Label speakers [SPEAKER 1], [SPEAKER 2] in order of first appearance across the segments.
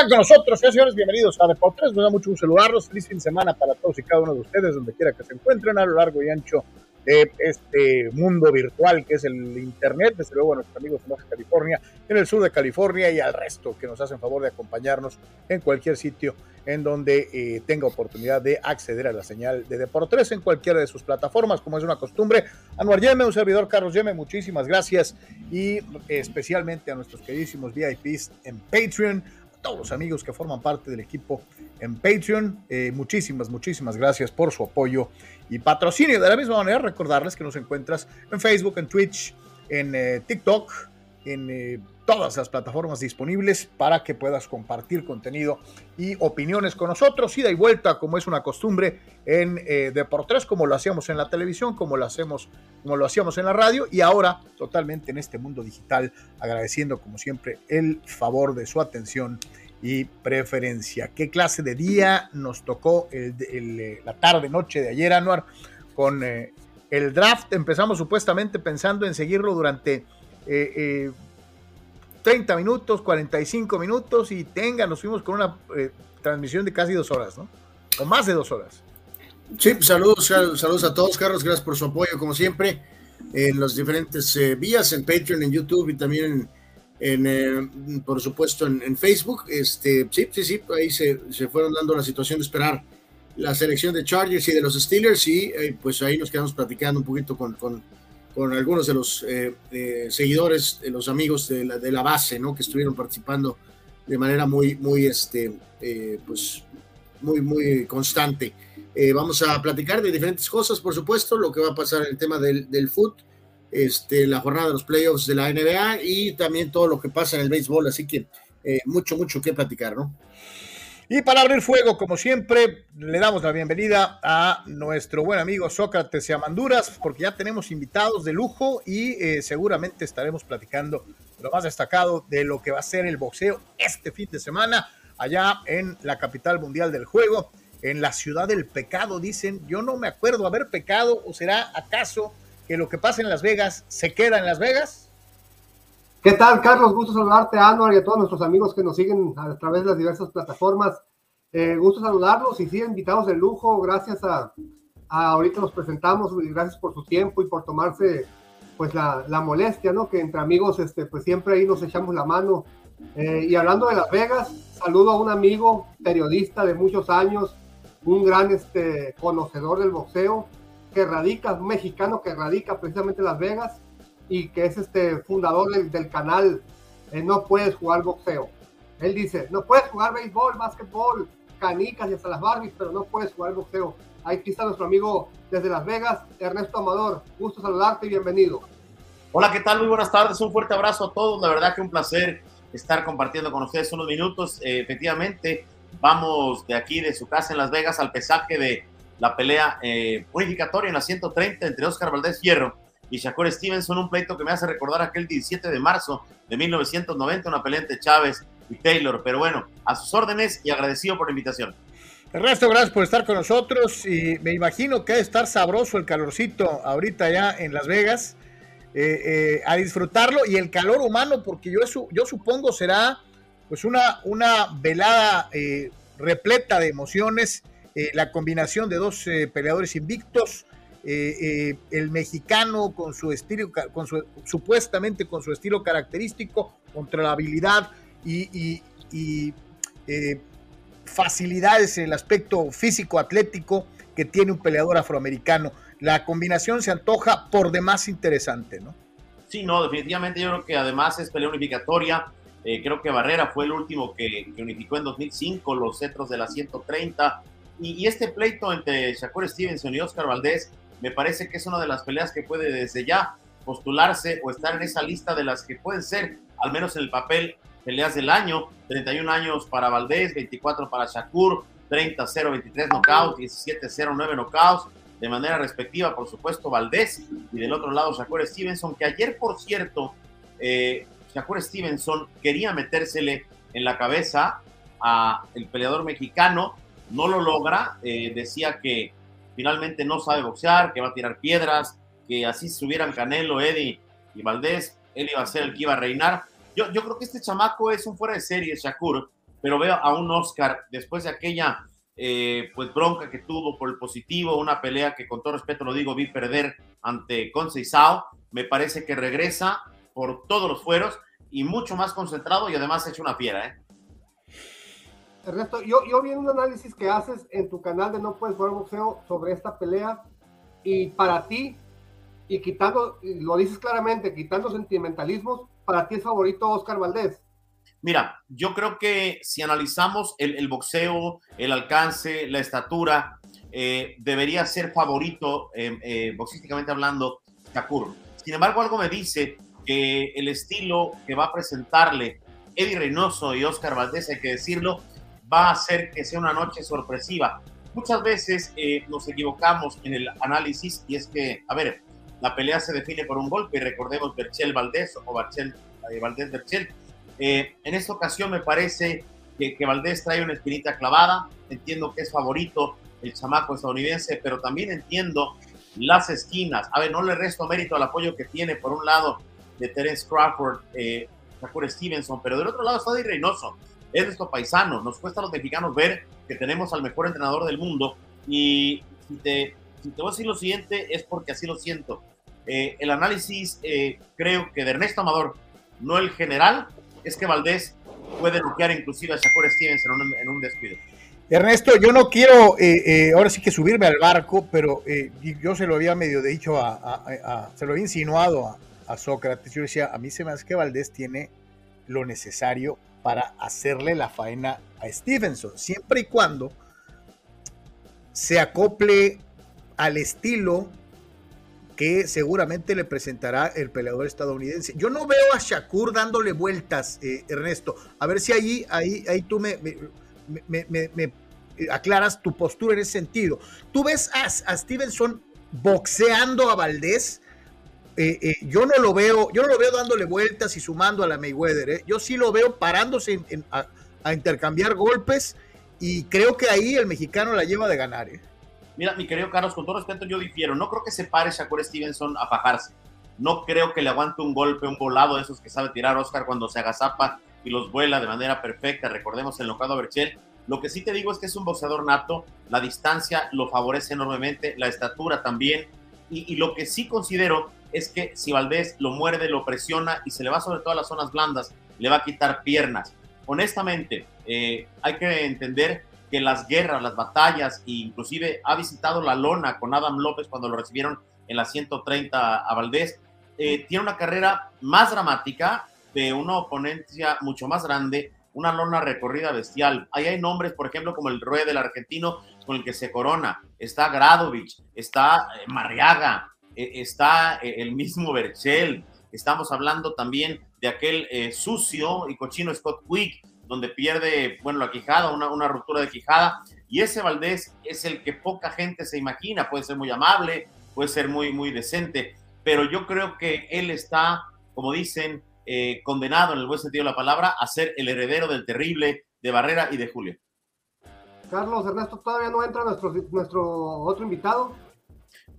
[SPEAKER 1] estar con nosotros, señores. Bienvenidos a Deportes. Nos da mucho gusto saludarlos. Feliz fin de semana para todos y cada uno de ustedes, donde quiera que se encuentren a lo largo y ancho de este mundo virtual que es el Internet. Desde luego a nuestros amigos en Baja California, en el sur de California y al resto que nos hacen favor de acompañarnos en cualquier sitio en donde eh, tenga oportunidad de acceder a la señal de Deportes en cualquiera de sus plataformas, como es una costumbre. Anuar Yeme, un servidor Carlos Yeme, muchísimas gracias y especialmente a nuestros queridísimos VIPs en Patreon todos los amigos que forman parte del equipo en Patreon. Eh, muchísimas, muchísimas gracias por su apoyo y patrocinio. De la misma manera, recordarles que nos encuentras en Facebook, en Twitch, en eh, TikTok, en eh, todas las plataformas disponibles para que puedas compartir contenido y opiniones con nosotros, ida y vuelta, como es una costumbre en eh, Deportes, como lo hacíamos en la televisión, como lo hacemos, como lo hacíamos en la radio, y ahora totalmente en este mundo digital, agradeciendo como siempre el favor de su atención y preferencia. ¿Qué clase de día nos tocó el, la tarde, noche de ayer, Anuar? Con eh, el draft empezamos supuestamente pensando en seguirlo durante eh, 30 minutos, 45 minutos y tenga, nos fuimos con una eh, transmisión de casi dos horas, ¿no? O más de dos horas.
[SPEAKER 2] Sí, saludos, saludos a todos, Carlos, gracias por su apoyo, como siempre, en las diferentes eh, vías, en Patreon, en YouTube y también en, eh, por supuesto, en, Facebook. Este, sí, sí, sí, ahí se, fueron dando la situación de esperar la selección de Chargers y de los Steelers y pues ahí nos quedamos platicando un poquito con con algunos de los eh, eh, seguidores, de los amigos de la, de la, base, ¿no? Que estuvieron participando de manera muy, muy, este, eh, pues, muy, muy constante. vamos a platicar de diferentes cosas, por supuesto, lo que va a pasar en el tema del, del foot, este, la jornada de los playoffs de la NBA y también todo lo que pasa en el béisbol, así que mucho, mucho que platicar, ¿no?
[SPEAKER 1] Y para abrir fuego, como siempre, le damos la bienvenida a nuestro buen amigo Sócrates y Amanduras, porque ya tenemos invitados de lujo y eh, seguramente estaremos platicando lo más destacado de lo que va a ser el boxeo este fin de semana, allá en la capital mundial del juego, en la ciudad del pecado, dicen. Yo no me acuerdo haber pecado, o será acaso que lo que pasa en Las Vegas se queda en Las Vegas.
[SPEAKER 3] ¿Qué tal, Carlos? Gusto saludarte, Anuar, y a todos nuestros amigos que nos siguen a través de las diversas plataformas. Eh, gusto saludarlos y sí, invitados de lujo. Gracias a, ahorita nos presentamos y gracias por su tiempo y por tomarse pues la, la, molestia, ¿no? Que entre amigos, este, pues siempre ahí nos echamos la mano. Eh, y hablando de Las Vegas, saludo a un amigo periodista de muchos años, un gran este, conocedor del boxeo, que radica, un mexicano que radica precisamente en Las Vegas y que es este fundador del, canal eh, No Puedes Jugar Boxeo. Él dice, no puedes jugar béisbol, básquetbol, canicas y hasta las Barbies, pero no puedes jugar boxeo. Ahí está nuestro amigo desde Las Vegas, Ernesto Amador. Gusto saludarte y bienvenido.
[SPEAKER 4] Hola, ¿qué tal? Muy buenas tardes. Un fuerte abrazo a todos. La verdad que un placer estar compartiendo con ustedes unos minutos. Eh, efectivamente, vamos de aquí, de su casa en Las Vegas, al pesaje de la pelea eh, unificatoria en la 130 entre Oscar Valdés Fierro y Shakur Stevenson, un pleito que me hace recordar aquel 17 de marzo de 1990, una pelea entre Chávez y Taylor. Pero bueno, a sus órdenes y agradecido por la invitación.
[SPEAKER 1] Ernesto, gracias por estar con nosotros y me imagino que debe estar sabroso el calorcito ahorita ya en Las Vegas. Eh, eh, a disfrutarlo y el calor humano, porque yo, yo supongo será pues una, una velada eh, repleta de emociones, la combinación de dos peleadores invictos, eh, eh, el mexicano con su estilo, con su, supuestamente con su estilo característico, contra la habilidad y, eh, facilidades el aspecto físico-atlético que tiene un peleador afroamericano. La combinación se antoja por demás interesante, ¿no?
[SPEAKER 4] Sí, no, definitivamente yo creo que además es pelea unificatoria. creo que Barrera fue el último que, unificó en 2005 los cetros de la 130. Y, y, este pleito entre Shakur Stevenson y Oscar Valdés me parece que es una de las peleas que puede desde ya postularse o estar en esa lista de las que pueden ser, al menos en el papel, peleas del año. 31 años para Valdés, 24 para Shakur, 30-0, 23 knockouts, 17-0, 9 knockouts, de manera respectiva, por supuesto, Valdés, y del otro lado Shakur Stevenson, que ayer, por cierto, eh, Shakur Stevenson quería metérsele en la cabeza a el peleador mexicano, no lo logra, eh, decía que finalmente no sabe boxear, que va a tirar piedras, que así subieran Canelo, Eddie y Valdés, él iba a ser el que iba a reinar. Yo, yo creo que este chamaco es un fuera de serie, Shakur, pero veo a un Oscar después de aquella eh, pues bronca que tuvo por el positivo, una pelea que con todo respeto lo digo, vi perder ante Sao, me parece que regresa por todos los fueros y mucho más concentrado y además ha hecho una fiera, ¿eh?
[SPEAKER 3] Ernesto, yo, yo vi un análisis que haces en tu canal de No Puedes Jugar Boxeo sobre esta pelea y para ti, y quitando, lo dices claramente, quitando sentimentalismos, para ti es favorito Oscar Valdés.
[SPEAKER 4] Mira, yo creo que si analizamos el, boxeo, el alcance, la estatura, eh, debería ser favorito, eh, eh, boxísticamente hablando, Shakur. Sin embargo, algo me dice que el estilo que va a presentarle Eddie Reynoso y Oscar Valdés, hay que decirlo, va a hacer que sea una noche sorpresiva. Muchas veces nos equivocamos en el análisis y es que, a ver, la pelea se define por un golpe y recordemos Berchel Valdés o Barchel, Valdés Berchel eh, en esta ocasión me parece que, que, Valdés trae una espinita clavada. Entiendo que es favorito el chamaco estadounidense, pero también entiendo las esquinas. A ver, no le resto mérito al apoyo que tiene, por un lado, de Terence Crawford, eh, Stevenson, pero del otro lado está de Reynoso. Es nuestro paisano. Nos cuesta a los mexicanos ver que tenemos al mejor entrenador del mundo. Y si te, si te voy a decir lo siguiente, es porque así lo siento. Eh, el análisis, eh, creo que de Ernesto Amador, no el general, es que Valdés puede bloquear inclusive a Shakur Stevens en un, en un descuido.
[SPEAKER 1] Ernesto, yo no quiero eh, eh, ahora sí que subirme al barco, pero eh, yo se lo había medio dicho a, se lo había insinuado a, a, Sócrates. Yo decía, a mí se me hace que Valdés tiene lo necesario para hacerle la faena a Stevenson, siempre y cuando se acople al estilo que seguramente le presentará el peleador estadounidense. Yo no veo a Shakur dándole vueltas, eh, Ernesto. A ver si ahí, ahí, ahí tú me, me, aclaras tu postura en ese sentido. ¿Tú ves a, Stevenson boxeando a Valdés? Eh, eh, yo no lo veo, yo no lo veo dándole vueltas y sumando a la Mayweather. Yo sí lo veo parándose a, a, intercambiar golpes y creo que ahí el mexicano la lleva de ganar.
[SPEAKER 4] Mira, mi querido Carlos, con todo respeto, yo difiero. No creo que se pare Shakur Stevenson a fajarse. No creo que le aguante un golpe, un volado de esos que sabe tirar Oscar cuando se agazapa y los vuela de manera perfecta. Recordemos el locado Berchel. Lo que sí te digo es que es un boxeador nato. La distancia lo favorece enormemente, la estatura también. Y, lo que sí considero es que si Valdés lo muerde, lo presiona y se le va sobre todas las zonas blandas, le va a quitar piernas. Honestamente, eh, hay que entender que las guerras, las batallas, e inclusive ha visitado la lona con Adam López cuando lo recibieron en la 130 a Valdés. Eh, tiene una carrera más dramática, de una oponencia mucho más grande, una lona recorrida bestial. Ahí hay nombres, por ejemplo, como el Rue del argentino con el que se corona. Está Gradovich, está eh, Mariaga, eh, está el mismo Berchel. Estamos hablando también de aquel sucio y cochino Scott Quick, donde pierde, bueno, la quijada, una, una ruptura de quijada. Y ese Valdés es el que poca gente se imagina. Puede ser muy amable, puede ser muy, muy decente, pero yo creo que él está, como dicen, eh, condenado en el buen sentido de la palabra a ser el heredero del terrible de Barrera y de Julio.
[SPEAKER 3] Carlos Ernesto, todavía no entra nuestro, nuestro otro invitado.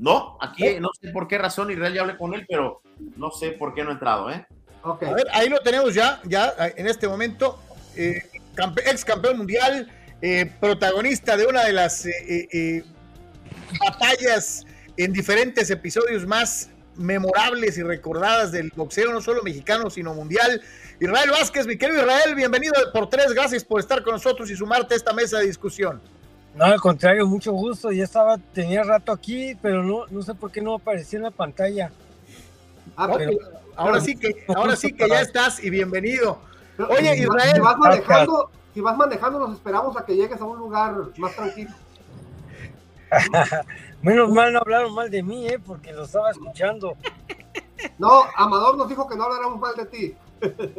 [SPEAKER 4] No, aquí no sé por qué razón Israel ya hablé con él, pero no sé por qué no ha entrado, ¿eh?
[SPEAKER 1] A ver, ahí lo tenemos ya, ya en este momento. Eh, ex campeón mundial, eh, protagonista de una de las eh, batallas en diferentes episodios más memorables y recordadas del boxeo, no solo mexicano, sino mundial. Israel Vázquez, mi querido Israel, bienvenido por tres, gracias por estar con nosotros y sumarte a esta mesa de discusión.
[SPEAKER 5] No, al contrario, mucho gusto. Ya estaba, tenía rato aquí, pero no, no sé por qué no aparecía en la pantalla.
[SPEAKER 1] Ah, ahora sí que, ahora sí que ya estás y bienvenido.
[SPEAKER 3] Oye, Israel. Si vas, manejando, si vas manejando, nos esperamos a que llegues a un lugar más tranquilo.
[SPEAKER 5] Menos mal no hablaron mal de mí, ¿eh? porque lo estaba escuchando.
[SPEAKER 3] No, Amador nos dijo que no habláramos mal de ti.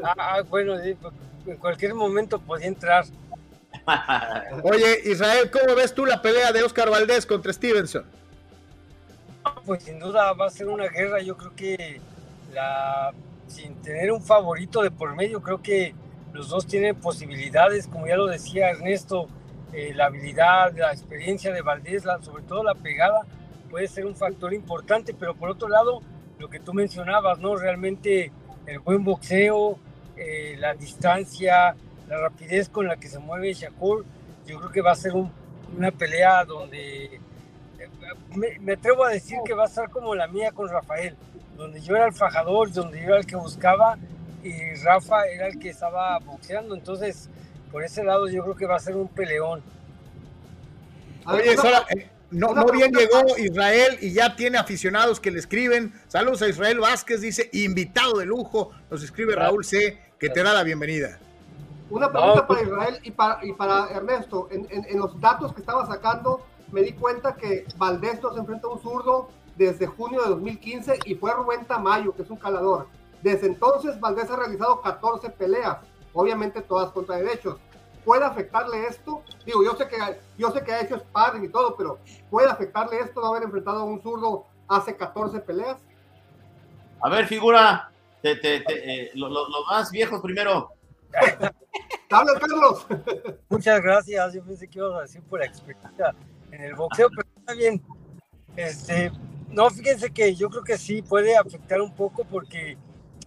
[SPEAKER 5] Ah, bueno, pues, en cualquier momento podía entrar.
[SPEAKER 1] Oye, Israel, ¿cómo ves tú la pelea de Oscar Valdés contra Stevenson?
[SPEAKER 5] Pues sin duda va a ser una guerra. Yo creo que sin tener un favorito de por medio, creo que los dos tienen posibilidades, como ya lo decía Ernesto, eh, la habilidad, la experiencia de Valdés, sobre todo la pegada, puede ser un factor importante, pero por otro lado, lo que tú mencionabas, ¿no? Realmente el buen boxeo, eh, la distancia, la rapidez con la que se mueve Shakur, yo creo que va a ser una pelea donde me, atrevo a decir que va a ser como la mía con Rafael, donde yo era el fajador, donde yo era el que buscaba y Rafa era el que estaba boxeando. Entonces, por ese lado yo creo que va a ser un peleón.
[SPEAKER 1] Oye, eh, no, no bien llegó Israel y ya tiene aficionados que le escriben. Saludos a Israel Vázquez, dice, invitado de lujo. Nos escribe Raúl C, que te da la bienvenida.
[SPEAKER 3] Una pregunta para Israel y para, y para Ernesto. En, en, los datos que estaba sacando, me di cuenta que Valdés se enfrenta a un zurdo desde junio de 2015 y fue Rubén Tamayo, que es un calador. Desde entonces, Valdés ha realizado 14 peleas, obviamente todas contra derechos. ¿Puede afectarle esto? Digo, yo sé que, yo sé que ha hecho sparring y todo, pero ¿puede afectarle esto de haber enfrentado a un zurdo hace 14 peleas?
[SPEAKER 4] A ver, figura, te, te, eh, los más viejos primero.
[SPEAKER 3] ¡Habla, Carlos!
[SPEAKER 5] Muchas gracias. Yo pensé que ibas a decir por la experiencia en el boxeo, pero está bien. Este, no, fíjense que yo creo que sí puede afectar un poco porque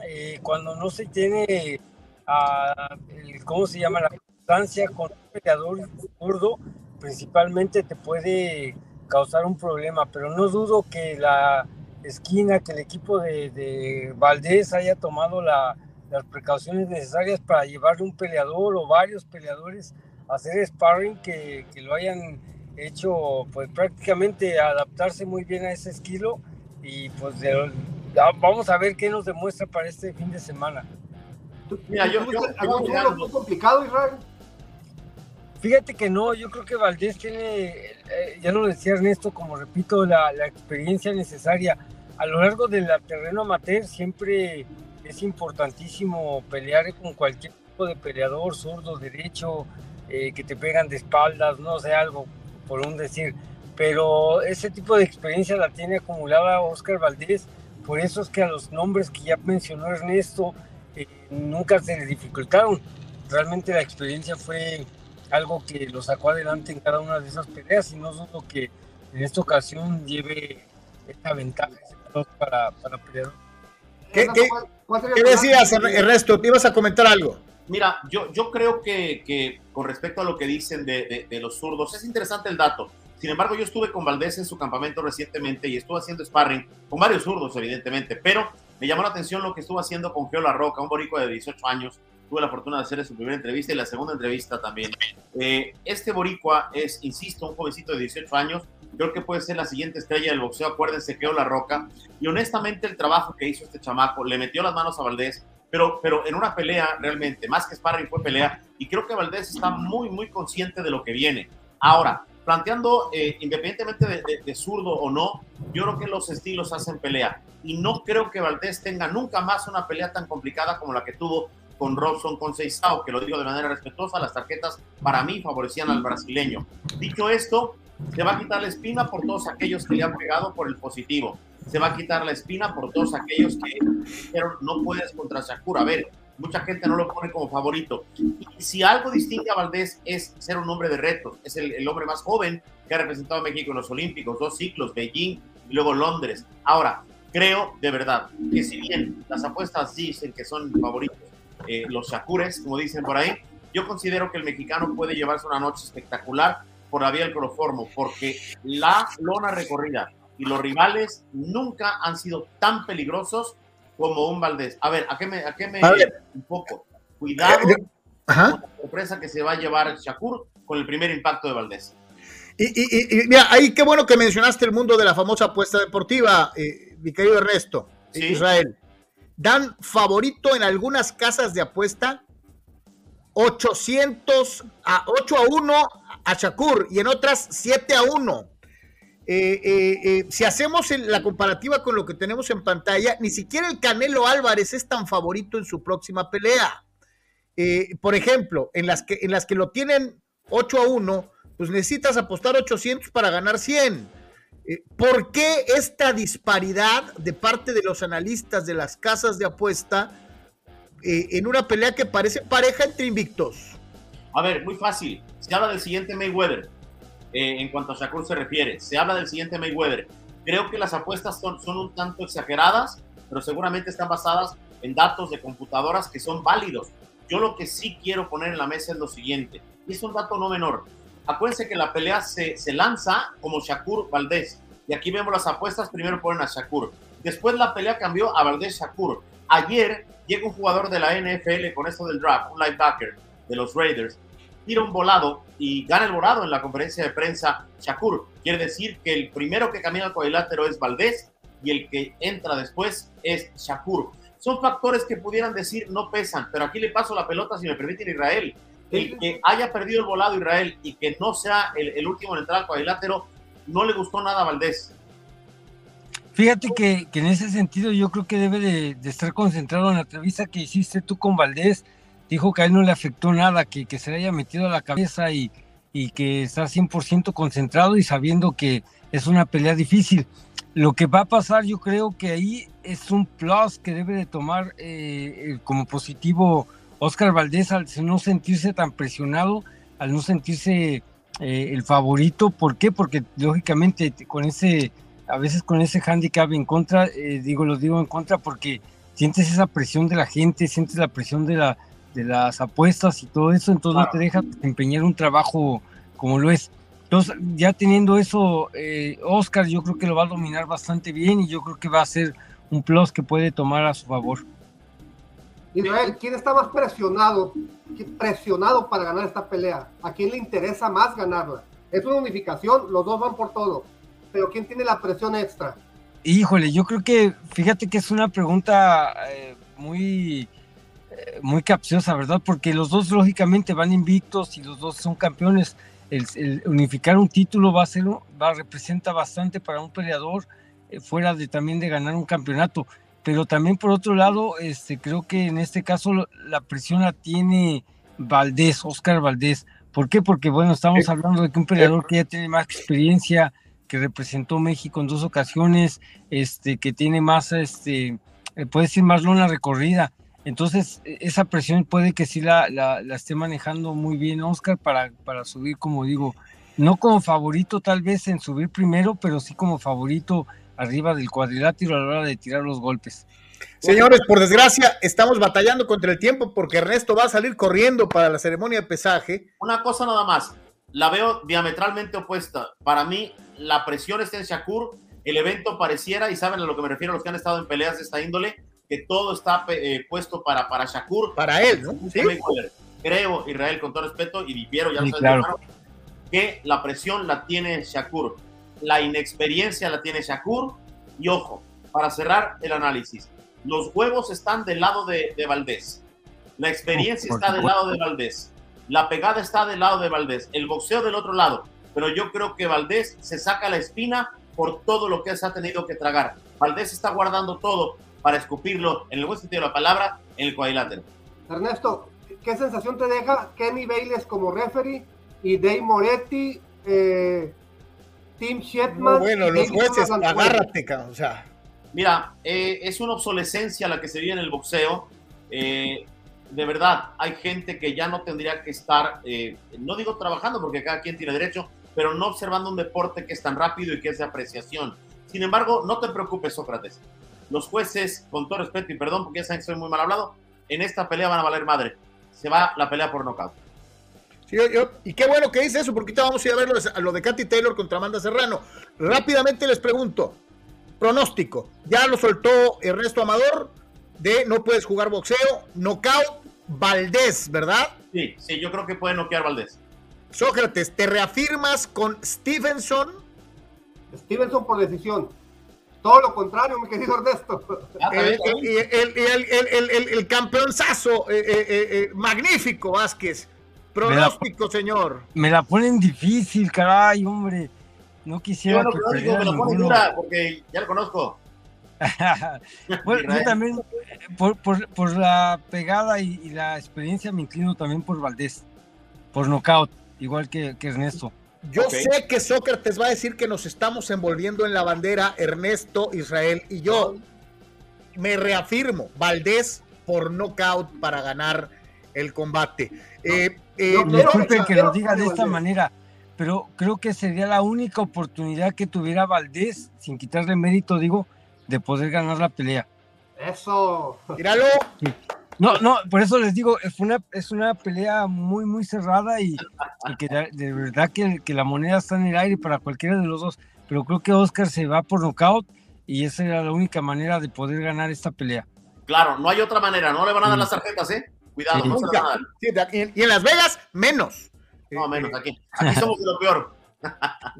[SPEAKER 5] eh, cuando no se tiene, a, ¿cómo se llama? La constancia con un peleador zurdo, principalmente te puede causar un problema, pero no dudo que la esquina, que el equipo de, de Valdés haya tomado la, las precauciones necesarias para llevarle un peleador o varios peleadores a hacer sparring que, que, lo hayan hecho pues prácticamente adaptarse muy bien a ese estilo y pues vamos a ver qué nos demuestra para este fin de semana.
[SPEAKER 3] Mira, yo, yo, yo, complicado, Israel?
[SPEAKER 5] Fíjate que no, yo creo que Valdés tiene, eh, ya lo decía Ernesto, como repito, la, la experiencia necesaria. A lo largo del terreno amateur siempre es importantísimo pelear con cualquier tipo de peleador, zurdo, derecho, eh, que te pegan de espaldas, no sé, algo por un decir. Pero ese tipo de experiencia la tiene acumulada Oscar Valdés, por eso es que a los nombres que ya mencionó Ernesto eh, nunca se le dificultaron. Realmente la experiencia fue algo que lo sacó adelante en cada una de esas peleas y no dudo que en esta ocasión lleve esta ventaja para, para pelear
[SPEAKER 1] ¿Qué, qué, decías, Ernesto? ¿Te ibas a comentar algo?
[SPEAKER 4] Mira, yo, yo creo que, que con respecto a lo que dicen de, de, los zurdos, es interesante el dato. Sin embargo, yo estuve con Valdés en su campamento recientemente y estuve haciendo sparring con varios zurdos, evidentemente, pero me llamó la atención lo que estuvo haciendo con Geo La Roca, un boricua de 18 años. Tuve la fortuna de hacer su primera entrevista y la segunda entrevista también. Eh, este boricua es, insisto, un jovencito de 18 años creo que puede ser la siguiente estrella del boxeo. Acuérdense que La Roca. Y honestamente, el trabajo que hizo este chamaco le metió las manos a Valdés, pero, pero en una pelea realmente, más que sparring, fue pelea. Y creo que Valdés está muy, muy consciente de lo que viene. Ahora, planteando, eh, independientemente de, de, zurdo o no, yo creo que los estilos hacen pelea. Y no creo que Valdés tenga nunca más una pelea tan complicada como la que tuvo con Robson con Seisao, que lo digo de manera respetuosa, las tarjetas para mí favorecían al brasileño. Dicho esto, se va a quitar la espina por todos aquellos que le han pegado por el positivo. Se va a quitar la espina por todos aquellos que dijeron no puedes contra Shakur. A ver, mucha gente no lo pone como favorito. Y si algo distingue a Valdés es ser un hombre de retos. Es el, hombre más joven que ha representado a México en los Olímpicos, dos ciclos, Beijing y luego Londres. Ahora, creo de verdad que si bien las apuestas dicen que son favoritos eh, los Shakures, como dicen por ahí, yo considero que el mexicano puede llevarse una noche espectacular por la vía del cloroformo, porque la lona recorrida y los rivales nunca han sido tan peligrosos como un Valdés. A ver, ¿a qué me, a qué me un poco? Cuidado eh, la sorpresa que se va a llevar Shakur con el primer impacto de Valdés.
[SPEAKER 1] Y, mira, ahí qué bueno que mencionaste el mundo de la famosa apuesta deportiva, eh, mi querido Ernesto, Israel. Dan favorito en algunas casas de apuesta 800 a 8 a 1 a Shakur y en otras 7 a 1. Eh, eh, eh, si hacemos la comparativa con lo que tenemos en pantalla, ni siquiera el Canelo Álvarez es tan favorito en su próxima pelea. por ejemplo, en las, que, en las que lo tienen 8 a 1, pues necesitas apostar 800 para ganar 100. ¿Por qué esta disparidad de parte de los analistas de las casas de apuesta en una pelea que parece pareja entre invictos?
[SPEAKER 4] A ver, muy fácil. Se habla del siguiente Mayweather eh, en cuanto a Shakur se refiere. Se habla del siguiente Mayweather. Creo que las apuestas son, un tanto exageradas, pero seguramente están basadas en datos de computadoras que son válidos. Yo lo que sí quiero poner en la mesa es lo siguiente, y es un dato no menor. Acuérdense que la pelea se, se lanza como Shakur Valdés, y aquí vemos las apuestas, primero ponen a Shakur. Después la pelea cambió a Valdés Shakur. Ayer llega un jugador de la NFL con esto del draft, un linebacker de los Raiders, tira un volado y gana el volado en la conferencia de prensa Shakur. Quiere decir que el primero que camina al cuadrilátero es Valdés y el que entra después es Shakur. Son factores que pudieran decir no pesan, pero aquí le paso la pelota, si me permiten, Israel. El que haya perdido el volado Israel y que no sea el, último en entrar al cuadrilátero, no le gustó nada a Valdés.
[SPEAKER 5] Fíjate que, en ese sentido yo creo que debe de, de, estar concentrado en la entrevista que hiciste tú con Valdés dijo que a él no le afectó nada, que, que se le haya metido a la cabeza y, y que está 100% concentrado y sabiendo que es una pelea difícil. Lo que va a pasar, yo creo que ahí es un plus que debe de tomar eh, eh, como positivo Oscar Valdés al no sentirse tan presionado, al no sentirse eh, el favorito. ¿Por qué? Porque lógicamente con ese, a veces con ese handicap en contra, digo, lo digo en contra porque sientes esa presión de la gente, sientes la presión de la, de las apuestas y todo eso, entonces no te deja empeñar un trabajo como lo es. Entonces, ya teniendo eso, eh, Oscar yo creo que lo va a dominar bastante bien y yo creo que va a ser un plus que puede tomar a su favor.
[SPEAKER 3] Israel, ¿quién está más presionado, presionado para ganar esta pelea? ¿A quién le interesa más ganarla? Es una unificación, los dos van por todo, pero ¿quién tiene la presión extra?
[SPEAKER 5] Híjole, yo creo que, fíjate que es una pregunta eh, muy muy capciosa, ¿verdad? Porque los dos lógicamente van invictos y los dos son campeones. El, unificar un título va a ser, va representa bastante para un peleador eh, fuera de también de ganar un campeonato. Pero también por otro lado, este, creo que en este caso la presión la tiene Valdés, Oscar Valdés. ¿Por qué? Porque bueno, estamos hablando de que un peleador que ya tiene más experiencia, que representó México en dos ocasiones, este, que tiene más, este, eh, puede decir más lona recorrida entonces, e, esa presión puede que sí la, la, esté manejando muy bien Oscar para, para subir, como digo, no como favorito tal vez en subir primero, pero sí como favorito arriba del cuadrilátero a la hora de tirar los golpes.
[SPEAKER 1] Señores, por desgracia, estamos batallando contra el tiempo porque Ernesto va a salir corriendo para la ceremonia de pesaje.
[SPEAKER 4] Una cosa nada más, la veo diametralmente opuesta. Para mí, la presión está en Shakur, el evento pareciera, y saben a lo que me refiero los que han estado en peleas de esta índole, que todo está eh, puesto para, para Shakur.
[SPEAKER 1] Para él, ¿no?
[SPEAKER 4] Creo, Israel, con todo respeto, y difiero, ya lo sabes, que la presión la tiene Shakur, la inexperiencia la tiene Shakur, y ojo, para cerrar el análisis, los huevos están del lado de, de Valdés, la experiencia está del lado de Valdés, la pegada está del lado de Valdés, el boxeo del otro lado, pero yo creo que Valdés se saca la espina por todo lo que se ha tenido que tragar. Valdés está guardando todo para escupirlo, en el buen sentido de la palabra, en el cuadrilátero.
[SPEAKER 3] Ernesto, ¿qué sensación te deja Kenny Bayless como referee y Dave Moretti, eh, Tim Shetman?
[SPEAKER 1] bueno, los jueces, agárrate, o sea.
[SPEAKER 4] Mira, eh, es una obsolescencia la que se vive en el boxeo. Eh, de verdad, hay gente que ya no tendría que estar, no digo trabajando porque cada quien tiene derecho, pero no observando un deporte que es tan rápido y que es de apreciación. Sin embargo, no te preocupes, Sócrates los jueces, con todo respeto y perdón porque ya saben que soy muy mal hablado, en esta pelea van a valer madre. Se va la pelea por nocaut.
[SPEAKER 1] Sí, y qué bueno que dice eso, porque ahorita vamos a ir a ver lo de, Katy Taylor contra Amanda Serrano. Rápidamente les pregunto, pronóstico, ya lo soltó Ernesto Amador de no puedes jugar boxeo, nocaut, Valdés, ¿verdad?
[SPEAKER 4] Sí, sí, yo creo que puede noquear Valdés.
[SPEAKER 1] Sócrates, ¿te reafirmas con Stevenson?
[SPEAKER 3] Stevenson por decisión. Todo lo contrario, mi querido Ernesto.
[SPEAKER 1] El, el, el, el, campeonzazo eh, eh, eh, magnífico, Vázquez. Pronóstico, señor.
[SPEAKER 5] Me la ponen difícil, caray, hombre. No quisiera
[SPEAKER 4] que perdiera me lo dura porque ya lo conozco.
[SPEAKER 5] bueno, yo también, por, por, por la pegada y, y, la experiencia, me inclino también por Valdés, por nocaut, igual que, que Ernesto.
[SPEAKER 1] Yo sé que Sócrates va a decir que nos estamos envolviendo en la bandera, Ernesto, Israel y yo. Me reafirmo, Valdés por nocaut para ganar el combate.
[SPEAKER 5] Eh, eh, disculpen que lo diga de esta manera, pero creo que sería la única oportunidad que tuviera Valdés, sin quitarle mérito, digo, de poder ganar la pelea.
[SPEAKER 3] Eso.
[SPEAKER 1] Míralo.
[SPEAKER 5] No, no, por eso les digo, es una, es una pelea muy, muy cerrada y, que de, verdad que, que, la moneda está en el aire para cualquiera de los dos. Pero creo que Oscar se va por nocaut y esa era la única manera de poder ganar esta pelea.
[SPEAKER 4] Claro, no hay otra manera, no le van a dar las tarjetas, ¿eh? Cuidado, no se van a
[SPEAKER 1] dar. y en Las Vegas, menos.
[SPEAKER 4] No, menos aquí. Aquí somos lo peor.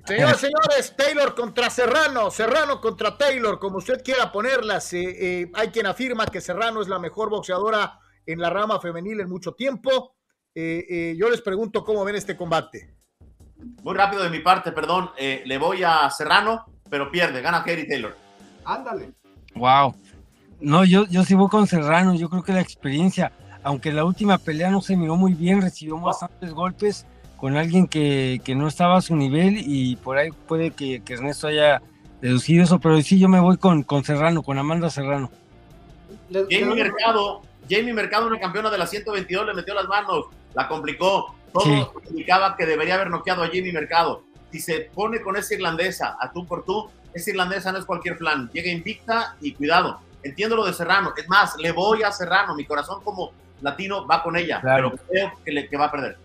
[SPEAKER 1] Señores, señores, Taylor contra Serrano, Serrano contra Taylor, como usted quiera ponerlas. Eh, eh, hay quien afirma que Serrano es la mejor boxeadora en la rama femenil en mucho tiempo. Eh, yo les pregunto cómo ven este combate.
[SPEAKER 4] Muy rápido de mi parte, perdón. le voy a Serrano, pero pierde, gana Kerry Taylor.
[SPEAKER 3] Ándale.
[SPEAKER 5] Wow. No, yo, yo sí voy con Serrano. Yo creo que la experiencia, aunque la última pelea no se miró muy bien, recibió bastantes golpes con alguien que, no estaba a su nivel y por ahí puede que, Ernesto haya deducido eso, pero sí yo me voy con, con Serrano, con Amanda Serrano.
[SPEAKER 4] Jamie Mercado, Jamie Mercado, una campeona de la 122, le metió las manos, la complicó, todo indicaba que debería haber noqueado a Jamie Mercado. Si se pone con esa irlandesa a tú por tú, esa irlandesa no es cualquier plan, llega invicta y cuidado. Entiendo lo de Serrano, es más, le voy a Serrano, mi corazón como latino va con ella, pero creo que, le, que va a perder.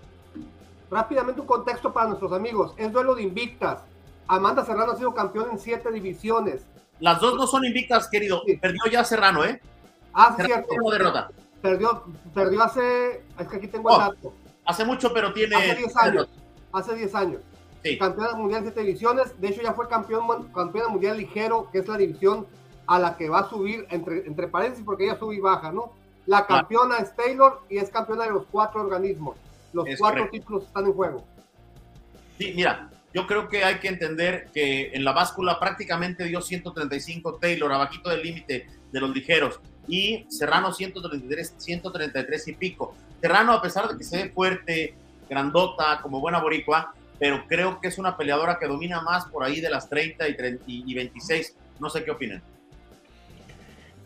[SPEAKER 3] Rápidamente un contexto para nuestros amigos. Es duelo de invictas. Amanda Serrano ha sido campeón en siete divisiones.
[SPEAKER 4] Las dos no son invictas, querido. Perdió ya Serrano, ¿eh?
[SPEAKER 3] Ah, sí, cierto.
[SPEAKER 4] derrota.
[SPEAKER 3] Perdió, perdió hace. Es que aquí tengo el oh, dato.
[SPEAKER 4] Hace mucho, pero tiene.
[SPEAKER 3] Hace 10 años. Hace 10 años. Sí. Campeona mundial en siete divisiones. De hecho, ya fue campeón, campeona mundial ligero, que es la división a la que va a subir, entre, entre paréntesis, porque ella sube y baja, ¿no? La campeona es Taylor y es campeona de los cuatro organismos. Los cuatro títulos están en juego.
[SPEAKER 4] Sí, mira, yo creo que hay que entender que en la báscula prácticamente dio 135 Taylor, abajito del límite de los ligeros, y Serrano 133, 133 y pico. Serrano, a pesar de que se ve fuerte, grandota, como buena boricua, pero creo que es una peleadora que domina más por ahí de las 30 y, y 26. No sé qué opinan.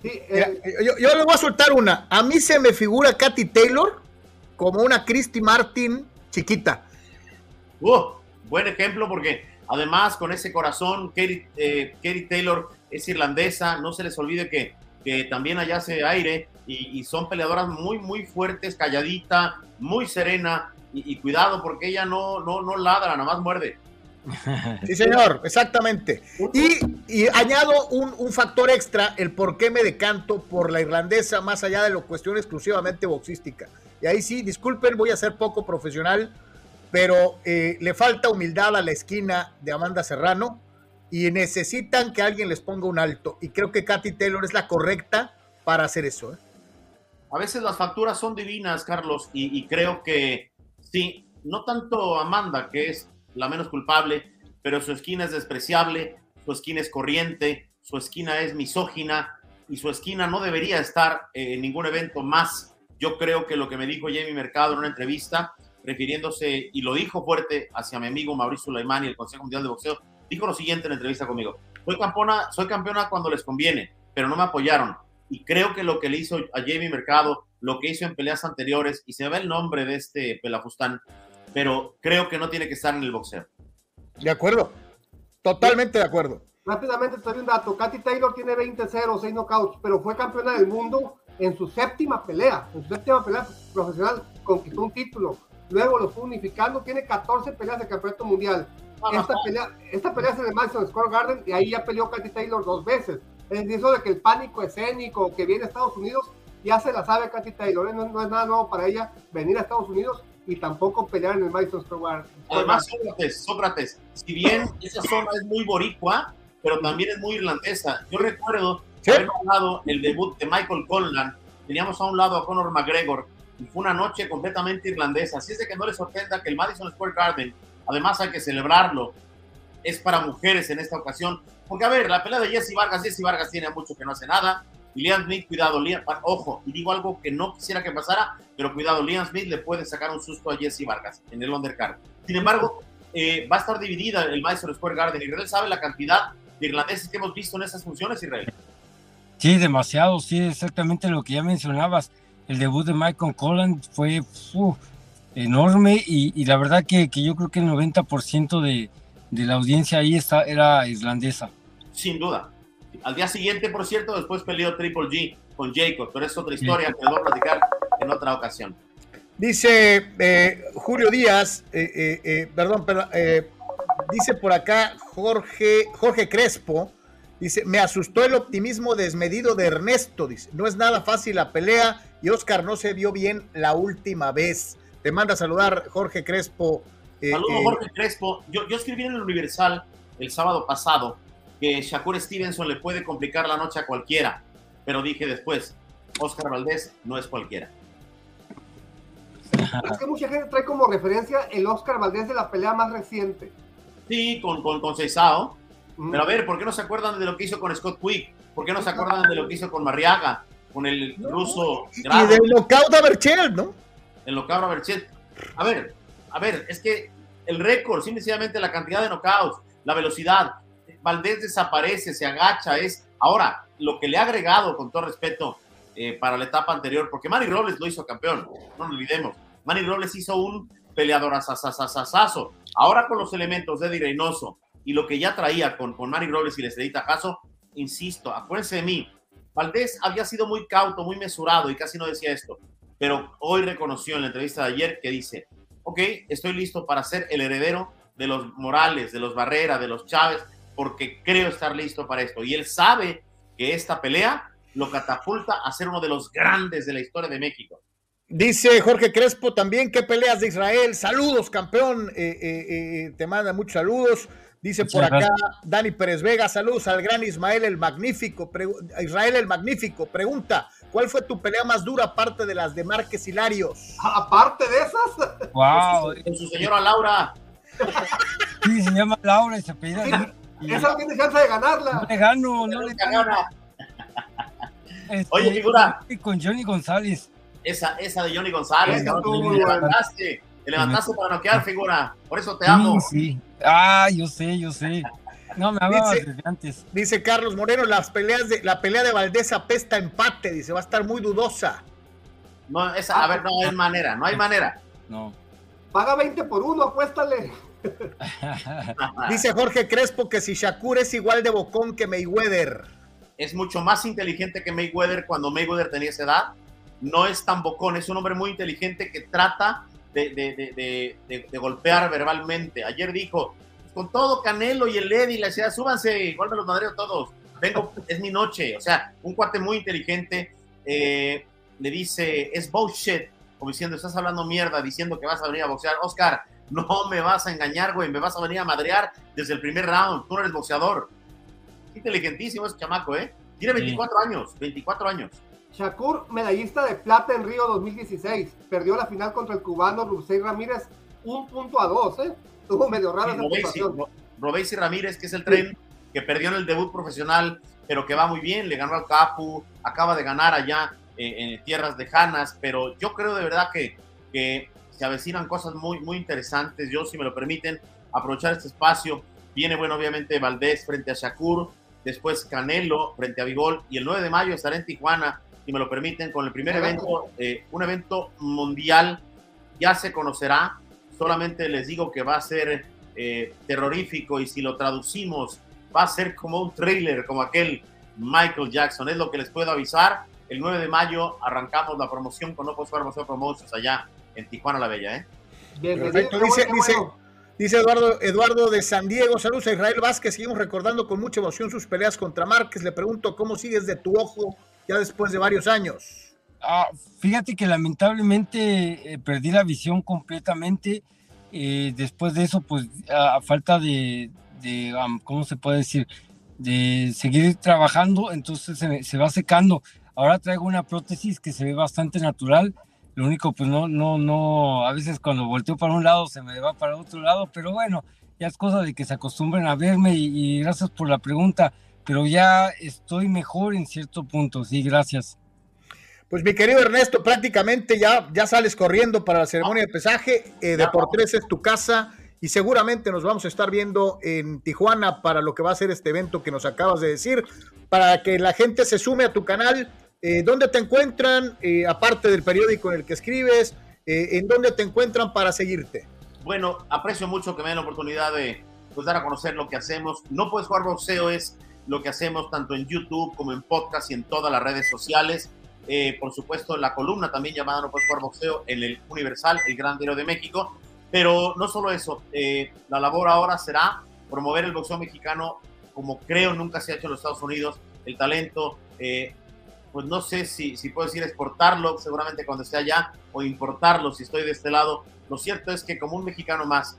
[SPEAKER 1] Sí, eh, yo, yo, le voy a soltar una. A mí se me figura Katy Taylor como una Christy Martin chiquita.
[SPEAKER 4] Uh, buen ejemplo porque además con ese corazón, Katie, eh, Taylor es irlandesa, no se les olvide que, que también allá hace aire y, son peleadoras muy, muy fuertes, calladita, muy serena y, cuidado porque ella no, no, no ladra, nada más muerde.
[SPEAKER 1] Sí, señor, exactamente. Y, y añado un, un, factor extra, el por qué me decanto por la irlandesa, más allá de la cuestión exclusivamente boxística. Y ahí sí, disculpen, voy a ser poco profesional, pero eh, le falta humildad a la esquina de Amanda Serrano y necesitan que alguien les ponga un alto. Y creo que Katy Taylor es la correcta para hacer eso. ¿eh?
[SPEAKER 4] A veces las facturas son divinas, Carlos, y, creo que sí, no tanto Amanda, que es la menos culpable, pero su esquina es despreciable, su esquina es corriente, su esquina es misógina y su esquina no debería estar en ningún evento más yo creo que lo que me dijo Jamie Mercado en una entrevista, refiriéndose, y lo dijo fuerte hacia mi amigo Mauricio Sulaimán y el Consejo Mundial de Boxeo, dijo lo siguiente en la entrevista conmigo. Soy campeona, soy campeona cuando les conviene, pero no me apoyaron. Y creo que lo que le hizo a Jamie Mercado, lo que hizo en peleas anteriores, y se ve el nombre de este pelafustán, pero creo que no tiene que estar en el boxeo.
[SPEAKER 1] De acuerdo, totalmente de acuerdo.
[SPEAKER 3] Rápidamente te doy un dato. Katy Taylor tiene 20-0, 6 knockouts, pero fue campeona del mundo en su séptima pelea, en su séptima pelea profesional, conquistó un título. Luego lo fue unificando, tiene 14 peleas de campeonato mundial. Esta pelea, esta pelea es en el Madison Square Garden y ahí ya peleó Katy Taylor dos veces. Es decir, eso de que el pánico escénico que viene a Estados Unidos, ya se la sabe Katy Taylor. ¿eh? No, es nada nuevo para ella venir a Estados Unidos y tampoco pelear en el Madison Square Garden.
[SPEAKER 4] Además, Sócrates, Sócrates, si bien esa zona es muy boricua, pero también es muy irlandesa. Yo recuerdo ¿Sí? haber hablado el debut de Michael Conlan. Teníamos a un lado a Conor McGregor y fue una noche completamente irlandesa. Así es de que no les sorprenda que el Madison Square Garden, además hay que celebrarlo, es para mujeres en esta ocasión. Porque, a ver, la pelea de Jesse Vargas, Jesse Vargas tiene mucho que no hace nada. Y Liam Smith, cuidado, Liam, ojo, y digo algo que no quisiera que pasara, pero cuidado, Liam Smith le puede sacar un susto a Jesse Vargas en el undercard. Sin embargo, eh, va a estar dividida el Madison Square Garden. Israel sabe la cantidad de irlandeses que hemos visto en esas funciones, Israel.
[SPEAKER 5] Sí, demasiado, sí, exactamente lo que ya mencionabas. El debut de Michael Collins fue enorme y, la verdad que, yo creo que el 90% de, de, la audiencia ahí está, era irlandesa.
[SPEAKER 4] Sin duda. Al día siguiente, por cierto, después peleó Triple G. con Jacob, pero es otra historia que voy a platicar en otra ocasión.
[SPEAKER 1] Dice eh, Julio Díaz, eh, eh, perdón, perdón dice por acá Jorge, Jorge Crespo, dice, me asustó el optimismo desmedido de Ernesto, dice, no es nada fácil la pelea y Oscar no se vio bien la última vez. Te manda a saludar Jorge Crespo.
[SPEAKER 4] Saludos Jorge Crespo. Yo, yo escribí en el Universal el sábado pasado que Shakur Stevenson le puede complicar la noche a cualquiera, pero dije después, Oscar Valdés no es cualquiera.
[SPEAKER 3] Es que mucha gente trae como referencia el Oscar Valdés de la pelea más reciente.
[SPEAKER 4] Sí, con, con, con Ceizao. Mm. Pero a ver, ¿por qué no se acuerdan de lo que hizo con Scott Quick? ¿Por qué no se acuerdan de lo que hizo con Mariaga? Con el ruso.
[SPEAKER 1] Y, y del lockout a Berchel, ¿no?
[SPEAKER 4] El lockout a Berchel. A ver, a ver, es que el récord, simplemente la cantidad de knockouts, la velocidad. Valdés desaparece, se agacha, es. Ahora, lo que le ha agregado, con todo respeto, eh, para la etapa anterior, porque Manny Robles lo hizo campeón, no lo olvidemos. Manny Robles hizo un peleador asasasasazo. Ahora con los elementos de Eddie Reynoso y lo que ya traía con, con Manny Robles y les edita caso, insisto, acuérdense de mí, Valdés había sido muy cauto, muy mesurado y casi no decía esto, pero hoy reconoció en la entrevista de ayer que dice, ok, estoy listo para ser el heredero de los Morales, de los Barrera, de los Chávez, porque creo estar listo para esto. Y él sabe que esta pelea lo catapulta a ser uno de los grandes de la historia de México.
[SPEAKER 1] Dice Jorge Crespo también, ¿qué peleas de Israel? Saludos, campeón. Eh, eh, eh, te manda muchos saludos. Dice por acá Dani Pérez Vega, saludos al gran Ismael el Magnífico. Israel el Magnífico, pregunta, ¿cuál fue tu pelea más dura aparte de las de Márquez Hilarios?
[SPEAKER 3] Aparte de esas.
[SPEAKER 4] Wow. Con su, señora Laura.
[SPEAKER 5] Sí, se llama Laura y se pide.
[SPEAKER 3] Esa tiene chance de ganarla.
[SPEAKER 5] No le gano, no le gano.
[SPEAKER 4] Este, Oye, figura.
[SPEAKER 5] Con Johnny González.
[SPEAKER 4] Esa, esa de Johnny González. te levantaste, te levantaste para noquear, figura. Por eso te amo.
[SPEAKER 5] Sí, Ah, yo sé, yo sé. No, me hablabas
[SPEAKER 1] dice, antes. Dice Carlos Moreno, las peleas de, la pelea de Valdés apesta empate, dice, va a estar muy dudosa.
[SPEAKER 4] No, esa, a ver, no hay manera, no hay manera.
[SPEAKER 5] No.
[SPEAKER 3] Paga 20 por uno, apuéstale.
[SPEAKER 1] dice Jorge Crespo que si Shakur es igual de bocón que Mayweather
[SPEAKER 4] es mucho más inteligente que Mayweather cuando Mayweather tenía esa edad. No es tan bocón, es un hombre muy inteligente que trata de, golpear verbalmente. Ayer dijo, con todo Canelo y el Eddie, la decía, súbanse, igual me los madreo todos. Vengo, es mi noche. O sea, un cuate muy inteligente eh, le dice, es bullshit, como diciendo, estás hablando mierda, diciendo que vas a venir a boxear. Oscar, no me vas a engañar, güey, me vas a venir a madrear desde el primer round. Tú no eres boxeador inteligentísimo ese chamaco, ¿eh? Tiene 24 años, 24 años.
[SPEAKER 3] Shakur, medallista de plata en Río 2016, perdió la final contra el cubano Rubsey Ramírez, un punto a dos, ¿eh? Tuvo medio rara
[SPEAKER 4] esa Ramírez, que es el tren que perdió en el debut profesional, pero que va muy bien, le ganó al Capu, acaba de ganar allá eh, en tierras lejanas, pero yo creo de verdad que, que se avecinan cosas muy, muy interesantes. Yo, si me lo permiten, aprovechar este espacio. Viene, bueno, obviamente Valdés frente a Shakur, después Canelo frente a Vigol y el 9 de mayo estaré en Tijuana, si me lo permiten, con el primer evento, eh, un evento mundial, ya se conocerá, solamente les digo que va a ser eh, terrorífico y si lo traducimos va a ser como un trailer, como aquel Michael Jackson, es lo que les puedo avisar. El 9 de mayo arrancamos la promoción con Opus Museo Promotions allá en Tijuana la Bella, ¿eh?
[SPEAKER 1] Perfecto, dice, dice, Dice Eduardo, Eduardo de San Diego, saludos a Israel Vázquez, seguimos recordando con mucha emoción sus peleas contra Márquez. Le pregunto, ¿cómo sigues de tu ojo ya después de varios años?
[SPEAKER 5] Ah, fíjate que lamentablemente eh, perdí la visión completamente. Eh, después de eso, pues a, falta de, ¿cómo se puede decir? De seguir trabajando, entonces se, se va secando. Ahora traigo una prótesis que se ve bastante natural lo único, pues no, no, no, a veces cuando volteo para un lado se me va para otro lado, pero bueno, ya es cosa de que se acostumbren a verme y, gracias por la pregunta, pero ya estoy mejor en cierto punto, sí, gracias.
[SPEAKER 1] Pues mi querido Ernesto, prácticamente ya, ya sales corriendo para la ceremonia de pesaje, eh, de por tres es tu casa y seguramente nos vamos a estar viendo en Tijuana para lo que va a ser este evento que nos acabas de decir, para que la gente se sume a tu canal eh, ¿Dónde te encuentran, eh, aparte del periódico en el que escribes? Eh, ¿En dónde te encuentran para seguirte?
[SPEAKER 4] Bueno, aprecio mucho que me den la oportunidad de pues, dar a conocer lo que hacemos. No puedes jugar boxeo es lo que hacemos tanto en YouTube como en podcast y en todas las redes sociales. Eh, por supuesto, la columna también llamada No Puedes Jugar Boxeo en el Universal, el Gran Diario de México. Pero no solo eso, eh, la labor ahora será promover el boxeo mexicano como creo nunca se ha hecho en los Estados Unidos, el talento, eh, pues no sé si, si puedo decir exportarlo seguramente cuando esté allá o importarlo si estoy de este lado. Lo cierto es que como un mexicano más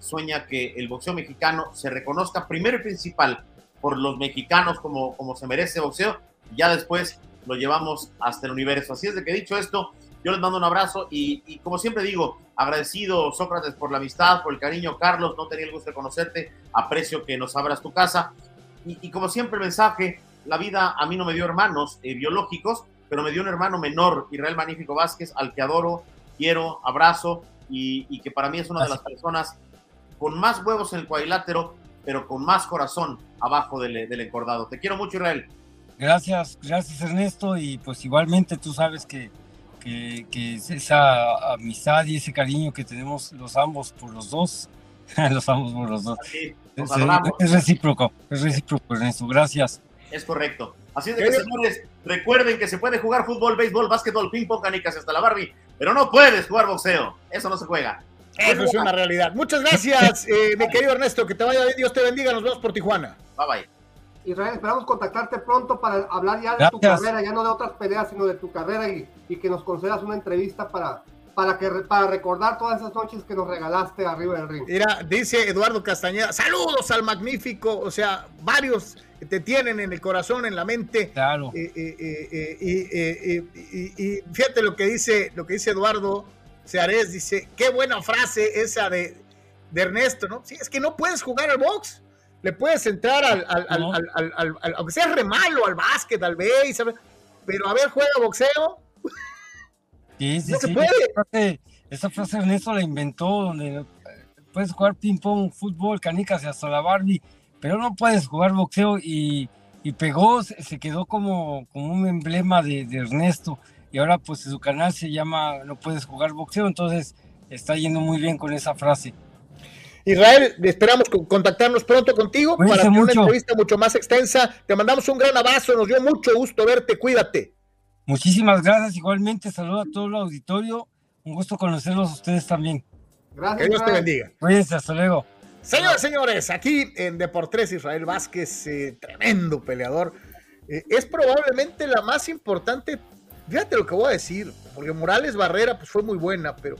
[SPEAKER 4] sueña que el boxeo mexicano se reconozca primero y principal por los mexicanos como, como se merece boxeo, y ya después lo llevamos hasta el universo. Así es de que dicho esto, yo les mando un abrazo y, como siempre digo, agradecido Sócrates por la amistad, por el cariño, Carlos, no tenía el gusto de conocerte, aprecio que nos abras tu casa. Y, como siempre el mensaje, la vida a mí no me dio hermanos eh, biológicos, pero me dio un hermano menor, Israel Magnífico Vázquez, al que adoro, quiero, abrazo y, y que para mí es una de las personas con más huevos en el cuadrilátero pero con más corazón abajo del, del encordado. Te quiero mucho, Israel.
[SPEAKER 5] Gracias, gracias Ernesto, y pues igualmente tú sabes que, que, que esa amistad y ese cariño que tenemos los ambos por los dos, los ambos por los dos. es, es, recíproco, es recíproco Ernesto, gracias.
[SPEAKER 4] Es correcto. Así es de que, señores, recuerden que se puede jugar fútbol, béisbol, básquetbol, ping pong, canicas hasta la Barbie, pero no puedes jugar boxeo. Eso no se juega.
[SPEAKER 1] Eso es una realidad. Muchas gracias, eh, mi querido Ernesto. Que te vaya bien. Dios te bendiga. Nos vemos por Tijuana.
[SPEAKER 4] Bye bye.
[SPEAKER 3] Israel, esperamos contactarte pronto para hablar ya de tu carrera, ya no de otras peleas, sino de tu carrera y, y que nos concedas una entrevista para, para, que, para recordar todas esas noches que nos regalaste arriba del ring.
[SPEAKER 1] Mira, dice Eduardo Castañeda, saludos al magnífico, o sea, varios que te tienen en el corazón, en la mente.
[SPEAKER 5] Claro.
[SPEAKER 1] Eh, eh, eh, y, fíjate lo que dice, lo que dice Eduardo Seares dice, qué buena frase esa de, de Ernesto, ¿no? Sí, es que no puedes jugar al box. Le puedes entrar al, al, al, al aunque sea re malo, al básquet, al base, pero a ver, juega boxeo.
[SPEAKER 5] Sí, sí, no se puede. Esa frase, Ernesto la inventó, donde puedes jugar ping-pong, fútbol, canicas y hasta la Barbie, pero no puedes jugar boxeo y, y pegó, se quedó como, como un emblema de, de Ernesto y ahora pues su canal se llama No puedes jugar boxeo, entonces está yendo muy bien con esa frase.
[SPEAKER 1] Israel, esperamos contactarnos pronto contigo para una entrevista mucho más extensa. Te mandamos un gran abrazo, nos dio mucho gusto verte, cuídate.
[SPEAKER 5] Muchísimas gracias, igualmente saludo a todo el auditorio, un gusto conocerlos a ustedes también.
[SPEAKER 1] Gracias. Que Dios te bendiga.
[SPEAKER 5] Cuídense, hasta luego.
[SPEAKER 1] Señores, señores, aquí en Deportes Israel Vázquez, eh, tremendo peleador, eh, es probablemente la más importante Fíjate lo que voy a decir, porque Morales Barrera pues fue muy buena, pero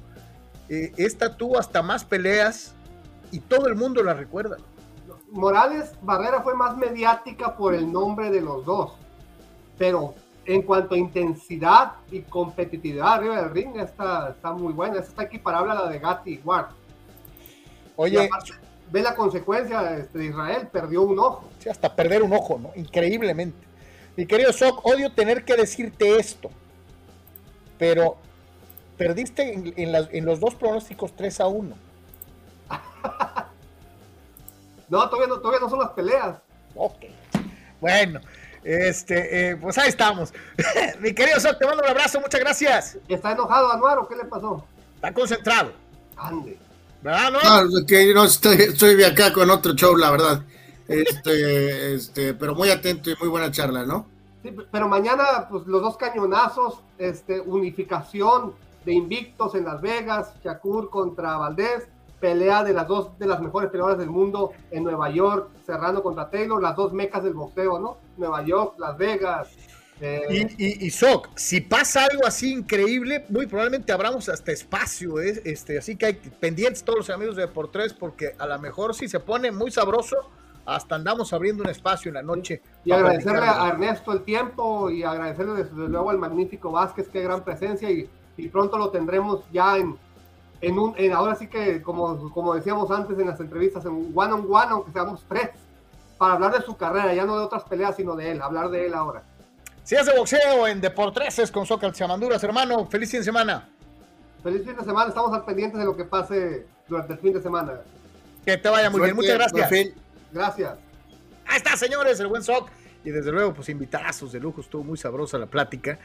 [SPEAKER 1] eh, esta tuvo hasta más peleas y todo el mundo la recuerda.
[SPEAKER 3] Morales Barrera fue más mediática por el nombre de los dos, pero en cuanto a intensidad y competitividad arriba del ring, está, está muy buena. Esta está equiparable a la de Gatti y Ward.
[SPEAKER 1] Oye,
[SPEAKER 3] ve la consecuencia este, de Israel, perdió un ojo.
[SPEAKER 1] Sí, hasta perder un ojo, ¿no? Increíblemente. Mi querido Sok, odio tener que decirte esto, pero perdiste en, los dos pronósticos 3 a 1.
[SPEAKER 3] no, todavía no, todavía no son las peleas.
[SPEAKER 1] Ok. Bueno, este, eh, pues ahí estamos. Mi querido Sok, te mando un abrazo, muchas gracias.
[SPEAKER 3] ¿Está enojado Anuar o qué le pasó?
[SPEAKER 1] Está concentrado.
[SPEAKER 3] Ande.
[SPEAKER 1] ¿Verdad, no?
[SPEAKER 2] No, que no estoy, estoy acá con otro show, la verdad. Este, este, pero muy atento y muy buena charla, ¿no?
[SPEAKER 3] Sí, pero mañana, pues los dos cañonazos, este, unificación de invictos en Las Vegas, Shakur contra Valdés, pelea de las dos de las mejores peleadoras del mundo en Nueva York, cerrando contra Taylor, las dos mecas del boxeo, ¿no? Nueva York, Las Vegas.
[SPEAKER 1] Eh. Y, y, Soc, si pasa algo así increíble, muy probablemente abramos hasta espacio, ¿eh? este, así que hay pendientes todos los amigos de por tres, porque a lo mejor si se pone muy sabroso, hasta andamos abriendo un espacio en la noche.
[SPEAKER 3] Y agradecerle a Ernesto el tiempo y agradecerle desde luego al magnífico Vázquez, qué gran presencia y, y pronto lo tendremos ya en, en un, en, ahora sí que como, como decíamos antes en las entrevistas, en one on one, aunque seamos tres, para hablar de su carrera, ya no de otras peleas, sino de él, hablar de él ahora.
[SPEAKER 1] Si es de boxeo en Deportes con Zócal Chamanduras, hermano, feliz fin de semana.
[SPEAKER 3] Feliz fin de semana, estamos al pendiente de lo que pase durante el fin de semana.
[SPEAKER 1] Que te vaya muy bien, muchas gracias.
[SPEAKER 3] Gracias.
[SPEAKER 1] Ahí está, señores, el buen Soc. Y desde luego, pues invitazos de lujo, estuvo muy sabrosa la plática.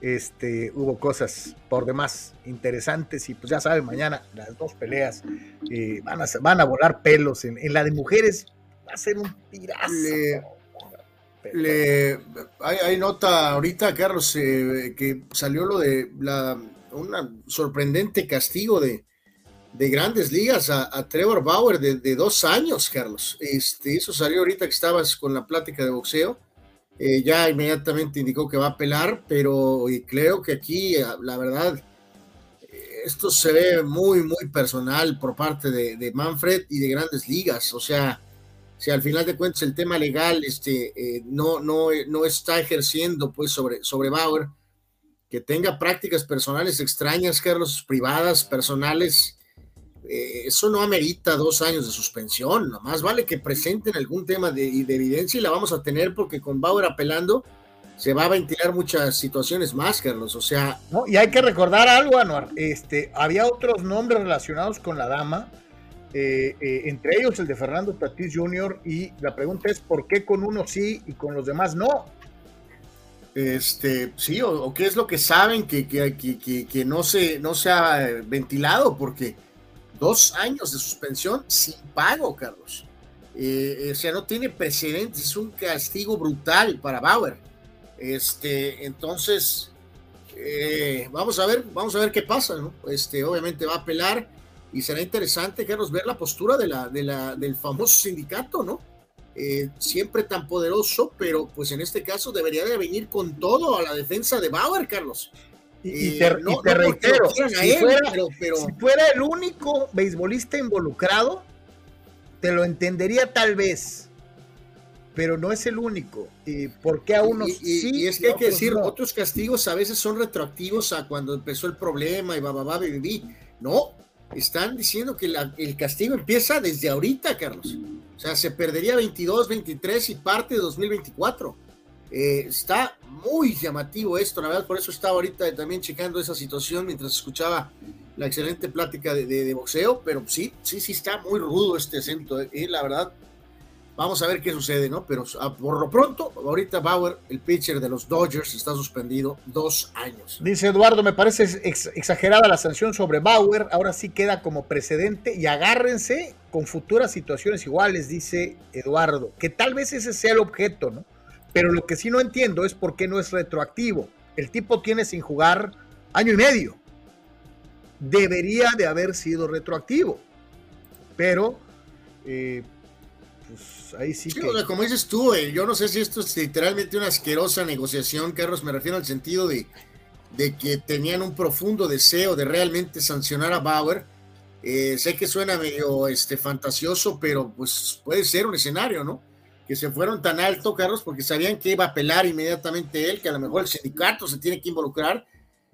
[SPEAKER 1] Este, hubo cosas por demás interesantes y pues ya saben, mañana las dos peleas eh, van, a, van a volar pelos. En, la de mujeres va a ser un tirazo.
[SPEAKER 2] hay, nota ahorita, Carlos, eh, que salió lo de la, un sorprendente castigo de, de grandes ligas a, Trevor Bauer de, dos años, Carlos. Este, eso salió ahorita que estabas con la plática de boxeo. Eh, ya inmediatamente indicó que va a apelar, pero creo que aquí, la verdad, esto se ve muy, muy personal por parte de, Manfred y de grandes ligas. O sea, si al final de cuentas el tema legal este, eh, no, no, no está ejerciendo pues sobre, sobre Bauer, que tenga prácticas personales extrañas, Carlos, privadas, personales, eh, eso no amerita dos años de suspensión. Más vale que presenten algún tema de, de evidencia y la vamos a tener porque con Bauer apelando se va a ventilar muchas situaciones más, Carlos. O sea.
[SPEAKER 1] No, y hay que recordar algo, Anuar. Este, había otros nombres relacionados con la dama, eh, eh, entre ellos el de Fernando Tatis Jr. Y la pregunta es: ¿por qué con uno sí y con los demás no?
[SPEAKER 2] Este, sí, o, qué es lo que saben que, que, que, que, no, se, no se ha ventilado, porque dos años de suspensión sin pago, Carlos. Eh, o sea, no tiene precedentes, es un castigo brutal para Bauer. Este, entonces, eh, vamos a ver, vamos a ver qué pasa, ¿no? Este, obviamente va a apelar y será interesante, Carlos, ver la postura del famoso sindicato, ¿no? Eh, siempre tan poderoso, pero pues en este caso debería de venir con todo a la defensa de Bauer, Carlos.
[SPEAKER 1] Y, te, eh, reitero, si, fuera, si fuera el único beisbolista involucrado, te lo entendería tal vez pero no es el único. ¿Y ¿Por qué a unos
[SPEAKER 2] y, sí? Y es que hay que decir, otros castigos a veces son retroactivos a cuando empezó el problema y va, va, va, No, están diciendo que el castigo empieza desde ahorita, Carlos. O sea, se perdería 22, 23 y parte de 2024. Eh, está muy llamativo esto, la verdad, por eso estaba ahorita también checando esa situación mientras escuchaba la excelente plática de, boxeo, pero sí, sí, sí está muy rudo este acento, eh, la verdad, Vamos a ver qué sucede, ¿no? Pero ah, por lo pronto, ahorita Bauer, el pitcher de los Dodgers, está suspendido dos años.
[SPEAKER 1] Dice Eduardo, me parece exagerada la sanción sobre Bauer, ahora sí queda como precedente y agárrense con futuras situaciones iguales, dice Eduardo, que tal vez ese sea el objeto, ¿no? Pero lo que sí no entiendo es por qué no es retroactivo. El tipo tiene sin jugar año y medio. Debería de haber sido retroactivo, pero... Eh, pues, ahí sí, que...
[SPEAKER 2] como dices tú, eh, yo no sé si esto es literalmente una asquerosa negociación, Carlos, me refiero al sentido de, de que tenían un profundo deseo de realmente sancionar a Bauer. Eh, sé que suena medio este, fantasioso, pero pues puede ser un escenario, ¿no? Que se fueron tan alto, Carlos, porque sabían que iba a apelar inmediatamente él, que a lo mejor el sindicato se tiene que involucrar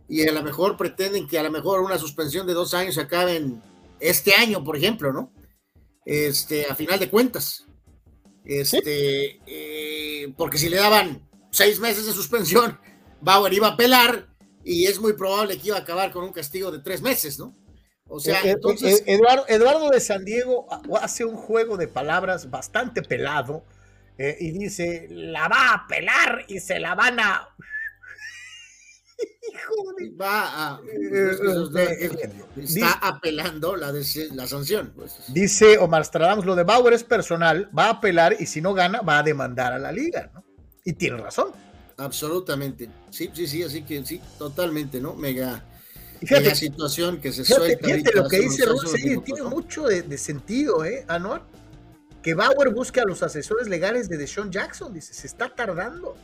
[SPEAKER 2] y a lo mejor pretenden que a lo mejor una suspensión de dos años acabe en este año, por ejemplo, ¿no? Este, a final de cuentas. Este, eh, porque si le daban seis meses de suspensión, Bauer iba a apelar y es muy probable que iba a acabar con un castigo de tres meses, ¿no?
[SPEAKER 1] O sea, eh, eh, entonces. Eduardo, Eduardo, de San Diego hace un juego de palabras bastante pelado y dice: la va a pelar y se la van a
[SPEAKER 2] Va a, está apelando la, la sanción. Pues.
[SPEAKER 1] Dice Omar Stradams, lo de Bauer es personal, va a apelar y si no gana, va a demandar a la liga, ¿no? Y tiene razón.
[SPEAKER 2] Absolutamente. Sí, sí, sí, así que sí, totalmente, ¿no? Mega, mega situación que se suelta.
[SPEAKER 1] Fíjate lo que dice Russell, tiene mucho de, sentido, ¿eh, Anuar? Que Bauer busque a los asesores legales de Deshaun Jackson, dice, se está tardando.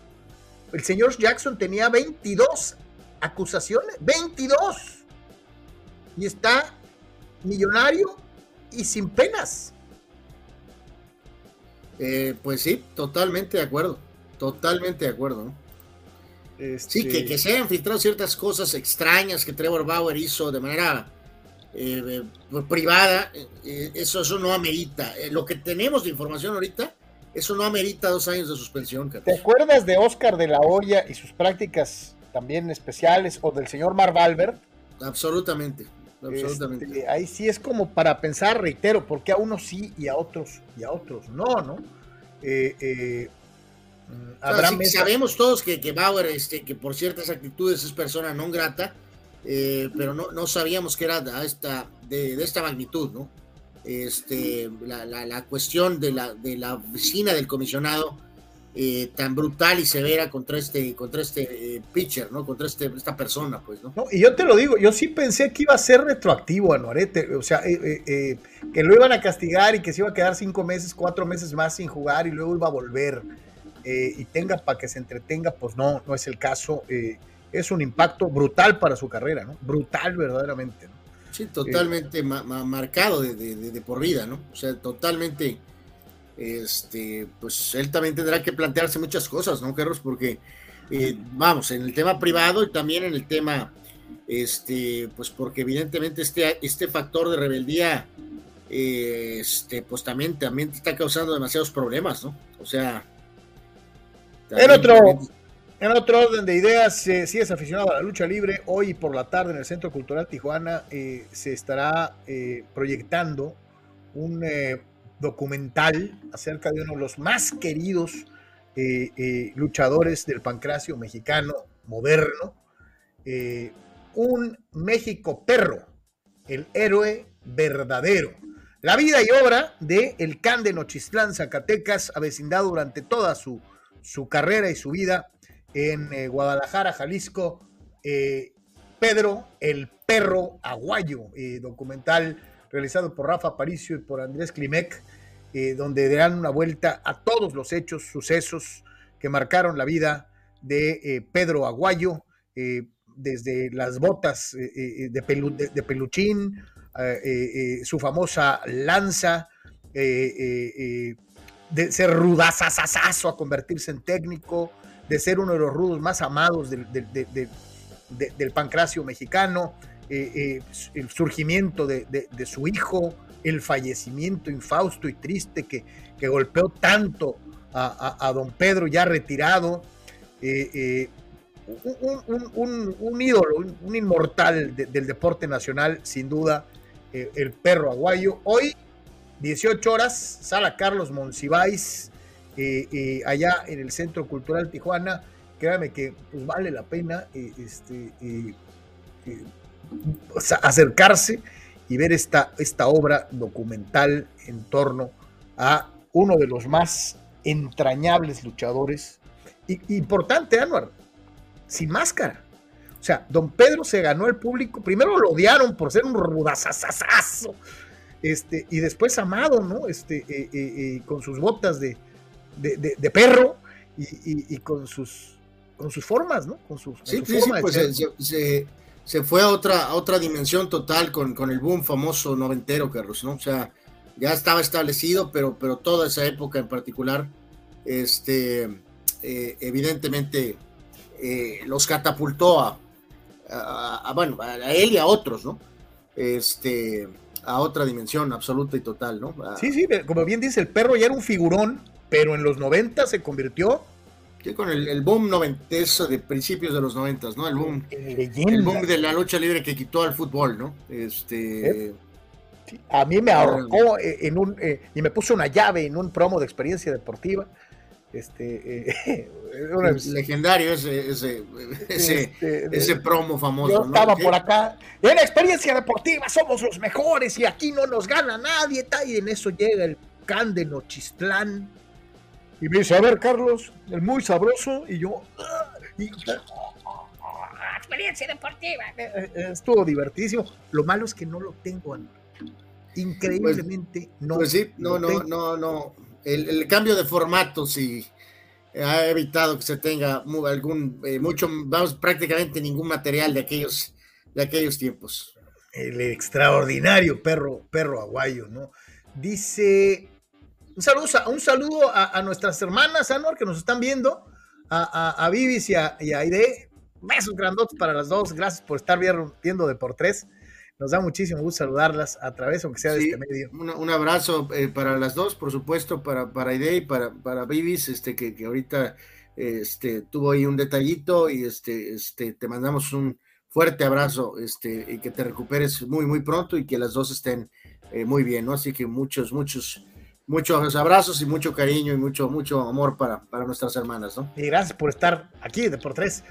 [SPEAKER 1] El señor Jackson tenía 22 acusaciones, 22. Y está millonario y sin penas.
[SPEAKER 2] Eh, pues sí, totalmente de acuerdo. Totalmente de acuerdo. Sí, que, que, se hayan filtrado ciertas cosas extrañas que Trevor Bauer hizo de manera eh, eh, privada, eso, eso no amerita. lo que tenemos de información ahorita, eso no amerita dos años de suspensión.
[SPEAKER 1] ¿Te acuerdas de Oscar de la Hoya y sus prácticas también especiales o del señor Marv Albert.
[SPEAKER 2] Absolutamente, absolutamente.
[SPEAKER 1] Este, ahí sí es como para pensar, reitero, porque a unos sí y a otros y a otros no, ¿no? Eh, eh,
[SPEAKER 2] sabemos todos que, que, Bauer, este, que por ciertas actitudes es persona no grata, eh, pero no, no sabíamos que era de esta, de, esta magnitud, ¿no? Este, la, la, la, cuestión de la, de la oficina del comisionado eh, tan brutal y severa contra este, contra este eh, pitcher, ¿no? Contra este, esta persona, pues, ¿no?
[SPEAKER 1] Y yo te lo digo, yo sí pensé que iba a ser retroactivo, Anuarete, o sea, eh, que lo iban a castigar y que se iba a quedar cinco meses, cuatro meses más sin jugar y luego iba a volver y tenga para que se entretenga, pues no, no es el caso. Es un impacto brutal para su carrera, ¿no? Brutal verdaderamente, ¿no?
[SPEAKER 2] Sí, totalmente marcado de, de por vida, ¿no? O sea, totalmente este, pues él también tendrá que plantearse muchas cosas, ¿no, Carlos? Porque, eh, vamos, en el tema privado y también en el tema, este, pues porque evidentemente este, este factor de rebeldía, este, pues también, también está causando demasiados problemas, ¿no? O sea...
[SPEAKER 1] en otro... En otro orden de ideas, eh, si es aficionado a la lucha libre, hoy por la tarde en el Centro Cultural Tijuana eh, se estará proyectando un documental acerca de uno de los más queridos eh, eh, luchadores del pancracio mexicano moderno, eh, un México perro, el héroe verdadero. La vida y obra de el Can de Nochistlán, Zacatecas, avecindado durante toda su, su carrera y su vida en Guadalajara, Jalisco. Pedro, el perro aguayo, documental realizado por Rafa Paricio y por Andrés Climec, eh, donde darán una vuelta a todos los hechos, sucesos que marcaron la vida de eh, Pedro Aguayo, eh, desde las botas de, peluchín, su famosa lanza, de ser rudazazazazo a convertirse en técnico, de ser uno de los rudos más amados del, del pancracio mexicano, el surgimiento de, su hijo, el fallecimiento infausto y triste que, que golpeó tanto a, don Pedro ya retirado, eh, eh, un, ídolo, un, inmortal del deporte nacional, sin duda, eh, el perro aguayo. Hoy, 18 horas, sala Carlos Monsiváis, allá en el Centro Cultural Tijuana. Créame que pues, vale la pena este, acercarse y ver esta, obra documental en torno a uno de los más entrañables luchadores. Y, importante, Anuar, sin máscara. O sea, don Pedro se ganó el público. Primero lo odiaron por ser un rudazazazazo. Este, y después amado, ¿no? Este, eh, eh, eh, con sus botas de, de, perro y, con sus con sus formas, ¿no? Con sus,
[SPEAKER 2] sí, sí, sí, pues se, se fue a otra, a otra dimensión total con, con el boom famoso noventero, Carlos, ¿no? O sea, ya estaba establecido, pero, pero toda esa época en particular, este, eh, evidentemente eh, los catapultó a, bueno, a él y a otros, ¿no? Este, a otra dimensión absoluta y total, ¿no?
[SPEAKER 1] sí, sí, como bien dice, el perro ya era un figurón, pero en los 90 se convirtió
[SPEAKER 2] con el, boom noventeso de principios de los noventas, ¿no? El boom, el boom de la lucha libre que quitó al fútbol, ¿no? Este.
[SPEAKER 1] A mí me ahorcó eh, en un eh, y me puso una llave en un promo de experiencia deportiva. Este,
[SPEAKER 2] eh, legendario ese, ese, ese, este, promo famoso.
[SPEAKER 1] Yo estaba por acá. En experiencia deportiva somos los mejores y aquí no nos gana nadie. Y en eso llega el Can de Nochistlán y me dice, a ver, Carlos, el muy sabroso. Y yo, ah", experiencia deportiva. Eh, eh, eh, estuvo divertidísimo. Lo malo es que no lo tengo, Increíblemente
[SPEAKER 2] no. Pues sí, no, no, no, no. El, cambio de formato sí ha evitado que se tenga algún, mucho, vamos, prácticamente ningún material de aquellos, de aquellos tiempos.
[SPEAKER 1] El extraordinario perro, perro aguayo, ¿no? Dice un saludo, un saludo a, nuestras hermanas, Anor, que nos están viendo, a, a, Vivis y a, Aide. Besos grandotes para las dos. Gracias por estar viendo de por tres. Nos da muchísimo gusto saludarlas a través, aunque sea de este medio.
[SPEAKER 2] Un, abrazo eh, para las dos, por supuesto, para, para Aide y para, para Vivis, este, que, que ahorita este, tuvo ahí un detallito y este, este, te mandamos un fuerte abrazo este, y que te recuperes muy, muy pronto y que las dos estén eh, muy bien, ¿no? Así que muchos, muchos muchos abrazos y mucho cariño y mucho, mucho amor para, para nuestras hermanas, ¿no?
[SPEAKER 1] Y gracias por estar aquí de por tres.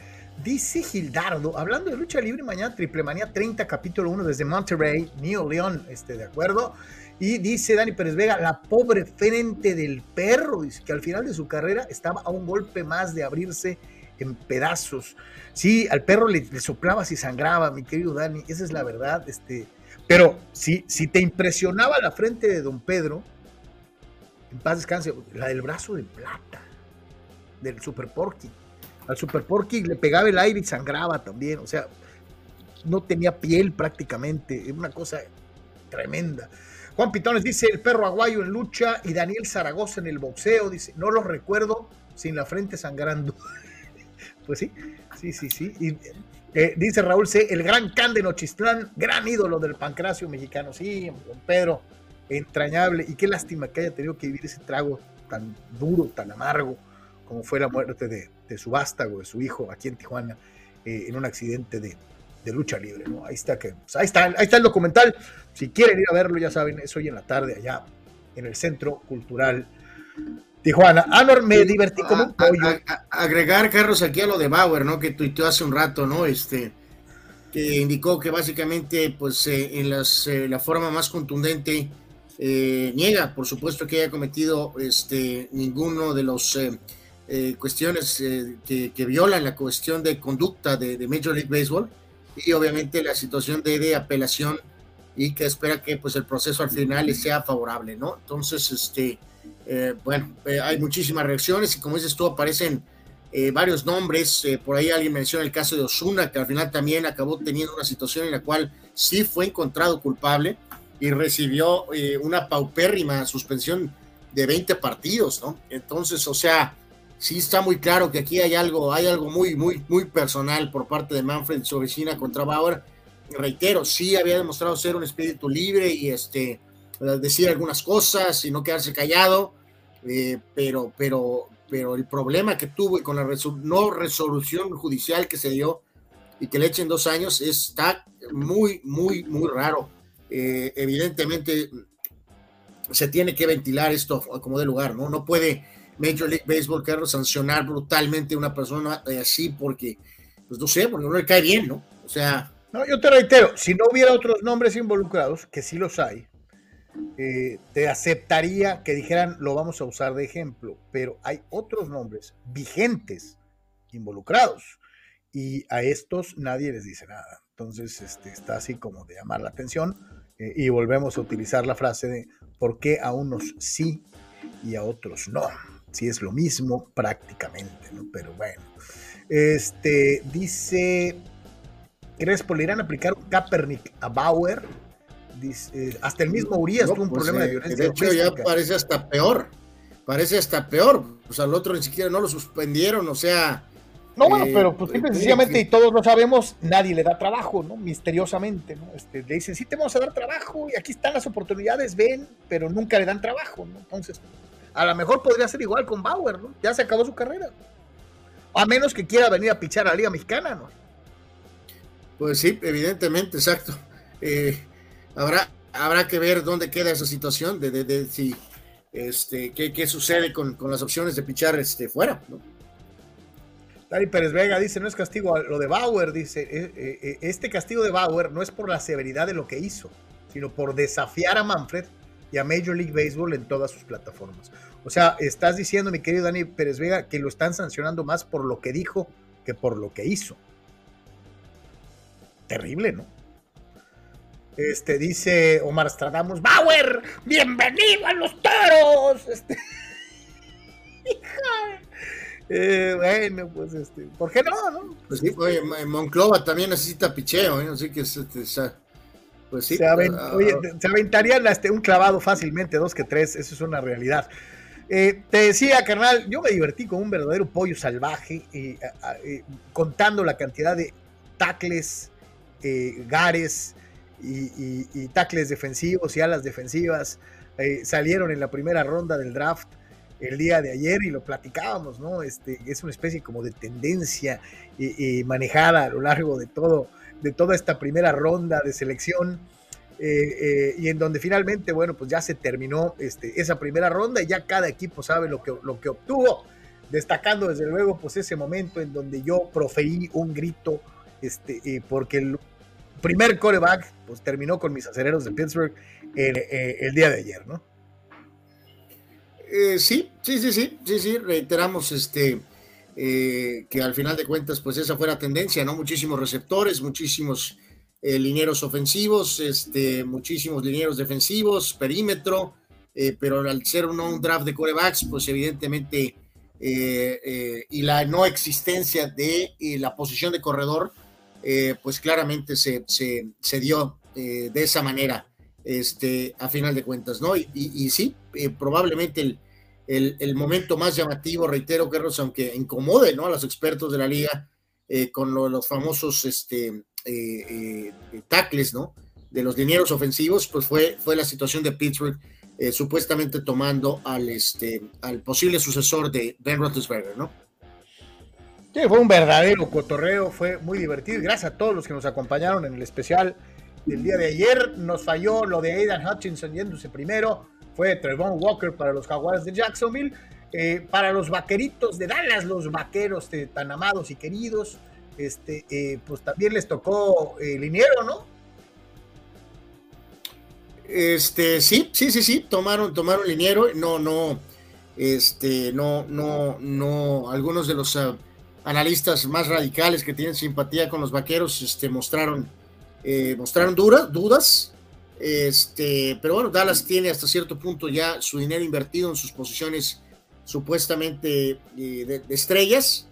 [SPEAKER 1] Dice Gildardo, hablando de lucha libre, mañana Triple Manía 30, capítulo 1 desde Monterrey, New León, este, ¿de acuerdo? Y dice Dani Pérez Vega, la pobre frente del perro, dice que al final de su carrera estaba a un golpe más de abrirse en pedazos. Sí, al perro le, soplaba si sangraba, mi querido Dani, esa es la verdad. Este, pero si, si te impresionaba la frente de don Pedro, en paz descanse, la del brazo de plata, del Super Porky. Al Super Porky le pegaba el aire y sangraba también, o sea, no tenía piel prácticamente, una cosa tremenda. Juan Pitones dice, el perro aguayo en lucha y Daniel Zaragoza en el boxeo, dice, no los recuerdo sin la frente sangrando. pues sí, sí, sí, sí. Y, eh, dice Raúl C., el gran can de Nochistlán, gran ídolo del pancracio mexicano. Sí, don Pedro, entrañable. Y qué lástima que haya tenido que vivir ese trago tan duro, tan amargo, como fue la muerte de, su vástago, de su hijo, aquí en Tijuana, eh, en un accidente de, lucha libre. ¿no? Ahí está, que, pues, ahí, está, ahí está el documental. Si quieren ir a verlo, ya saben, es hoy en la tarde allá en el Centro Cultural Tijuana. Anor, ah, me divertí como un pollo.
[SPEAKER 2] agregar, Carlos, aquí a lo de Bauer, ¿no? Que tuiteó hace un rato, ¿no? Este, que indicó que básicamente, pues, eh, en las, eh, la forma más contundente, eh, niega, por supuesto, que haya cometido este, ninguno de los cuestiones que, que, violan la cuestión de conducta de, de, Major League Baseball y obviamente la situación de, apelación y que espera que, pues, el proceso al final sea favorable, ¿no? Entonces, este eh, bueno, eh, hay muchísimas reacciones y como dices tú, aparecen eh, varios nombres. por ahí alguien menciona el caso de Osuna, que al final también acabó teniendo una situación en la cual sí fue encontrado culpable y recibió una paupérrima suspensión de 20 partidos, ¿no? Entonces, o sea, sí está muy claro que aquí hay algo, hay algo muy, muy, muy personal por parte de Manfred, su vecina contra Bauer. Reitero, sí había demostrado ser un espíritu libre y este decir algunas cosas y no quedarse callado, eh, pero, pero, pero el problema que tuvo y con la no resolución judicial que se dio y que le echen dos años está muy, muy, muy raro. Eh, evidentemente se tiene que ventilar esto como de lugar, ¿no? No puede Major League Baseball, Carlos, sancionar brutalmente a una persona eh, así porque, pues no sé, porque no le cae bien, ¿no? O sea...
[SPEAKER 1] No, yo te reitero, si no hubiera otros nombres involucrados, que sí los hay, eh, te aceptaría que dijeran lo vamos a usar de ejemplo, pero hay otros nombres vigentes involucrados y a estos nadie les dice nada. Entonces este, está así como de llamar la atención eh, y volvemos a utilizar la frase de por qué a unos sí y a otros no. Si es lo mismo prácticamente, ¿no? Pero bueno. Este dice Crespo, ¿le irán a aplicar un Kaepernick a Bauer? Eh, hasta el mismo Urias tuvo un pues, problema de eh, violencia.
[SPEAKER 2] De hecho, ya parece hasta peor. Parece hasta peor. O sea, al otro ni siquiera no lo suspendieron, o sea.
[SPEAKER 1] No, bueno, eh, pero pues sencillamente, y todos lo sabemos, nadie le da trabajo, ¿no? Misteriosamente, ¿no? Este, le dicen, sí, te vamos a dar trabajo, y aquí están las oportunidades, ven, pero nunca le dan trabajo, ¿no? Entonces, a lo mejor podría ser igual con Bauer, ¿no? Ya se acabó su carrera. A menos que quiera venir a pichar a la Liga Mexicana, ¿no?
[SPEAKER 2] Pues sí, evidentemente, exacto. Eh, habrá, habrá que ver dónde queda esa situación, de, de, si, este, qué, qué sucede con, con, las opciones de pichar este, fuera. ¿no?
[SPEAKER 1] Dani Pérez Vega dice, no es castigo lo de Bauer, dice, eh, eh, eh, este castigo de Bauer no es por la severidad de lo que hizo, sino por desafiar a Manfred y a Major League Baseball en todas sus plataformas. O sea, estás diciendo, mi querido Dani Pérez Vega, que lo están sancionando más por lo que dijo que por lo que hizo. Terrible, ¿no? Este, dice Omar Stradamus, Bauer, bienvenido a los toros. Este, eh, bueno, pues este, ¿por qué no? no?
[SPEAKER 2] Pues sí, oye, Monclova también necesita picheo, ¿eh? así que este,
[SPEAKER 1] pues sí. Se, ah, se aventarían este, un clavado fácilmente, dos que tres, eso es una realidad. Eh, te decía, carnal, yo me divertí con un verdadero pollo salvaje, eh, contando la cantidad de tacles, gares, y, y, tacles defensivos y alas defensivas eh, salieron en la primera ronda del draft el día de ayer y lo platicábamos, ¿no? Este, es una especie como de tendencia manejada a lo largo de, todo, de toda esta primera ronda de selección. Eh, eh, y en donde finalmente, bueno, pues ya se terminó este, esa primera ronda y ya cada equipo sabe lo que, lo que obtuvo. destacando desde luego pues ese momento en donde yo proferí un grito este, eh, porque el primer coreback pues terminó con mis acereros de Pittsburgh eh, el día de ayer, ¿no?
[SPEAKER 2] Sí, sí, sí, sí, sí, sí, reiteramos este que al final de cuentas pues esa fue la tendencia, ¿no? Muchísimos receptores, muchísimos linieros ofensivos, este, muchísimos linieros defensivos, perímetro, pero al ser uno un draft de corebacks, pues evidentemente eh, eh, y la no existencia de eh, la posición de corredor, pues claramente se, se, dio de esa manera, este, a final de cuentas, ¿no? Y, y, sí, probablemente el, el, momento más llamativo, reitero, Carlos, aunque incomode, ¿no? A los expertos de la liga con los famosos este, tackles, ¿no? De los dineros ofensivos, pues fue, fue la situación de Pittsburgh eh, supuestamente tomando al, este, al posible sucesor de Ben Roethlisberger, ¿no?
[SPEAKER 1] Fue un verdadero cotorreo, fue muy divertido. Gracias a todos los que nos acompañaron en el especial del día de ayer. Nos falló lo de Aidan Hutchinson yéndose primero. Fue Trevon Walker para los Jaguars de Jacksonville. Eh, para los vaqueritos de Dallas, los vaqueros tan amados y queridos, este, eh, pues también les tocó liniero, ¿no?
[SPEAKER 2] Este, sí, sí, sí, sí, tomaron, tomaron liniero, no, no, este, no, no, no, algunos de los analistas más radicales que tienen simpatía con los vaqueros, este, mostraron, eh, mostraron duras, dudas, este, pero bueno, Dallas tiene hasta cierto punto ya su dinero invertido en sus posiciones supuestamente eh, de, estrellas,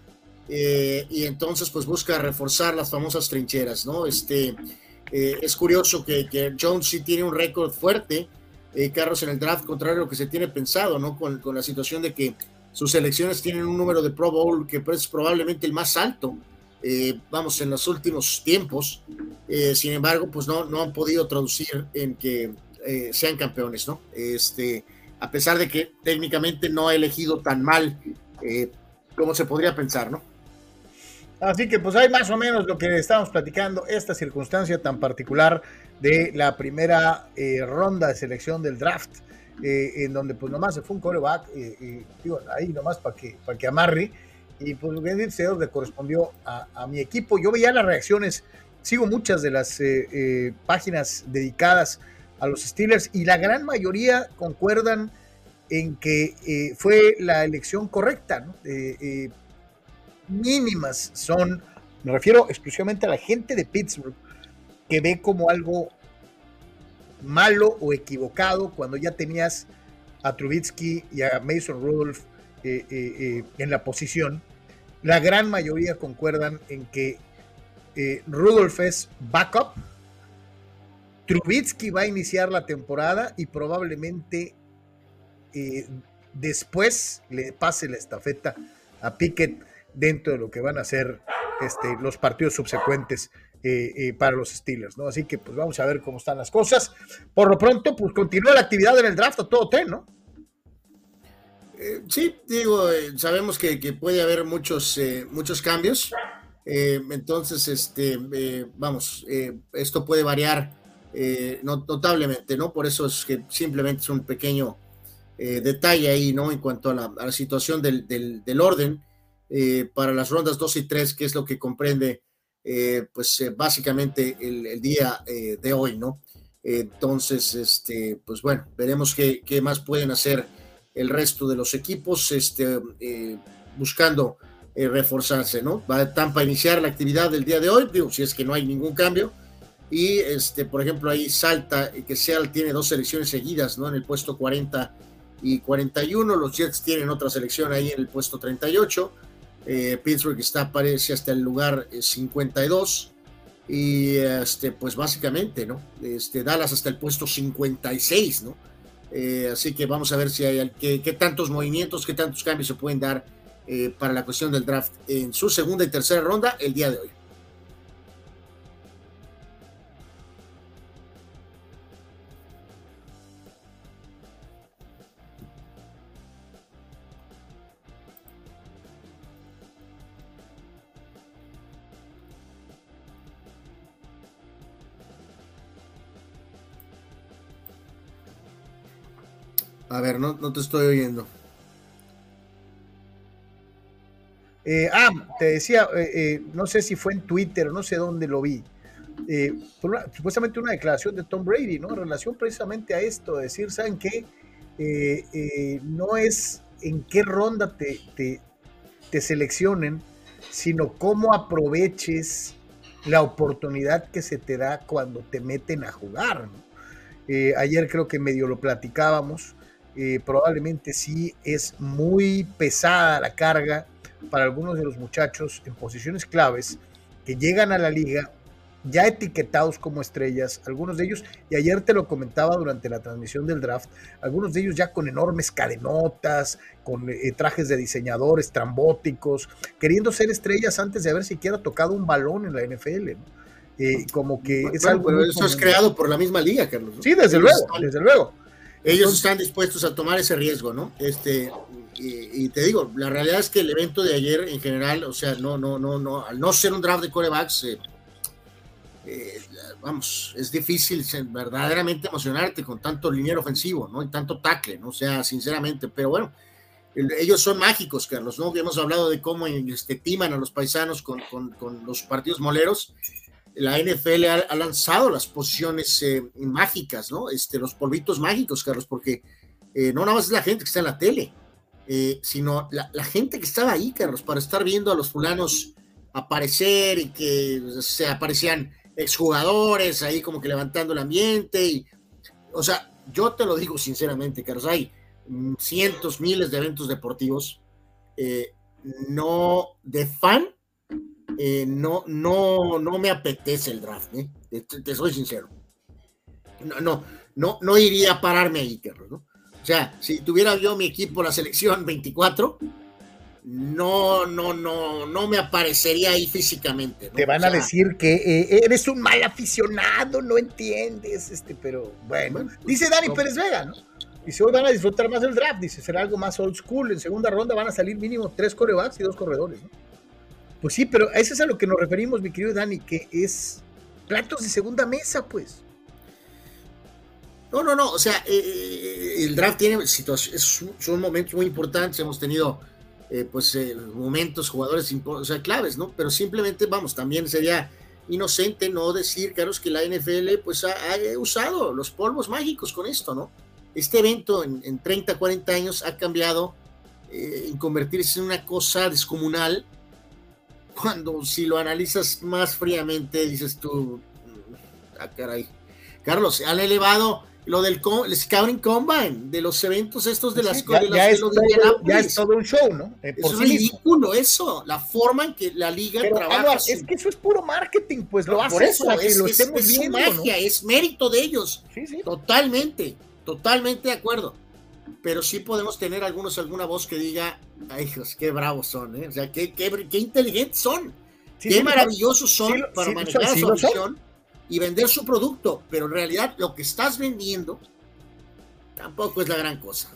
[SPEAKER 2] eh, y entonces pues busca reforzar las famosas trincheras, ¿no? Este, eh, es curioso que, Jones sí tiene un récord fuerte, eh, Carlos, en el draft, contrario a lo que se tiene pensado, ¿no? Con, la situación de que sus selecciones tienen un número de Pro Bowl que es probablemente el más alto, eh, vamos, en los últimos tiempos. sin embargo, pues no, no han podido traducir en que sean campeones, ¿no? Este, a pesar de que técnicamente no ha elegido tan mal como se podría pensar, ¿no?
[SPEAKER 1] Así que pues hay más o menos lo que estamos platicando, esta circunstancia tan particular de la primera eh, ronda de selección del draft, eh, en donde pues nomás se fue un coreback, eh, digo, ahí nomás para que, para que amarre, y pues lo que le correspondió a, mi equipo. Yo veía las reacciones, sigo muchas de las páginas dedicadas a los Steelers y la gran mayoría concuerdan en que fue la elección correcta, mínimas son, me refiero exclusivamente a la gente de Pittsburgh, que ve como algo malo o equivocado cuando ya tenías a Trubitsky y a Mason Rudolph eh, eh, eh, en la posición. La gran mayoría concuerdan en que Rudolph es backup, Trubitsky va a iniciar la temporada y probablemente después le pase la estafeta a Pickett dentro de lo que van a ser este, los partidos subsecuentes eh, eh, para los Steelers, ¿no? Así que pues vamos a ver cómo están las cosas. Por lo pronto, pues continúa la actividad en el draft a todo ten, ¿no?
[SPEAKER 2] Eh, sí, digo, sabemos que, puede haber muchos, muchos cambios. entonces, este, vamos, esto puede variar notablemente, ¿no? Por eso es que simplemente es un pequeño detalle ahí, ¿no? En cuanto a la, situación del, del orden. Eh, para las rondas 2 y 3, que es lo que comprende, eh, pues eh, básicamente el, día de hoy, ¿no? entonces, este, pues bueno, veremos qué, qué, más pueden hacer el resto de los equipos, este, buscando reforzarse, ¿no? Va Tampa a iniciar la actividad del día de hoy, digo, si es que no hay ningún cambio. Y, este, por ejemplo, ahí salta que Seattle tiene dos selecciones seguidas, ¿no? En el puesto 40 y 41. Los Jets tienen otra selección ahí en el puesto 38. Eh, Pittsburgh está, aparece hasta el lugar 52. Eh, y este, pues básicamente, ¿no? Este, Dallas hasta el puesto 56, ¿no? Eh, así que vamos a ver si hay qué, tantos movimientos, qué tantos cambios se pueden dar para la cuestión del draft en su segunda y tercera ronda el día de hoy. A ver, no, no te estoy oyendo.
[SPEAKER 1] Eh, ah, te decía, no sé si fue en Twitter, no sé dónde lo vi. supuestamente una declaración de Tom Brady, ¿no? En relación precisamente a esto, decir, ¿saben qué? no es en qué ronda te, te seleccionen, sino cómo aproveches la oportunidad que se te da cuando te meten a jugar. Eh, ayer creo que medio lo platicábamos, eh, probablemente sí es muy pesada la carga para algunos de los muchachos en posiciones claves que llegan a la liga ya etiquetados como estrellas, algunos de ellos, y ayer te lo comentaba durante la transmisión del draft, algunos de ellos ya con enormes cadenotas, con eh, trajes de diseñadores trambóticos, queriendo ser estrellas antes de haber siquiera tocado un balón en la NFL. Eh, como que es algo.
[SPEAKER 2] Pero eso es creado por la misma liga, Carlos.
[SPEAKER 1] Sí, desde luego, desde luego.
[SPEAKER 2] Ellos están dispuestos a tomar ese riesgo, ¿no? Este, y, te digo, la realidad es que el evento de ayer en general, o sea, no, no, no, no, al no ser un draft de corebacks, eh, eh, vamos, es difícil verdaderamente emocionarte con tanto liniero ofensivo, ¿no? Y tanto tackle, ¿no? O sea, sinceramente, pero bueno, ellos son mágicos, Carlos, ¿no? Hemos hablado de cómo este, timan a los paisanos con, los partidos moleros. La NFL ha, lanzado las posiciones eh, mágicas, ¿no? Este, los polvitos mágicos, Carlos, porque eh, no nada más es la gente que está en la tele, sino la, gente que estaba ahí, Carlos, para estar viendo a los fulanos aparecer y que se aparecían exjugadores ahí como que levantando el ambiente. Y, o sea, yo te lo digo sinceramente, Carlos, hay cientos, miles de eventos deportivos. Eh, no, de fan, eh, no, no, no me apetece el draft, ¿eh? te, soy sincero. No, no, no, no iría a pararme ahí, Carlos, ¿no? O sea, si tuviera yo mi equipo, la selección 24, no, no, no, no me aparecería ahí físicamente.
[SPEAKER 1] Te van a decir que eh, eres un mal aficionado, no entiendes, este, pero bueno. dice Dani Pérez Vega, ¿no? Dice, hoy van a disfrutar más del draft, dice, será algo más old school. En segunda ronda van a salir mínimo tres corebacks y dos corredores, ¿no? Pues sí, pero eso es a lo que nos referimos, mi querido Dani, que es platos de segunda mesa, pues.
[SPEAKER 2] No, no, no, o sea, eh, eh, el draft tiene situaciones, son momentos muy importantes, hemos tenido eh, pues eh, momentos, jugadores o sea, claves, ¿no? Pero simplemente, vamos, también sería inocente no decir, Carlos, que la NFL pues ha, usado los polvos mágicos con esto, ¿no? Este evento en, 30, 40 años ha cambiado eh, en convertirse en una cosa descomunal cuando si lo analizas más fríamente dices tú, mm, ah, caray. Carlos, han elevado lo del Scouting Combine, de los eventos estos de las
[SPEAKER 1] cosas. ya, es todo, un show, ¿no?
[SPEAKER 2] Eh, es ridículo eso, la forma en que la liga trabaja.
[SPEAKER 1] es que eso es puro marketing, pues lo hace
[SPEAKER 2] por eso, es, lo es, magia, es mérito de ellos. Totalmente, totalmente de acuerdo. Pero sí podemos tener algunos, alguna voz que diga, ay, hijos, qué bravos son, ¿eh? O sea, qué, qué, qué inteligentes son, qué maravillosos son para manejar su afición y vender su producto, pero en realidad lo que estás vendiendo tampoco es la gran cosa.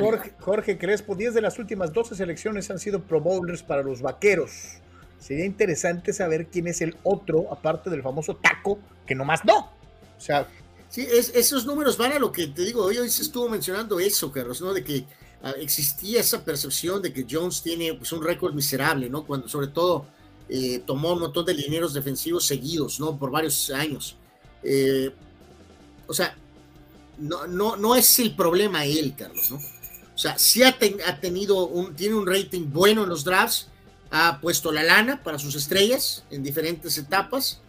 [SPEAKER 1] Jorge, Jorge, Crespo, 10 de las últimas 12 selecciones han sido Pro Bowlers para los vaqueros. Sería interesante saber quién es el otro, aparte del famoso taco, que nomás no. O sea.
[SPEAKER 2] Sí, esos números van a lo que te digo. Hoy se estuvo mencionando eso, Carlos, ¿no? De que ah, existía esa percepción de que Jones tiene pues, un récord miserable, ¿no? Cuando, sobre todo, eh, tomó un montón de lineros defensivos seguidos, ¿no? Por varios años. Eh, o sea, no, no, no es el problema él, Carlos, ¿no? O sea, sí ha, tenido tiene un rating bueno en los drafts, ha puesto la lana para sus estrellas en diferentes etapas.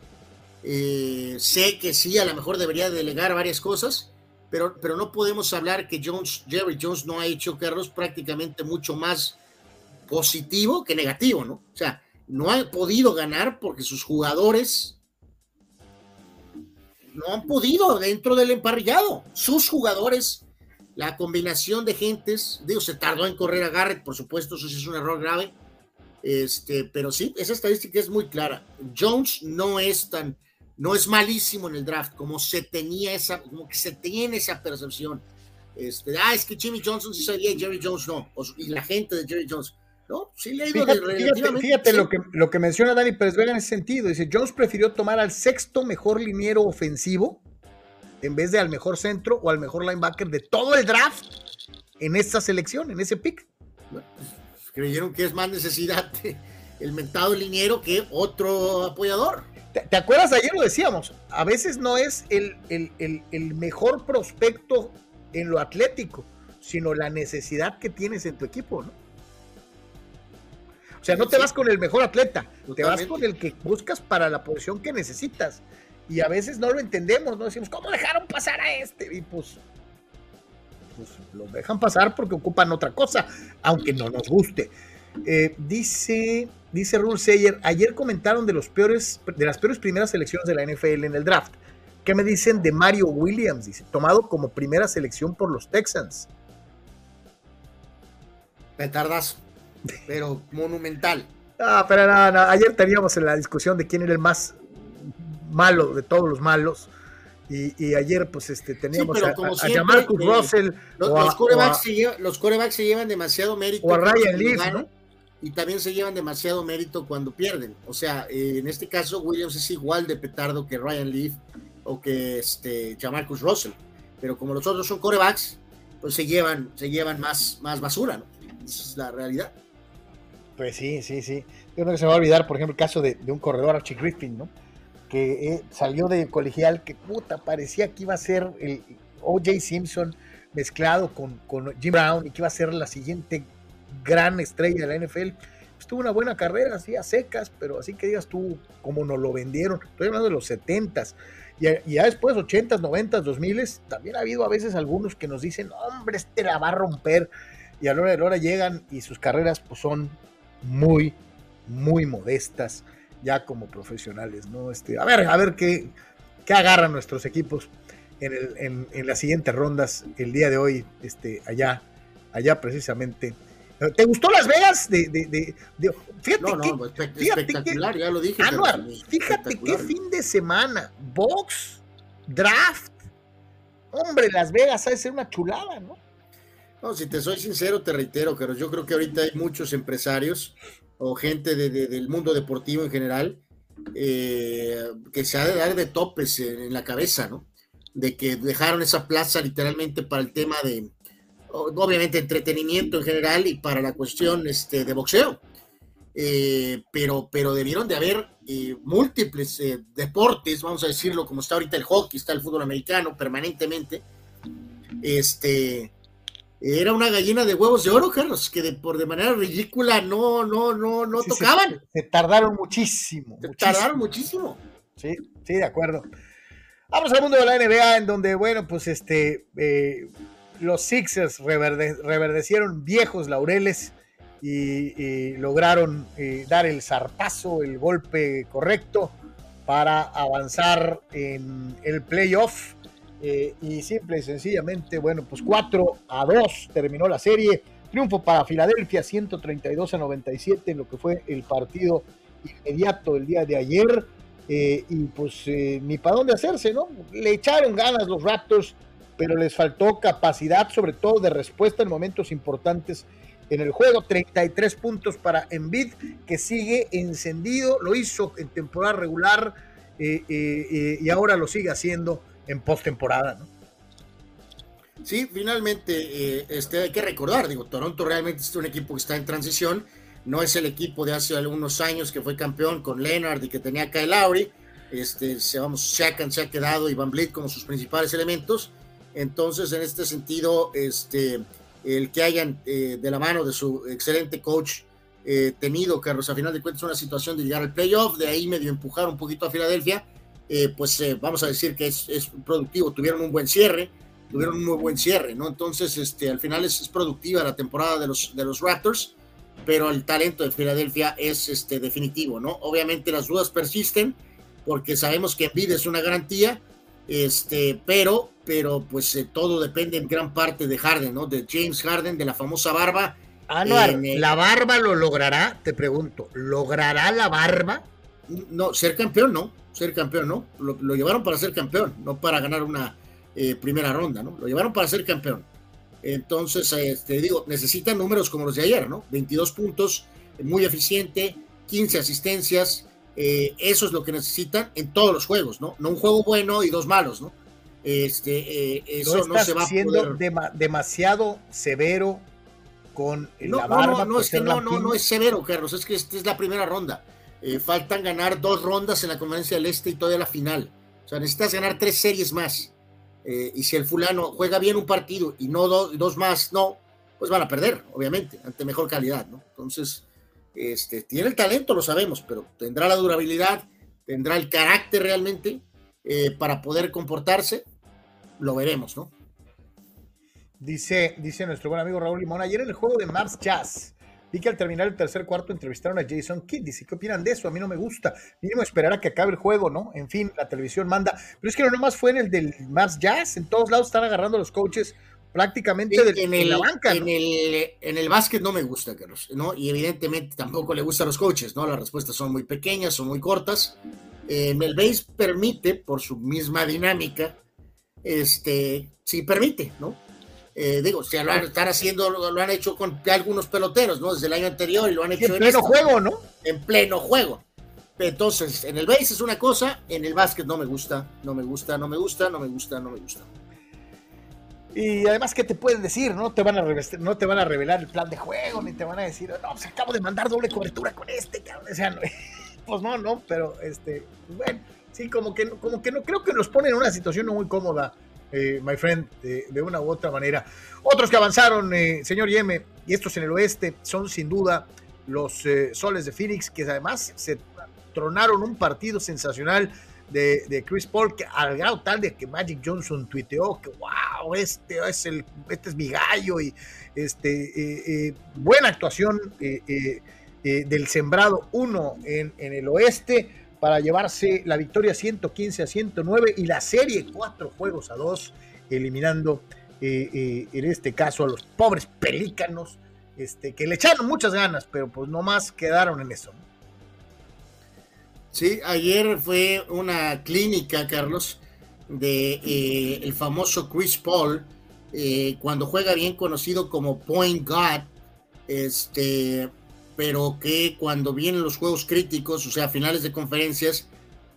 [SPEAKER 2] Eh, sé que sí, a lo mejor debería delegar varias cosas, pero, pero no podemos hablar que Jones, Jerry Jones no ha hecho, Carlos, prácticamente mucho más positivo que negativo, ¿no? O sea, no ha podido ganar porque sus jugadores no han podido dentro del emparrillado. Sus jugadores, la combinación de gentes, digo, se tardó en correr a Garrett, por supuesto, eso sí es un error grave. Este, pero sí, esa estadística es muy clara. Jones no es tan, no es malísimo en el draft, como se tenía esa, como que se tiene esa percepción. Este, ah, es que Jimmy Johnson sí sabía y Jerry Jones no, y la gente de Jerry Jones. ¿no? Sí le ha ido
[SPEAKER 1] fíjate, fíjate, lo, que, lo que menciona Dani Pérez Vega en ese sentido. Dice, Jones prefirió tomar al sexto mejor liniero ofensivo en vez de al mejor centro o al mejor linebacker de todo el draft en esta selección, en ese pick.
[SPEAKER 2] creyeron que es más necesidad el mentado liniero que otro apoyador.
[SPEAKER 1] ¿Te, acuerdas? Ayer lo decíamos, a veces no es el, el, mejor prospecto en lo atlético, sino la necesidad que tienes en tu equipo, ¿no? O sea, no te vas con el mejor atleta, te vas con el que buscas para la posición que necesitas. Y a veces no lo entendemos, no decimos, ¿cómo dejaron pasar a este? Y pues, pues lo dejan pasar porque ocupan otra cosa, aunque no nos guste. Eh, dice, dice Rule Sayer, ayer comentaron de, los peores, de las peores primeras selecciones de la NFL en el draft. ¿Qué me dicen de Mario Williams? Dice, tomado como primera selección por los Texans.
[SPEAKER 2] Petardazo, pero monumental.
[SPEAKER 1] Ah, pero no, no, ayer teníamos la discusión de quién era el más malo de todos los malos. Y, ayer, pues, este, teníamos a, Marcus eh, Russell.
[SPEAKER 2] Los, corebacks se llevan, demasiado mérito.
[SPEAKER 1] O a Ryan Leaf, ¿no?
[SPEAKER 2] Y también se llevan demasiado mérito cuando pierden. O sea, eh, en este caso, Williams es igual de petardo que Ryan Leaf o que este, Jamarcus Russell. Pero como los otros son corebacks, pues se llevan, se llevan más, más basura, ¿no? Esa es la realidad.
[SPEAKER 1] Pues sí, sí, sí. Yo creo que se va a olvidar, por ejemplo, el caso de, un corredor, Archie Griffin, ¿no? que eh, salió de colegial, que puta, parecía que iba a ser el O.J. Simpson mezclado con, Jim Brown y que iba a ser la siguiente gran estrella de la NFL. Pues tuvo una buena carrera, así a secas, pero así que digas tú, como nos lo vendieron. Estoy hablando de los 70s. Y, ya después, 80s, 90s, 2000s, también ha habido a veces algunos que nos dicen, hombre, este la va a romper. Y a la hora de la hora llegan y sus carreras pues, son muy, muy modestas ya como profesionales, ¿no? Este, a ver, a ver qué, qué agarran nuestros equipos en, el, en, las siguientes rondas el día de hoy, este, allá, allá precisamente. ¿Te gustó Las Vegas? De, de,
[SPEAKER 2] fíjate no, no, espectacular, ya lo dije.
[SPEAKER 1] fíjate qué fin de semana. Box, draft. Hombre, Las Vegas ha de ser una chulada, ¿no?
[SPEAKER 2] No, si te soy sincero, te reitero, pero yo creo que ahorita hay muchos empresarios o gente del mundo deportivo en general, eh, que se ha de dar de topes en, la cabeza, ¿no? De que dejaron esa plaza literalmente para el tema de, obviamente, entretenimiento en general y para la cuestión este, de boxeo. Eh, pero, pero debieron de haber eh, múltiples deportes, vamos a decirlo, como está ahorita el hockey, está el fútbol americano permanentemente, este, era una gallina de huevos de oro, Carlos, que de, por de manera ridícula no, no, no, no tocaban.
[SPEAKER 1] Se, tardaron muchísimo.
[SPEAKER 2] Se tardaron muchísimo.
[SPEAKER 1] Sí, sí, de acuerdo. Vamos al mundo de la NBA, en donde, bueno, pues este, eh, los Sixers reverdecieron viejos laureles y, lograron eh, dar el zarpazo, el golpe correcto para avanzar en el playoff eh, y simple y sencillamente, bueno, pues 4 a 2 terminó la serie. Triunfo para Filadelfia, 132 a 97 en lo que fue el partido inmediato del día de ayer. Eh, y pues ni para dónde hacerse, ¿no? Le echaron ganas los Raptors, pero les faltó capacidad, sobre todo de respuesta en momentos importantes en el juego. 33 puntos para Embiid, que sigue encendido, lo hizo en temporada regular y ahora lo sigue haciendo en postemporada.
[SPEAKER 2] Sí, finalmente, eh, este, hay que recordar, digo, Toronto realmente es un equipo que está en transición, no es el equipo de hace algunos años que fue campeón con Leonard y que tenía a Kyle Lowry, este, se, vamos, Shakan se ha quedado y Van Vliet como sus principales elementos, entonces en este sentido, este, el que hayan eh, de la mano de su excelente coach eh, tenido, Carlos, a final de cuentas una situación de llegar al playoff, de ahí medio empujar un poquito a Filadelfia, eh, pues eh, vamos a decir que es, productivo, tuvieron un buen cierre, tuvieron un muy buen cierre, ¿no? Entonces, este, al final es, productiva la temporada de los, de los Raptors, pero el talento de Filadelfia es este, definitivo, ¿no? Obviamente las dudas persisten, porque sabemos que Embiid es una garantía, este, pero, pero pues eh, todo depende en gran parte de Harden, ¿no? De James Harden, de la famosa barba.
[SPEAKER 1] Anuar, ¿la barba lo logrará? Te pregunto, ¿logrará la barba?
[SPEAKER 2] No, ser campeón no ser campeón, ¿no? Lo, llevaron para ser campeón, no para ganar una eh, primera ronda, ¿no? Lo llevaron para ser campeón. Entonces, te este, digo, necesitan números como los de ayer, ¿no? 22 puntos, muy eficiente, 15 asistencias, eh, eso es lo que necesitan en todos los juegos, ¿no? No un juego bueno y dos malos, ¿no? Este, eh, eso no, se va a
[SPEAKER 1] siendo demasiado severo con
[SPEAKER 2] no,
[SPEAKER 1] la barba.
[SPEAKER 2] No, no, es que no, no, no es severo, Carlos, es que esta es la primera ronda. Eh, faltan ganar dos rondas en la conferencia del Este y todavía la final. O sea, necesitas ganar tres series más. Eh, y si el fulano juega bien un partido y no dos más, no, pues van a perder, obviamente, ante mejor calidad, ¿no? Entonces, este, tiene el talento, lo sabemos, pero tendrá la durabilidad, tendrá el carácter realmente eh, para poder comportarse, lo veremos, ¿no?
[SPEAKER 1] Dice, dice nuestro buen amigo Raúl Limón, ayer en el juego de Mars Jazz, vi que al terminar el tercer cuarto entrevistaron a Jason Kidd, dice, ¿qué opinan de eso? A mí no me gusta, mínimo esperar a que acabe el juego, ¿no? En fin, la televisión manda, pero es que no nomás fue en el del Mars Jazz, en todos lados están agarrando los coaches prácticamente
[SPEAKER 2] en, el, la banca. En, el, en el básquet no me gusta, Carlos, ¿no? Y evidentemente tampoco le gusta a los coaches, ¿no? Las respuestas son muy pequeñas, son muy cortas. en el base permite, por su misma dinámica, este, sí permite, ¿no? Eh, digo, si lo están haciendo, lo, han hecho con algunos peloteros, ¿no? Desde el año anterior y lo han hecho
[SPEAKER 1] en, pleno juego, ¿no?
[SPEAKER 2] En pleno juego. Entonces, en el base es una cosa, en el básquet no me gusta, no me gusta, no me gusta, no me gusta, no me gusta.
[SPEAKER 1] Y además, ¿qué te pueden decir? No te van a no te van a revelar el plan de juego, ni te van a decir, no, pues acabo de mandar doble cobertura con este, cabrón. O sea, no, pues no, no, pero este, bueno, sí, como que, como que no, creo que nos pone en una situación no muy cómoda, eh, my friend, de, una u otra manera. Otros que avanzaron, eh, señor Yeme, y estos en el oeste, son sin duda los eh, soles de Phoenix, que además se tronaron un partido sensacional de, Chris Paul, que al grado tal de que Magic Johnson tuiteó que wow, este es el, este es mi gallo, y este eh, eh, buena actuación eh, del sembrado 1 en, en, el oeste para llevarse la victoria 115 a 109 y la serie 4 juegos a 2, eliminando en este caso a los pobres pelícanos, este, que le echaron muchas ganas, pero pues no más quedaron en eso.
[SPEAKER 2] Sí, ayer fue una clínica, Carlos, de eh, el famoso Chris Paul, eh, cuando juega bien conocido como Point God, este, pero que cuando vienen los juegos críticos, o sea, finales de conferencias,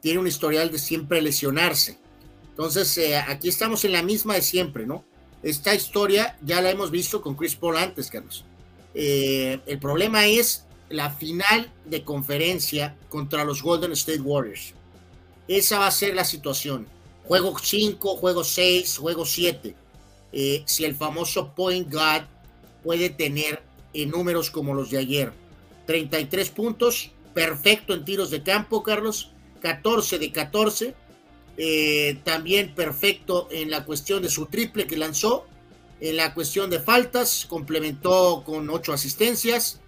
[SPEAKER 2] tiene un historial de siempre lesionarse. Entonces, eh, aquí estamos en la misma de siempre, ¿no? Esta historia ya la hemos visto con Chris Paul antes, Carlos. el problema es la final de conferencia contra los Golden State Warriors. Esa va a ser la situación. Juego 5, juego 6, juego 7. Eh, si el famoso point guard puede tener en números como los de ayer. 33 puntos, perfecto en tiros de campo, Carlos. 14 de 14. Eh, también perfecto en la cuestión de su triple que lanzó. En la cuestión de faltas, complementó con 8 asistencias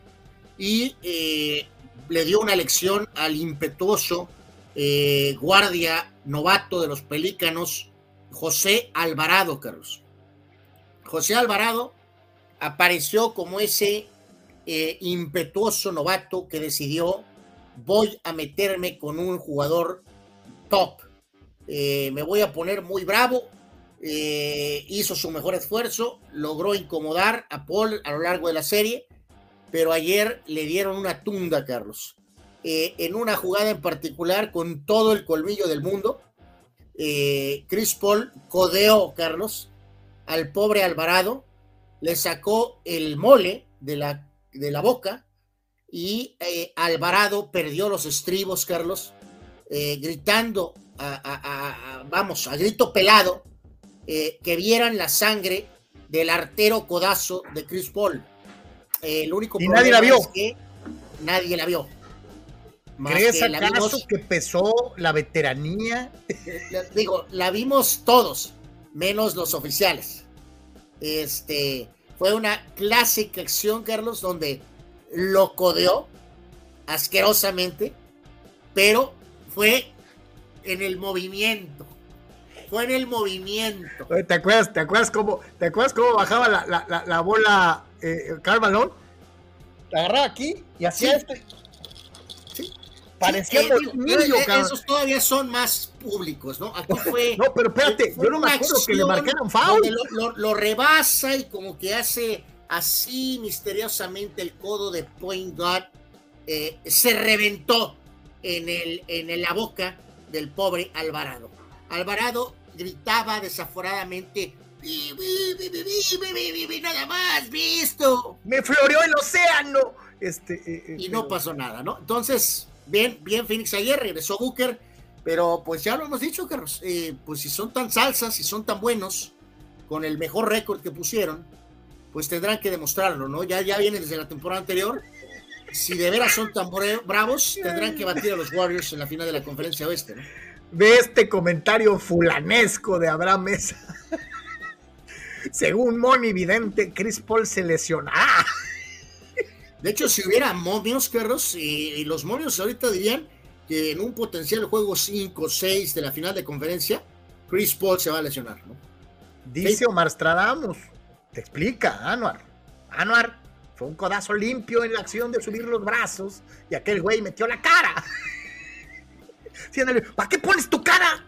[SPEAKER 2] y eh, le dio una lección al impetuoso eh, guardia novato de los Pelícanos, José Alvarado, Carlos. José Alvarado apareció como ese eh, impetuoso novato que decidió voy a meterme con un jugador top. me voy a poner muy bravo. hizo su mejor esfuerzo, logró incomodar a Paul a lo largo de la serie pero ayer le dieron una tunda, Carlos. Eh, en una jugada en particular con todo el colmillo del mundo, eh, Chris Paul codeó, Carlos, al pobre Alvarado, le sacó el mole de la, de la boca y eh, Alvarado perdió los estribos, Carlos, gritando, vamos, a grito pelado, que vieran la sangre del artero codazo de Chris Paul. El único
[SPEAKER 1] y nadie la vio.
[SPEAKER 2] que nadie la vio.
[SPEAKER 1] ¿Crees acaso que pesó la veteranía?
[SPEAKER 2] Digo, la vimos todos, menos los oficiales. Este fue una clásica acción, Carlos, donde lo codeó asquerosamente, pero fue en el movimiento. Fue en el movimiento.
[SPEAKER 1] ¿Te acuerdas, te acuerdas cómo, te acuerdas cómo bajaba la, la, la bola eh, Carvalho, la agarraba aquí y hacía este.
[SPEAKER 2] Parecía eh, eh, Esos todavía son más públicos, ¿no? Aquí fue.
[SPEAKER 1] no, pero espérate, yo no me acuerdo que le marcaron foul.
[SPEAKER 2] Lo, rebasa y como que hace así misteriosamente el codo de Point God. Eh, se reventó en, el, en la boca del pobre Alvarado. Alvarado gritaba desaforadamente nada más, visto.
[SPEAKER 1] Me floreó el océano. Este,
[SPEAKER 2] eh, y no pasó nada, ¿no? Entonces, bien, bien Phoenix ayer, regresó Booker, pero pues ya lo hemos dicho, Carlos, eh, pues si son tan salsas, si son tan buenos, con el mejor récord que pusieron, pues tendrán que demostrarlo, ¿no? Ya, ya viene desde la temporada anterior. Si de veras son tan bravos, tendrán que batir a los Warriors en la final de la conferencia oeste, ¿no?
[SPEAKER 1] Ve este comentario fulanesco de Abraham Mesa. Según Moni Vidente, Chris Paul se lesionará.
[SPEAKER 2] De hecho, si hubiera momios, Carlos, y, los momios ahorita dirían que en un potencial juego 5 6 de la final de conferencia, Chris Paul se va a lesionar, ¿no?
[SPEAKER 1] Dice Omar Stradamus, te explica, Anuar. Anuar fue un codazo limpio en la acción de subir los brazos y aquel güey metió la cara. ¿Para qué pones tu cara?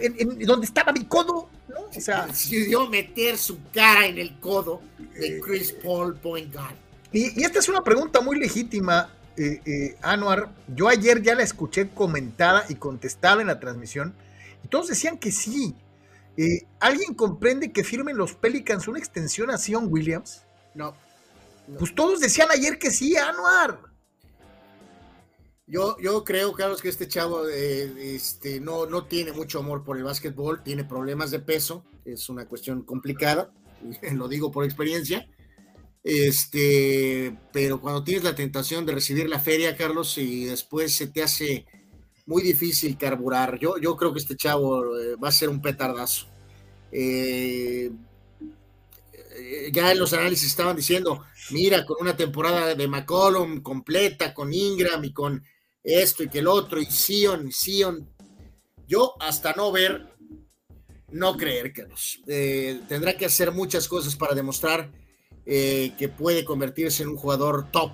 [SPEAKER 1] En, donde estaba mi codo, ¿no?
[SPEAKER 2] O sea, decidió meter su cara en el codo de eh, Chris Paul Point Guard.
[SPEAKER 1] Y, esta es una pregunta muy legítima, eh, eh, Anuar. Yo ayer ya la escuché comentada y contestada en la transmisión, y todos decían que sí. ¿Alguien comprende que firmen los Pelicans una extensión a Sion Williams?
[SPEAKER 2] No.
[SPEAKER 1] Pues todos decían ayer que sí, Anuar.
[SPEAKER 2] Yo, yo creo, Carlos, que este chavo eh, este, no, no tiene mucho amor por el básquetbol, tiene problemas de peso, es una cuestión complicada, lo digo por experiencia. Este, pero cuando tienes la tentación de recibir la feria, Carlos, y después se te hace muy difícil carburar, yo, yo creo que este chavo eh, va a ser un petardazo. Eh, ya en los análisis estaban diciendo, mira, con una temporada de McCollum completa, con Ingram y con esto y que el otro, y Sion, y Sion. Yo hasta no ver, no creer, que Eh, tendrá que hacer muchas cosas para demostrar eh, que puede convertirse en un jugador top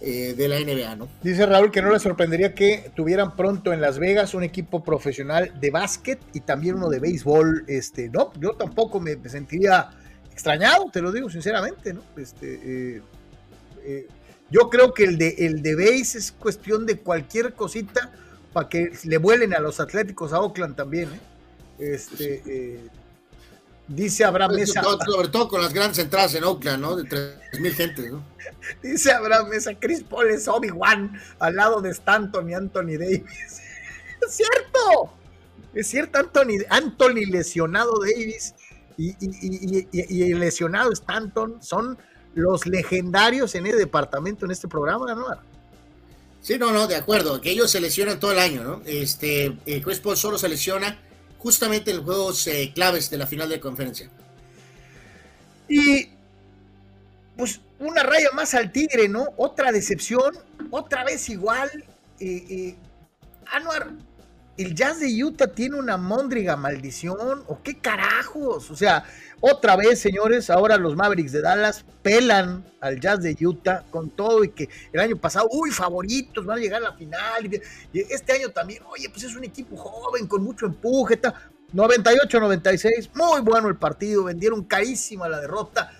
[SPEAKER 2] eh, de la NBA, ¿no?
[SPEAKER 1] Dice Raúl que no le sorprendería que tuvieran pronto en Las Vegas un equipo profesional de básquet y también uno de béisbol. Este, no, yo tampoco me sentiría extrañado, te lo digo sinceramente, ¿no? Este, eh, yo creo que el de, el de base es cuestión de cualquier cosita para que le vuelen a los Atléticos a Oakland también. ¿eh? Este, eh, dice Abraham pues, Mesa.
[SPEAKER 2] Sobre todo con las grandes entradas en Oakland, ¿no? De 3.000 gentes, ¿no?
[SPEAKER 1] Dice Abraham Mesa, Chris Paul es Obi-Wan al lado de Stanton y Anthony Davis. es cierto. Es cierto, Anthony, Anthony lesionado Davis y, y, y el lesionado Stanton son los legendarios en el departamento, en este programa, ¿no?
[SPEAKER 2] Sí, no, no, de acuerdo, que ellos se lesionan todo el año, ¿no? Este, eh, Chris Paul solo se lesiona justamente en los juegos eh, claves de la final de conferencia.
[SPEAKER 1] Y, pues, una raya más al tigre, ¿no? Otra decepción, otra vez igual. Eh, eh ¿el Jazz de Utah tiene una móndriga maldición? ¿O qué carajos? O sea, otra vez, señores, ahora los Mavericks de Dallas pelan al Jazz de Utah con todo y que el año pasado, uy, favoritos, van a llegar a la final. Y este año también, oye, pues es un equipo joven con mucho empuje. 98-96, muy bueno el partido, vendieron carísima la derrota,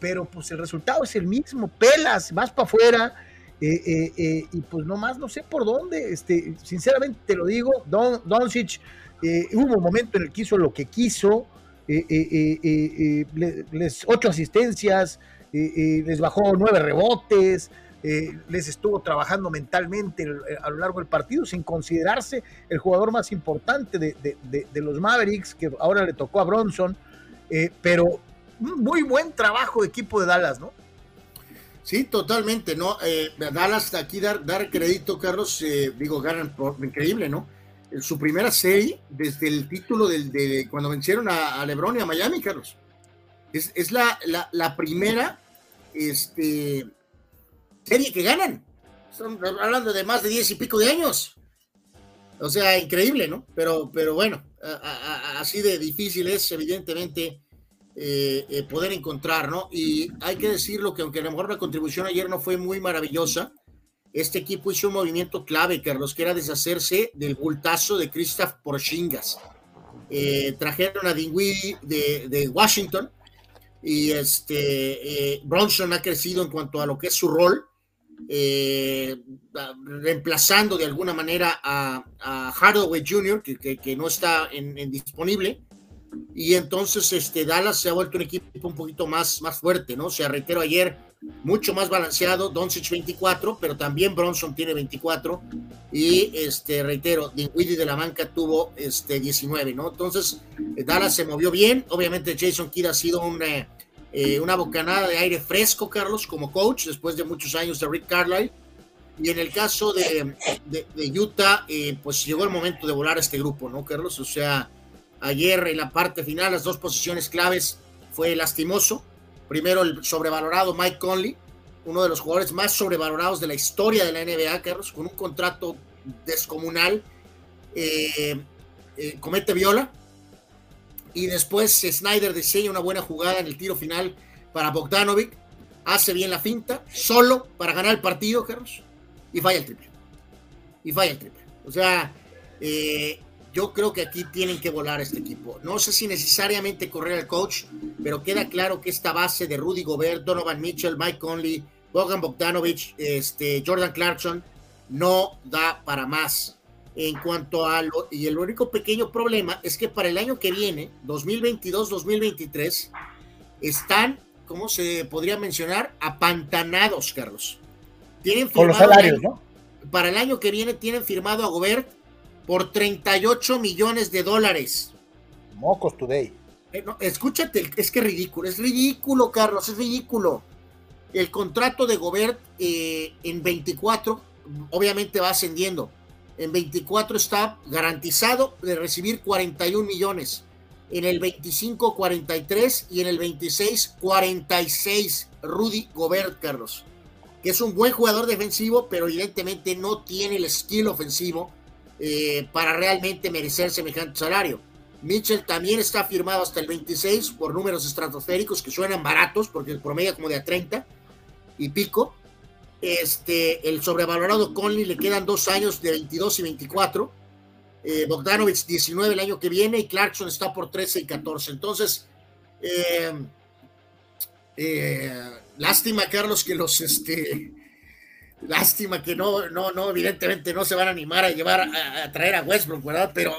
[SPEAKER 1] pero pues el resultado es el mismo, pelas, vas para afuera. Eh, eh, eh, y pues nomás no sé por dónde, este, sinceramente te lo digo, Don, Doncic hubo un momento en el que hizo lo que quiso, les ocho asistencias, les bajó nueve rebotes, les estuvo trabajando mentalmente a lo largo del partido sin considerarse el jugador más importante de, los Mavericks, que ahora le tocó a Bronson, pero muy buen trabajo de equipo de Dallas, ¿no?
[SPEAKER 2] Sí, totalmente, ¿no? Dallas, aquí dar, dar crédito, Carlos, digo, ganan por increíble, ¿no? su primera serie desde el título del, de cuando vencieron a, LeBron y a Miami, Carlos. Es, la, la, primera este, serie que ganan. Están hablando de más de diez y pico de años. O sea, increíble, ¿no? Pero, pero bueno, así de difícil es, evidentemente, eh, eh, poder encontrar, ¿no? Y hay que decirlo que aunque a lo mejor la contribución ayer no fue muy maravillosa, este equipo hizo un movimiento clave, Carlos, que era deshacerse del bultazo de Christoph Porzingis. Eh, trajeron a Dingwiddie de, Washington y este eh, Bronson ha crecido en cuanto a lo que es su rol, eh, reemplazando de alguna manera a, Hardaway Jr., que, no está en, disponible. Y entonces este, Dallas se ha vuelto un equipo un poquito más, más fuerte, ¿no? O sea, reitero, ayer mucho más balanceado, Doncic 24, pero también Bronson tiene 24 y este, reitero, Dinwiddie de la banca tuvo este, 19, ¿no? Entonces, Dallas se movió bien, obviamente Jason Kidd ha sido una, eh, una bocanada de aire fresco, Carlos, como coach, después de muchos años de Rick Carlisle, y en el caso de, de, Utah, eh, pues llegó el momento de volar a este grupo, ¿no, Carlos? O sea, ayer en la parte final, las dos posiciones claves fue lastimoso. Primero el sobrevalorado Mike Conley, uno de los jugadores más sobrevalorados de la historia de la NBA, Carlos, con un contrato descomunal. Eh, eh, comete viola. Y después Snyder diseña una buena jugada en el tiro final para Bogdanovic. Hace bien la finta, solo para ganar el partido, Carlos y falla el triple. Y falla el triple. O sea, eh, yo creo que aquí tienen que volar este equipo. No sé si necesariamente correr al coach, pero queda claro que esta base de Rudy Gobert, Donovan Mitchell, Mike Conley, Bogan Bogdanovich, este, Jordan Clarkson, no da para más. En cuanto a lo, y el único pequeño problema es que para el año que viene, 2022-2023, están, ¿cómo se podría mencionar? Apantanados, Carlos. Tienen
[SPEAKER 1] Con los salarios, ¿no?
[SPEAKER 2] Para el año que viene tienen firmado a Gobert por 38 millones de dólares.
[SPEAKER 1] Mocos today.
[SPEAKER 2] Eh, escúchate, es que es ridículo, es ridículo, Carlos, es ridículo. El contrato de Gobert eh, en 24, obviamente va ascendiendo. En 24 está garantizado de recibir 41 millones. En el 25, 43 y en el 26, 46. Rudy Gobert, Carlos que es un buen jugador defensivo, pero evidentemente no tiene el skill ofensivo eh, para realmente merecer semejante salario. Mitchell también está firmado hasta el 26 por números estratosféricos que suenan baratos, porque el promedio como de a 30 y pico. Este, el sobrevalorado Conley le quedan dos años de 22 y 24. Eh, Bogdanovich 19 el año que viene y Clarkson está por 13 y 14. Entonces, eh, eh, lástima, Carlos, que los, este, lástima que no, no, no, evidentemente no se van a animar a llevar, a, traer a Westbrook, ¿verdad? Pero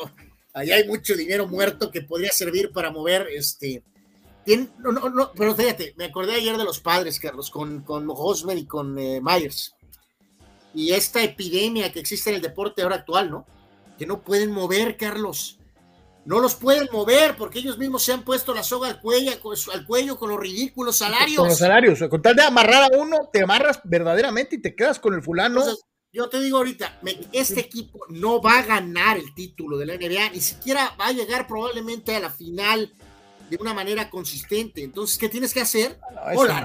[SPEAKER 2] allá hay mucho dinero muerto que podría servir para mover, este, no, no, no, pero fíjate, me acordé ayer de los padres, Carlos, con, con Hosmer y con eh, Myers. Y esta epidemia que existe en el deporte ahora actual, ¿no? Que no pueden mover, Carlos no los pueden mover porque ellos mismos se han puesto la soga al cuello, al cuello con los ridículos salarios.
[SPEAKER 1] Con los salarios, con tal de amarrar a uno, te amarras verdaderamente y te quedas con el fulano.
[SPEAKER 2] yo te digo ahorita, este equipo no va a ganar el título de la NBA, ni siquiera va a llegar probablemente a la final de una manera consistente. Entonces, ¿qué tienes que hacer?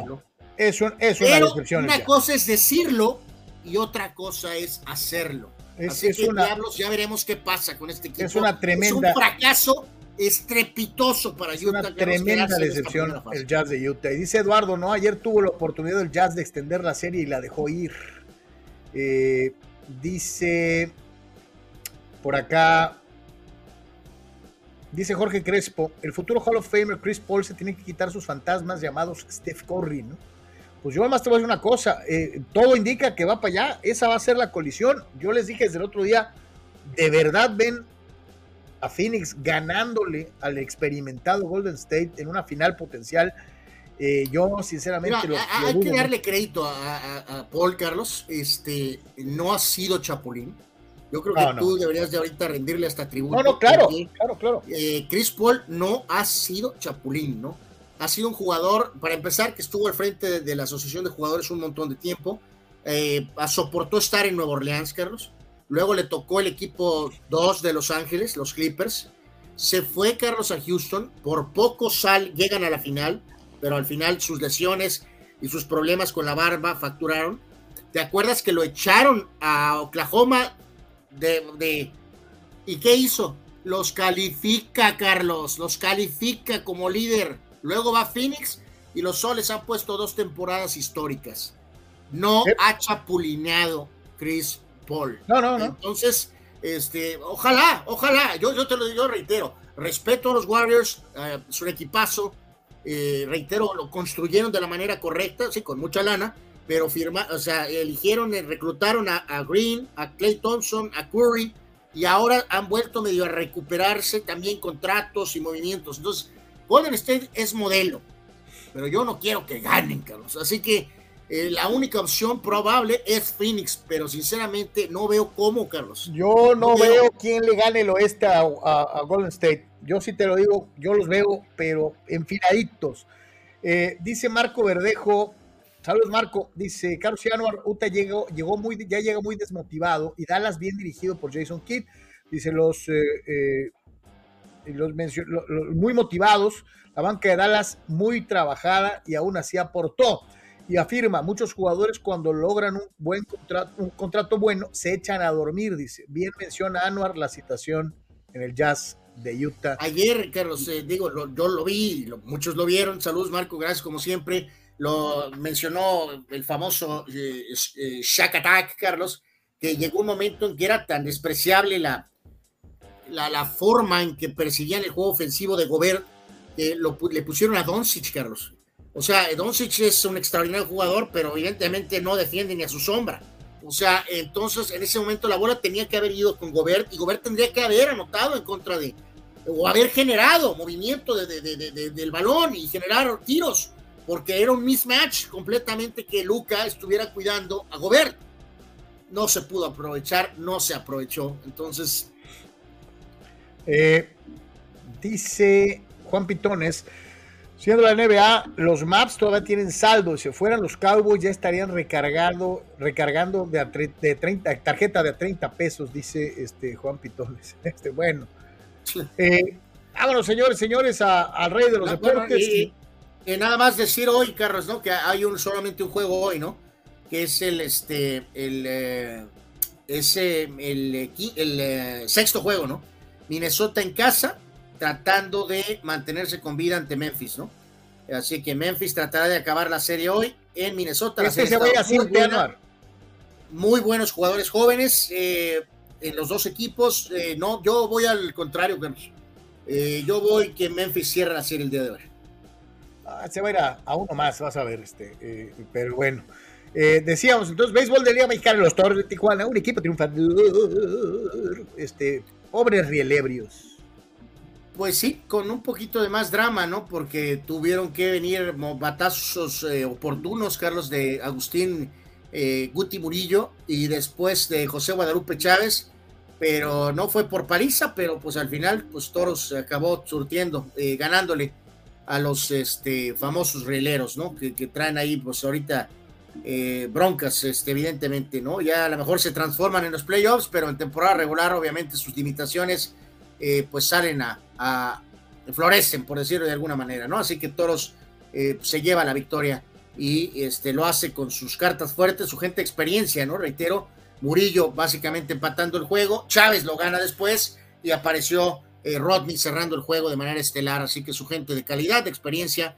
[SPEAKER 1] No, eso, es una
[SPEAKER 2] descripción. Una cosa es decirlo y otra cosa es hacerlo. Es, Así que, diablos, ya veremos qué pasa con este equipo.
[SPEAKER 1] Es una tremenda.
[SPEAKER 2] Es un fracaso estrepitoso para Utah.
[SPEAKER 1] Una tremenda decepción el Jazz de Utah. Y dice Eduardo, ¿no? Ayer tuvo la oportunidad el Jazz de extender la serie y la dejó ir. Eh, dice por acá. Dice Jorge Crespo, el futuro Hall of Famer Chris Paul se tiene que quitar sus fantasmas llamados Steph Curry, ¿no? Pues yo además te voy a decir una cosa, eh, todo indica que va para allá, esa va a ser la colisión. Yo les dije desde el otro día, ¿de verdad ven a Phoenix ganándole al experimentado Golden State en una final potencial? Eh, yo sinceramente
[SPEAKER 2] hay que darle crédito a, Paul Carlos, este no ha sido Chapulín. Yo creo que tú deberías de ahorita rendirle hasta tributo.
[SPEAKER 1] No, no, claro, claro, claro.
[SPEAKER 2] Eh, Chris Paul no ha sido Chapulín, ¿no? Ha sido un jugador, para empezar, que estuvo al frente de, la Asociación de Jugadores un montón de tiempo. Eh, soportó estar en Nueva Orleans, Carlos. Luego le tocó el equipo 2 de Los Ángeles, los Clippers. Se fue Carlos a Houston. Por poco sal, llegan a la final, pero al final sus lesiones y sus problemas con la barba facturaron. ¿Te acuerdas que lo echaron a Oklahoma de ¿Y qué hizo? Los califica, Carlos. Los califica como líder Luego va Phoenix y los Soles han puesto dos temporadas históricas. No ha chapulineado Chris Paul.
[SPEAKER 1] No, no, no.
[SPEAKER 2] Entonces, este, ojalá, ojalá, yo, yo te lo digo, reitero, respeto a los Warriors, eh, es un equipazo, eh, reitero, lo construyeron de la manera correcta, sí, con mucha lana, pero firma, o sea, eligieron, reclutaron a, a Green, a Clay Thompson, a Curry, y ahora han vuelto medio a recuperarse también contratos y movimientos. Entonces, Golden State es modelo, pero yo no quiero que ganen, Carlos. Así que eh, la única opción probable es Phoenix, pero sinceramente no veo cómo, Carlos.
[SPEAKER 1] Yo no, veo. quién le gane el oeste a, Golden State. Yo sí te lo digo, yo los veo, pero enfiladitos. Eh, dice Marco Verdejo, saludos Marco, dice Carlos Januar, Uta llegó, llegó muy, ya llega muy desmotivado y Dallas bien dirigido por Jason Kidd. Dice los, eh, muy motivados, la banca de Dallas muy trabajada y aún así aportó y afirma, muchos jugadores cuando logran un buen contrato, un contrato bueno, se echan a dormir, dice. Bien menciona Anuar la situación en el Jazz de Utah.
[SPEAKER 2] Ayer, Carlos, eh, digo, yo lo vi, muchos lo vieron. Saludos, Marco, gracias como siempre. Lo mencionó el famoso eh, eh, Shaq Attack, Carlos, que llegó un momento en que era tan despreciable la, la, la forma en que perseguían el juego ofensivo de Gobert, que lo, le pusieron a Doncic, Carlos. O sea, Doncic es un extraordinario jugador, pero evidentemente no defiende ni a su sombra. O sea, entonces en ese momento la bola tenía que haber ido con Gobert y Gobert tendría que haber anotado en contra de, o haber generado movimiento del balón y generar tiros, porque era un mismatch completamente que Luca estuviera cuidando a Gobert. No se pudo aprovechar, no se aprovechó. Entonces.
[SPEAKER 1] Eh, dice Juan Pitones. Siendo la NBA, los Maps todavía tienen saldo. Si fueran los Cowboys, ya estarían recargando, recargando de, de 30, tarjeta de 30 pesos, dice este Juan Pitones. Este, bueno. Eh, vámonos, señores, señores, al rey de los deportes.
[SPEAKER 2] y, nada más decir hoy, Carlos, ¿no? Que hay un, solamente un juego hoy, ¿no? Que es el, este, el, eh, ese, el, el eh, sexto juego, ¿no? Minnesota en casa tratando de mantenerse con vida ante Memphis, ¿no? Así que Memphis tratará de acabar la serie hoy en Minnesota.
[SPEAKER 1] Este se vaya muy, buena,
[SPEAKER 2] muy buenos jugadores jóvenes eh, en los dos equipos. Eh, no, yo voy al contrario, Carlos. Eh, yo voy que Memphis cierre la serie el día de hoy.
[SPEAKER 1] Ah, se va a ir a, uno más, vas a ver, este, pero bueno. decíamos entonces, béisbol de Liga Mexicana, los Torres de Tijuana, un equipo triunfador, este, pobres rielebrios.
[SPEAKER 2] Pues sí, con un poquito de más drama, ¿no? Porque tuvieron que venir batazos eh, oportunos, Carlos, de Agustín eh, Guti Murillo y después de José Guadalupe Chávez, pero no fue por paliza, pero pues al final, pues Toros acabó surtiendo, eh, ganándole a los este, famosos rieleros, ¿no? Que, que traen ahí, pues ahorita broncas, este, evidentemente, ¿no? Ya a lo mejor se transforman en los playoffs, pero en temporada regular, obviamente, sus limitaciones eh, pues salen a, florecen, por decirlo de alguna manera, ¿no? Así que Toros eh, se lleva la victoria y este, lo hace con sus cartas fuertes, su gente de experiencia, ¿no? Reitero, Murillo básicamente empatando el juego, Chávez lo gana después y apareció eh, Rodney cerrando el juego de manera estelar, así que su gente de calidad, de experiencia,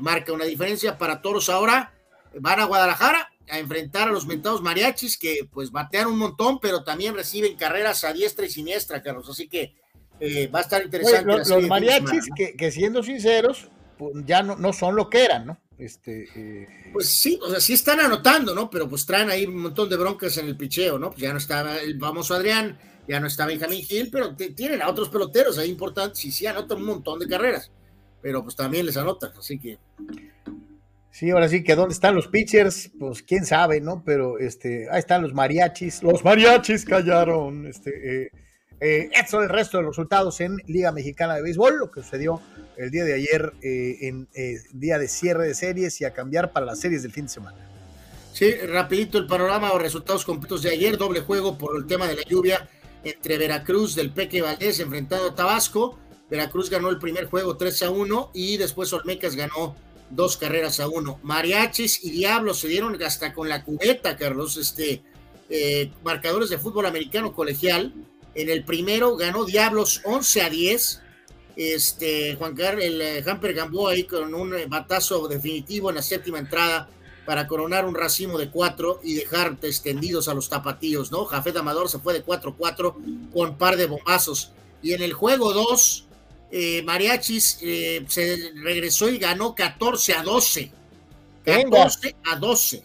[SPEAKER 2] marca una diferencia para Toros ahora. Van a Guadalajara a enfrentar a los mentados mariachis que pues batean un montón, pero también reciben carreras a diestra y siniestra, Carlos. Así que eh, va a estar interesante.
[SPEAKER 1] los, mariachis, que, siendo sinceros, pues, ya no, no, son lo que eran, ¿no? Este,
[SPEAKER 2] eh, Pues sí, o sea, sí están anotando, ¿no? Pero pues traen ahí un montón de broncas en el picheo, ¿no? Pues ya no estaba el famoso Adrián, ya no está Benjamín Gil, pero tienen a otros peloteros ahí importantes y sí anotan un montón de carreras, pero pues también les anotan, así que.
[SPEAKER 1] Sí, ahora sí que dónde están los pitchers, pues quién sabe, ¿no? Pero este, ahí están los mariachis, los mariachis callaron, este, eh, eh, el resto de los resultados en Liga Mexicana de Béisbol, lo que sucedió el día de ayer eh, en día de cierre de series y a cambiar para las series del fin de semana.
[SPEAKER 2] Sí, rapidito el panorama o resultados completos de ayer, doble juego por el tema de la lluvia entre Veracruz del Peque Valdés enfrentado a Tabasco. Veracruz ganó el primer juego 3 a 1 y después Olmecas ganó dos carreras a uno. Mariachis y Diablos se dieron hasta con la cubeta, Carlos, este, marcadores de fútbol americano colegial. En el primero ganó Diablos 11 a 10. Este, Juan Carlos, el eh, Hamper Gamboa ahí con un eh, batazo definitivo en la séptima entrada para coronar un racimo de cuatro y dejar extendidos a los tapatíos, ¿no? Jafet Amador se fue de 4-4 con par de bombazos. Y en el juego 2, eh, Mariachis se regresó y ganó 14 a 12. 14 a 12.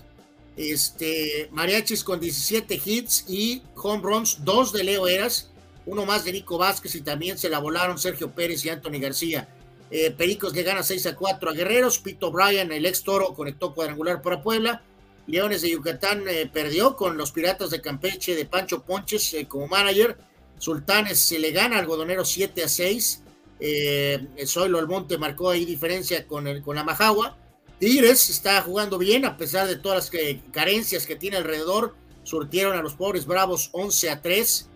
[SPEAKER 2] Este, Mariachis con 17 hits y home runs, dos de Leo Eras uno más de Nico Vázquez y también se la volaron Sergio Pérez y Anthony García. Eh, Pericos le gana 6 a 4 a Guerreros. Pito Bryan, el ex toro, conectó cuadrangular para Puebla. Leones de Yucatán eh, perdió con los Piratas de Campeche de Pancho Ponches eh, como manager. Sultanes se le gana algodonero 7 a 6. Eh, Zoilo Almonte marcó ahí diferencia con, el, con la Majagua. Tigres está jugando bien a pesar de todas las carencias que tiene alrededor. Surtieron a los pobres Bravos 11 a 3.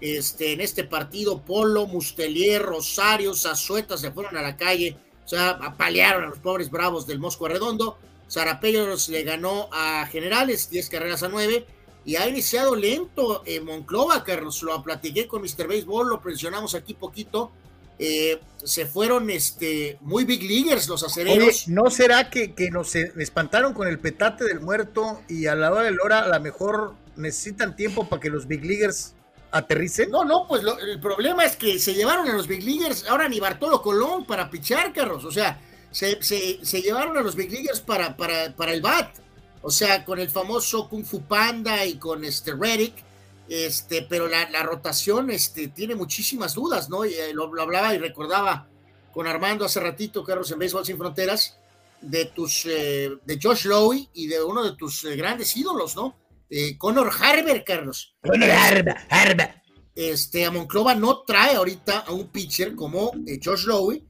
[SPEAKER 2] Este, en este partido, Polo, Mustelier, Rosario, Zazueta se fueron a la calle, o sea, apalearon a los pobres Bravos del Mosco Redondo. Zarapellos le ganó a Generales 10 carreras a 9 y ha iniciado lento en Monclova, Carlos. Lo platiqué con Mr. Baseball, lo presionamos aquí poquito. Eh, se fueron este, muy big leaguers los acereros.
[SPEAKER 1] ¿No será que, que nos espantaron con el petate del muerto y a la hora de la hora a lo mejor necesitan tiempo para que los big leaguers aterricen?
[SPEAKER 2] No, no, pues el problema es que se llevaron a los big leaguers ahora ni Bartolo Colón para pichar, Carlos. O sea, se, se, llevaron a los big leaguers para, para, para, el bat. O sea, con el famoso Kung Fu Panda y con este Reddick. Este, pero la, la rotación este, tiene muchísimas dudas, ¿no? Y, eh, lo, hablaba y recordaba con Armando hace ratito, Carlos, en Béisbol Sin Fronteras, de tus, eh, de Josh Lowe y de uno de tus eh, grandes ídolos, ¿no? Eh, Conor Harber, Carlos.
[SPEAKER 1] Conor Harber, Harber.
[SPEAKER 2] Este, a Monclova no trae ahorita a un pitcher como Josh Lowe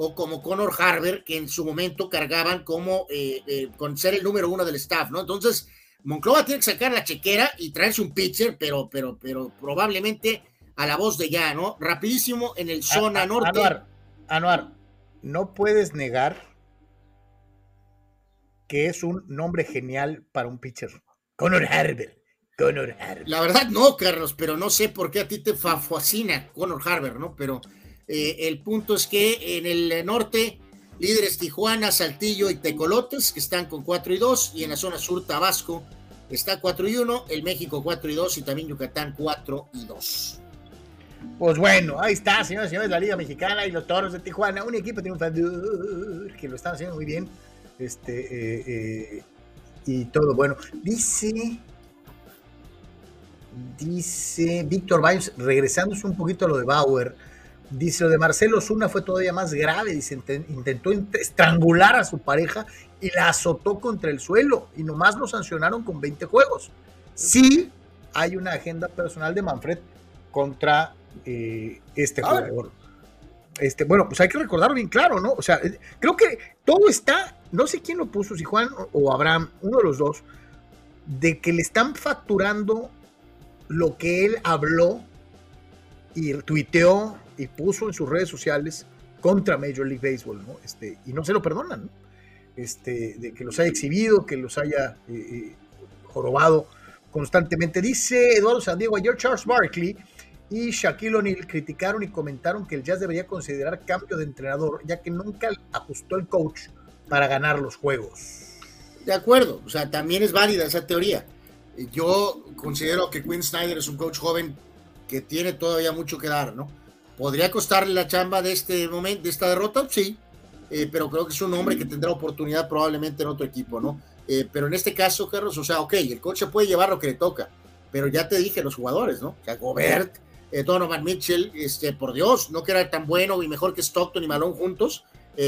[SPEAKER 2] o como Conor Harber, que en su momento cargaban como eh, eh, con ser el número uno del staff, ¿no? Entonces, Monclova tiene que sacar la chequera y traerse un pitcher, pero, pero, pero probablemente a la voz de ya, ¿no? Rapidísimo en el zona norte.
[SPEAKER 1] Anuar, Anuar, no puedes negar que es un nombre genial para un pitcher. Conor Harber. Conor Harber.
[SPEAKER 2] La verdad no, Carlos, pero no sé por qué a ti te fascina Conor Harber, ¿no? Pero eh, el punto es que en el norte, líderes Tijuana, Saltillo y Tecolotes, que están con 4 y 2, y en la zona sur, Tabasco está 4 y 1, el México 4 y 2 y también Yucatán 4 y 2.
[SPEAKER 1] Pues bueno, ahí está, señores y señores, la Liga Mexicana y los Toros de Tijuana, un equipo triunfador que lo están haciendo muy bien. Este, eh, eh, y todo, bueno, dice, dice Víctor Baños, regresándose un poquito a lo de Bauer, Dice lo de Marcelo Zuna fue todavía más grave, dice, intentó estrangular a su pareja y la azotó contra el suelo y nomás lo sancionaron con 20 juegos. Sí hay una agenda personal de Manfred contra eh, este jugador. Este, bueno, pues hay que recordarlo bien claro, ¿no? O sea, eh, creo que todo está, no sé quién lo puso, si Juan o Abraham, uno de los dos, de que le están facturando lo que él habló y tuiteó y puso en sus redes sociales contra Major League Baseball, ¿no? Este, y no se lo perdonan, ¿no? Este, de que los haya exhibido, que los haya eh, eh, jorobado constantemente. Dice Eduardo Sandiego, ayer Charles Barkley y Shaquille O'Neal criticaron y comentaron que el Jazz debería considerar cambio de entrenador, ya que nunca ajustó el coach para ganar los juegos.
[SPEAKER 2] De acuerdo, o sea, también es válida esa teoría. Yo considero que Quinn Snyder es un coach joven que tiene todavía mucho que dar, ¿no? ¿Podría costarle la chamba de este momento, de esta derrota? Sí, eh, pero creo que es un hombre que tendrá oportunidad probablemente en otro equipo, ¿no? Eh, pero en este caso, Carlos, o sea, ok, el coche puede llevar lo que le toca, pero ya te dije los jugadores, ¿no? O sea, Gobert, eh, Donovan Mitchell, este, por Dios, no que era tan bueno y mejor que Stockton y Malone juntos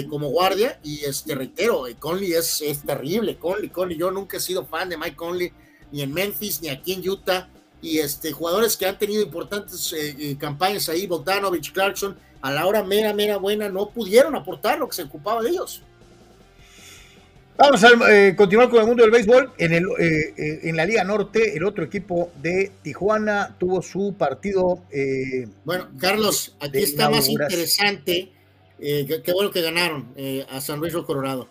[SPEAKER 2] como guardia, y este, reitero, Conley es, es terrible, Conley, Conley, yo nunca he sido fan de Mike Conley, ni en Memphis, ni aquí en Utah, y este, jugadores que han tenido importantes eh, eh, campañas ahí, Bogdanovich, Clarkson, a la hora mera, mera buena, no pudieron aportar lo que se ocupaba de ellos.
[SPEAKER 1] Vamos a eh, continuar con el mundo del béisbol. En, el, en la Liga Norte, el otro equipo de Tijuana tuvo su partido.
[SPEAKER 2] bueno, Carlos, aquí está más interesante. qué bueno que ganaron a San Luis Colorado.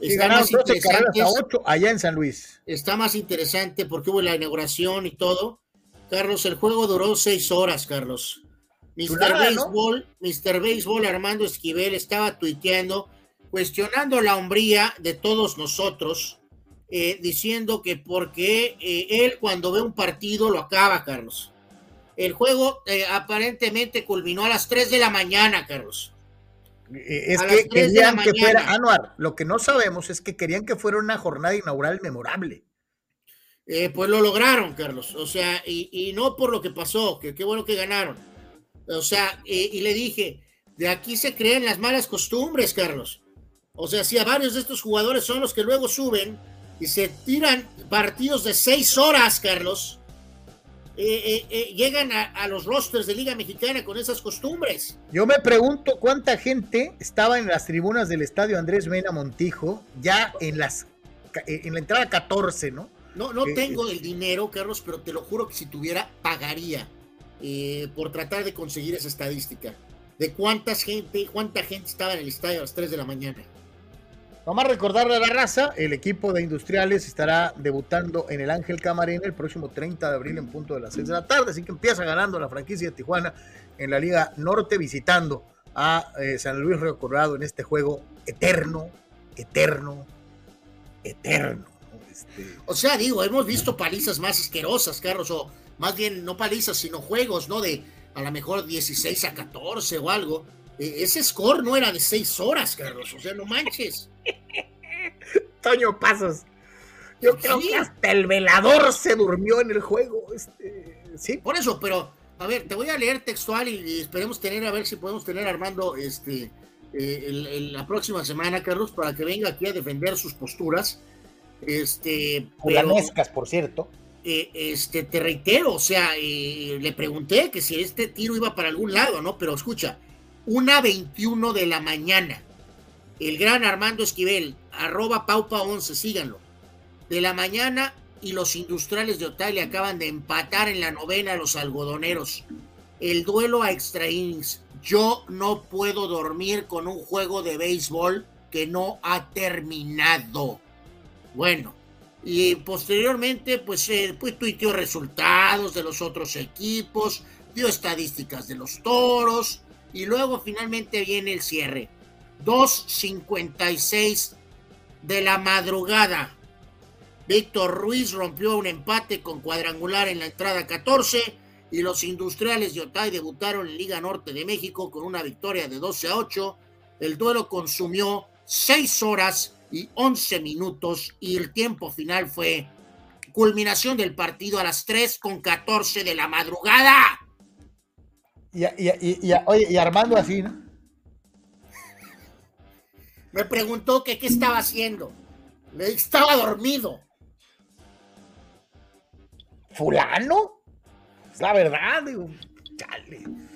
[SPEAKER 1] Está más interesante, a 8 allá en San Luis.
[SPEAKER 2] Está más interesante porque hubo la inauguración y todo. Carlos, el juego duró seis horas, Carlos. Mr. Baseball, Mr. Baseball Armando Esquivel estaba tuiteando, cuestionando la hombría de todos nosotros, eh, diciendo que porque eh, él cuando ve un partido lo acaba, Carlos. El juego eh, aparentemente culminó a las 3 de la mañana, Carlos.
[SPEAKER 1] Es que querían que fuera, Anuar, lo que no sabemos es que querían que fuera una jornada inaugural memorable.
[SPEAKER 2] Eh, pues lo lograron, Carlos. O sea, y, no por lo que pasó, que qué bueno que ganaron, O sea, y le dije, de aquí se crean las malas costumbres, Carlos. O sea, si a varios de estos jugadores son los que luego suben y se tiran partidos de seis horas, Carlos, eh, eh, llegan a, los rosters de Liga Mexicana con esas costumbres.
[SPEAKER 1] Yo me pregunto cuánta gente estaba en las tribunas del estadio Andrés Mena Montijo, ya en las en la entrada 14, ¿no?
[SPEAKER 2] No, no tengo el dinero, Carlos, pero te lo juro que si tuviera, pagaría por tratar de conseguir esa estadística. De cuánta gente, cuánta gente estaba en el estadio a las 3 de la mañana.
[SPEAKER 1] Vamos a recordarle a la raza, el equipo de Industriales estará debutando en el Ángel Camarena el próximo 30 de abril en punto de las 6 de la tarde, así que empieza ganando la franquicia de Tijuana en la Liga Norte visitando a eh, San Luis Río Colorado en este juego eterno, eterno, eterno.
[SPEAKER 2] Este, o sea, digo, hemos visto palizas más asquerosas, Carlos, o más bien no palizas, sino juegos, ¿no? De a lo mejor 16 a 14 o algo e, ese score no era de seis horas, Carlos. O sea, no manches.
[SPEAKER 1] Toño Pasos. Yo creo que hasta el velador se durmió en el juego. Este, sí.
[SPEAKER 2] Por eso, pero, a ver, te voy a leer textual y, esperemos tener, a ver si podemos tener Armando este, eh, la próxima semana, Carlos, para que venga aquí a defender sus posturas. Este,
[SPEAKER 1] Pulanescas, por cierto.
[SPEAKER 2] Eh, este, te reitero, o sea, eh, le pregunté que si este tiro iba para algún lado, ¿no? Pero escucha, una 21 de la mañana. El gran Armando Esquivel, arroba paupa 11, síganlo. De la mañana y los industriales de Otay acaban de empatar en la novena a los algodoneros. El duelo a extra innings. Yo no puedo dormir con un juego de béisbol que no ha terminado. Bueno, y posteriormente, pues, eh, pues tuiteó resultados de los otros equipos, dio estadísticas de los toros, y luego finalmente viene el cierre. 2.56 de la madrugada. Víctor Ruiz rompió un empate con cuadrangular en la entrada 14 y los industriales de Otay debutaron en Liga Norte de México con una victoria de 12 a 8. El duelo consumió 6 horas y 11 minutos y el tiempo final fue culminación del partido a las 3 con 14 de la madrugada.
[SPEAKER 1] Y, y, oye, y Armando así, ¿no?
[SPEAKER 2] Me preguntó que qué estaba haciendo. Le estaba dormido.
[SPEAKER 1] ¿Fulano? Es la verdad, digo,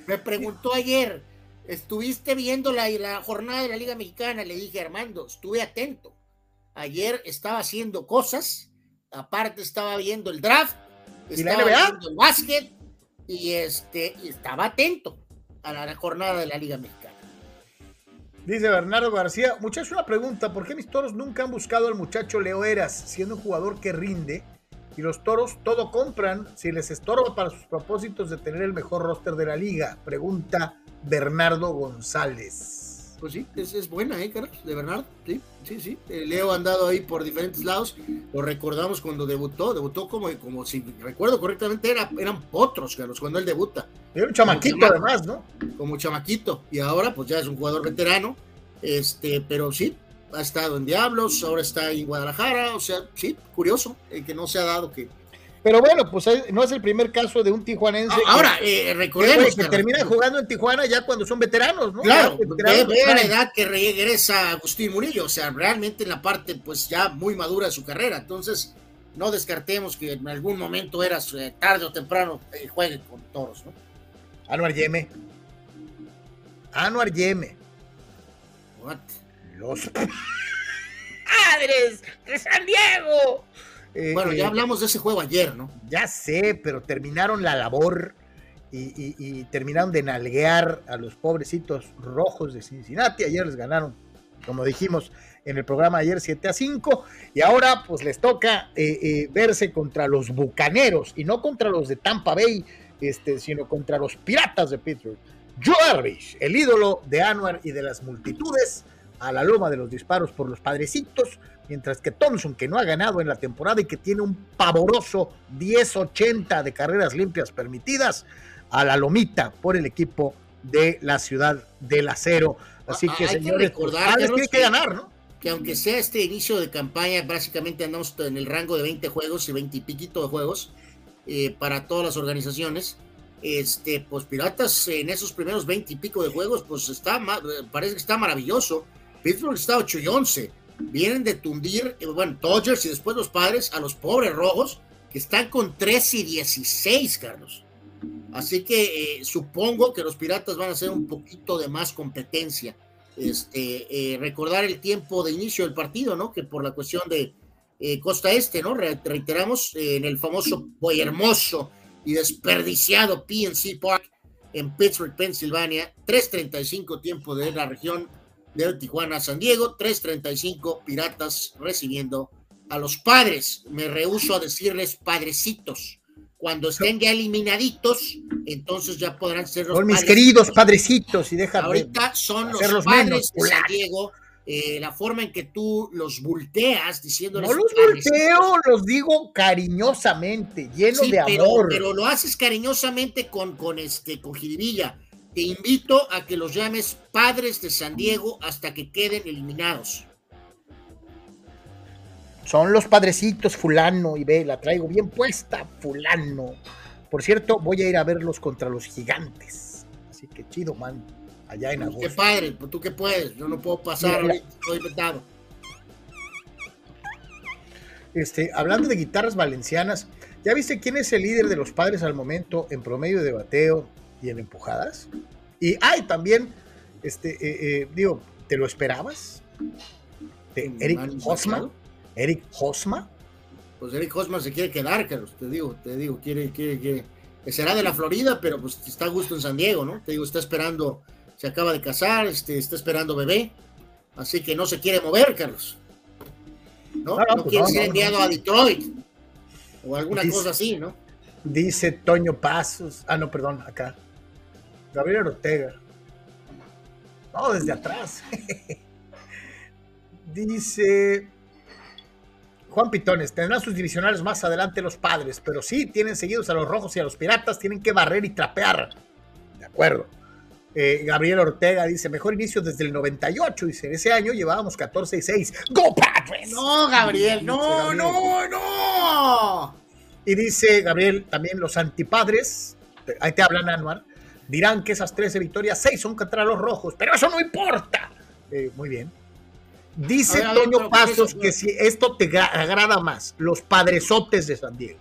[SPEAKER 2] Me preguntó ayer, ¿estuviste viendo la, la jornada de la Liga Mexicana? Le dije, Armando, estuve atento. Ayer estaba haciendo cosas, aparte estaba viendo el draft, estaba viendo el básquet, y este estaba atento a la jornada de la Liga Mexicana.
[SPEAKER 1] Dice Bernardo García, muchachos, una pregunta, ¿por qué mis toros nunca han buscado al muchacho Leo Eras, siendo un jugador que rinde? Y los toros todo compran si les estorba para sus propósitos de tener el mejor roster de la liga. Pregunta Bernardo González.
[SPEAKER 2] Pues sí, es, buena, ¿eh, Carlos? De Bernardo, sí, sí, sí. Eh, Leo ha andado ahí por diferentes lados. Lo recordamos cuando debutó. Debutó como, como si recuerdo correctamente, era, eran potros, Carlos, cuando él debuta.
[SPEAKER 1] Era un chamaquito, además, ¿no?
[SPEAKER 2] Como chamaquito. Y ahora, pues ya es un jugador veterano. Este, pero sí, ha estado en Diablos, ahora está en Guadalajara. O sea, sí, curioso, el que no se ha dado que
[SPEAKER 1] pero bueno, pues no es el primer caso de un tijuanense.
[SPEAKER 2] Ahora, eh, recordemos.
[SPEAKER 1] Que, termina jugando en Tijuana ya cuando son veteranos, ¿no?
[SPEAKER 2] Claro, ve, la edad que regresa Agustín Murillo, o sea, realmente en la parte, pues ya muy madura de su carrera. Entonces, no descartemos que en algún momento era eh, tarde o temprano eh, juegue con toros, ¿no?
[SPEAKER 1] Anuar Yeme. Anuar Yeme.
[SPEAKER 2] What?
[SPEAKER 1] Los padres de San Diego
[SPEAKER 2] eh, bueno, ya eh, hablamos de ese juego ayer, ¿no?
[SPEAKER 1] Ya sé, pero terminaron la labor y, terminaron de nalguear a los pobrecitos rojos de Cincinnati. Ayer les ganaron, como dijimos en el programa ayer, 7 a 5. Y ahora pues les toca eh, verse contra los Bucaneros y no contra los de Tampa Bay, este, sino contra los Piratas de Pittsburgh. Joe el ídolo de Anwar y de las multitudes, a la loma de los disparos por los padrecitos mientras que Thompson, que no ha ganado en la temporada y que tiene un pavoroso 10-80 de carreras limpias permitidas, a la lomita por el equipo de la ciudad del acero. Así que, señores,
[SPEAKER 2] que recordar, que, ganar, ¿no? Que aunque sea este inicio de campaña, básicamente andamos en el rango de 20 juegos y 20 y piquito de juegos eh, para todas las organizaciones. este, pues Piratas en esos primeros 20 y pico de juegos, pues está, parece que está maravilloso. Pittsburgh está 8 y 11. Vienen de tundir, eh, bueno, Dodgers y después los padres a los pobres rojos, que están con 3 y 16, Carlos. Así que eh, supongo que los Piratas van a hacer un poquito de más competencia. Este, eh, recordar el tiempo de inicio del partido, ¿no? Que por la cuestión de Costa Este, ¿no? reiteramos en el famoso, muy hermoso y desperdiciado PNC Park en Pittsburgh, Pensilvania, 3.35 tiempo de la región de Tijuana San Diego, 3.35 Piratas recibiendo a los padres. Me rehuso a decirles padrecitos. Cuando estén ya eliminaditos, entonces ya podrán ser
[SPEAKER 1] los mis queridos padrecitos y déjame.
[SPEAKER 2] Ahorita son los padres de San Diego eh, la forma en que tú los volteas diciéndoles.
[SPEAKER 1] No los volteo, los digo cariñosamente, lleno de amor.
[SPEAKER 2] Pero lo haces cariñosamente con, con, este, con jiribilla. Te invito a que los llames padres de San Diego hasta que queden eliminados.
[SPEAKER 1] Son los padrecitos fulano y ve, la traigo bien puesta, fulano. Por cierto, voy a ir a verlos contra los gigantes. Así que chido, man allá en agosto.
[SPEAKER 2] Qué padre, pues tú qué puedes, yo no puedo pasar, estoy vetado.
[SPEAKER 1] Este, hablando de guitarras valencianas, ¿ya viste quién es el líder de los padres al momento en promedio de bateo y en empujadas? Y hay también, este, eh, eh, digo, ¿te lo esperabas? De Eric Hosma. Eric Hosma.
[SPEAKER 2] Pues Eric Hosma se quiere quedar, Carlos, te digo, te digo, quiere, quiere, quiere, será de la Florida, pero pues está a gusto en San Diego, ¿no? Te digo, está esperando se acaba de casar, este, está esperando bebé, así que no se quiere mover, Carlos. No, no, pues quiere ser enviado a Detroit o alguna cosa así, ¿no?
[SPEAKER 1] Dice Toño Pasos, ah, no, perdón, acá. Gabriel Ortega. No, desde atrás. dice Juan Pitones, tendrán sus divisionales más adelante los padres, pero sí, tienen seguidos a los rojos y a los piratas, tienen que barrer y trapear. De acuerdo. Eh, Gabriel Ortega dice, mejor inicio desde el 98, dice, ese año llevábamos 14 y 6. ¡Go Padres!
[SPEAKER 2] No, Gabriel, no, no, no.
[SPEAKER 1] Y dice Gabriel, también los antipadres, ahí te hablan Anuar, dirán que esas 13 victorias, 6 son contra los rojos, pero eso no importa. Eh, muy bien. Dice Toño Pasos que si esto te agrada más, los padresotes de San Diego.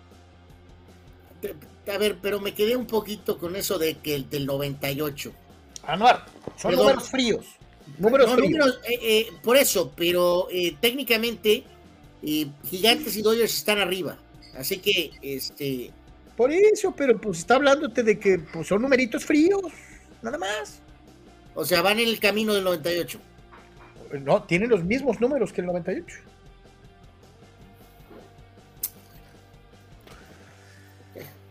[SPEAKER 2] A ver, pero me quedé un poquito con eso de que el del 98.
[SPEAKER 1] Anuar, son números fríos. Números fríos.
[SPEAKER 2] Eh, eh, por eso, pero eh, técnicamente Gigantes y Dodgers están arriba. Así que, este.
[SPEAKER 1] Por eso, pero pues está hablándote de que pues, son numeritos fríos, nada más.
[SPEAKER 2] O sea, van en el camino del 98.
[SPEAKER 1] No, tienen los mismos números que el 98.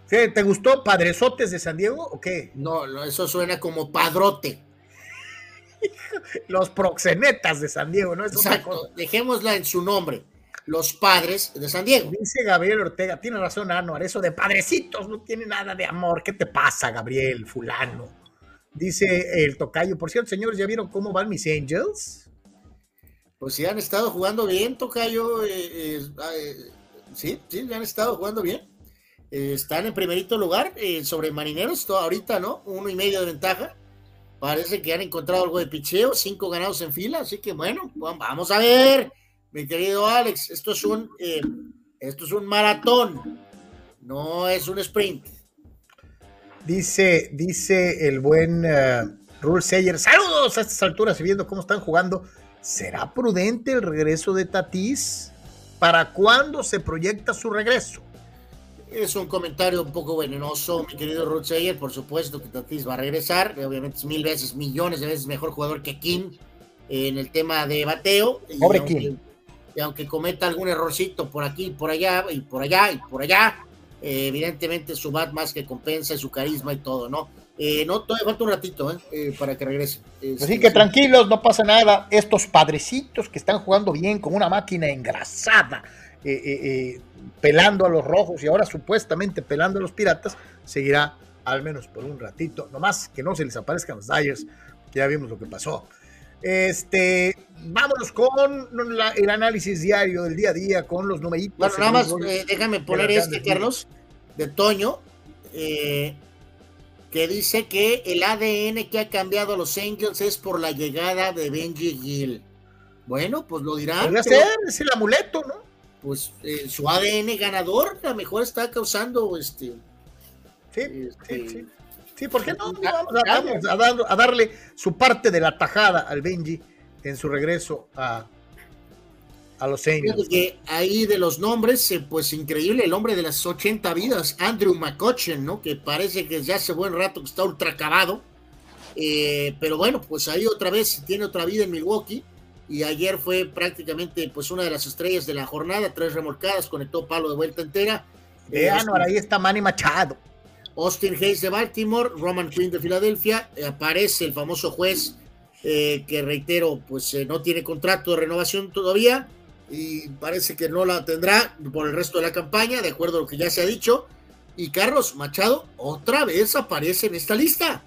[SPEAKER 1] ¿Te gustó Padresotes de San Diego o qué?
[SPEAKER 2] No, eso suena como padrote.
[SPEAKER 1] Los proxenetas de San Diego, ¿no?
[SPEAKER 2] Exacto, dejémosla en su nombre. Los padres de San Diego.
[SPEAKER 1] Dice Gabriel Ortega, tiene razón Anuar, eso de padrecitos no tiene nada de amor. ¿Qué te pasa, Gabriel, fulano? Dice el tocayo, por cierto, señores, ¿ya vieron cómo van mis Angels?
[SPEAKER 2] Pues sí, han estado jugando bien, tocayo. Eh, eh, eh, sí, sí, han estado jugando bien. Eh, están en primerito lugar eh, sobre Marineros, ahorita, ¿no? Uno y medio de ventaja. Parece que han encontrado algo de picheo, cinco ganados en fila, así que bueno, vamos a ver, mi querido Alex, esto es un, eh, esto es un maratón, no es un sprint.
[SPEAKER 1] Dice, dice el buen Rule Sayer, saludos a estas alturas y viendo cómo están jugando. ¿Será prudente el regreso de Tatis? ¿Para cuándo se proyecta su regreso?
[SPEAKER 2] Es un comentario un poco venenoso, mi querido Ruth Por supuesto que Tatis va a regresar. Obviamente es mil veces, millones de veces mejor jugador que Kim en el tema de bateo.
[SPEAKER 1] Pobre y Kim.
[SPEAKER 2] Y aunque cometa algún errorcito por aquí, por allá, y por allá, y por allá, eh, evidentemente su bat más que compensa, su carisma y todo, ¿no? Eh, no, todavía falta un ratito eh, para que regrese.
[SPEAKER 1] Así que tranquilos, no pasa nada. Estos padrecitos que están jugando bien con una máquina engrasada eh, eh, eh, pelando a los rojos y ahora supuestamente pelando a los piratas, seguirá al menos por un ratito, nomás que no se les aparezcan los Dyers, que ya vimos lo que pasó. Este, vámonos con el análisis diario del día a día, con los numeritos.
[SPEAKER 2] Bueno, nada más déjame poner este, Carlos, de Toño. que dice que el ADN que ha cambiado a los Angels es por la llegada de Benji Gill. Bueno, pues lo dirán.
[SPEAKER 1] Podría ser, es el amuleto, ¿no?
[SPEAKER 2] Pues eh, su ADN ganador a lo mejor está causando este.
[SPEAKER 1] Sí, sí, sí. Sí, ¿por qué no? Vamos, a, vamos a, dar- a darle su parte de la tajada al Benji en su regreso a, a los Angels.
[SPEAKER 2] que ahí de los nombres, eh, pues increíble, el hombre de las 80 vidas, Andrew McCutcheon, ¿no? Que parece que ya hace buen rato que está ultra acabado. Eh, pero bueno, pues ahí otra vez tiene otra vida en Milwaukee. Y ayer fue prácticamente pues una de las estrellas de la jornada, tres remolcadas, conectó palo de vuelta entera. Eh,
[SPEAKER 1] Vean, ahora ahí está Manny Machado.
[SPEAKER 2] Austin Hayes de Baltimore, Roman Quinn de Filadelfia, eh, aparece el famoso juez eh, que reitero, pues eh, no tiene contrato de renovación todavía y parece que no la tendrá por el resto de la campaña, de acuerdo a lo que ya se ha dicho. Y Carlos Machado otra vez aparece en esta lista.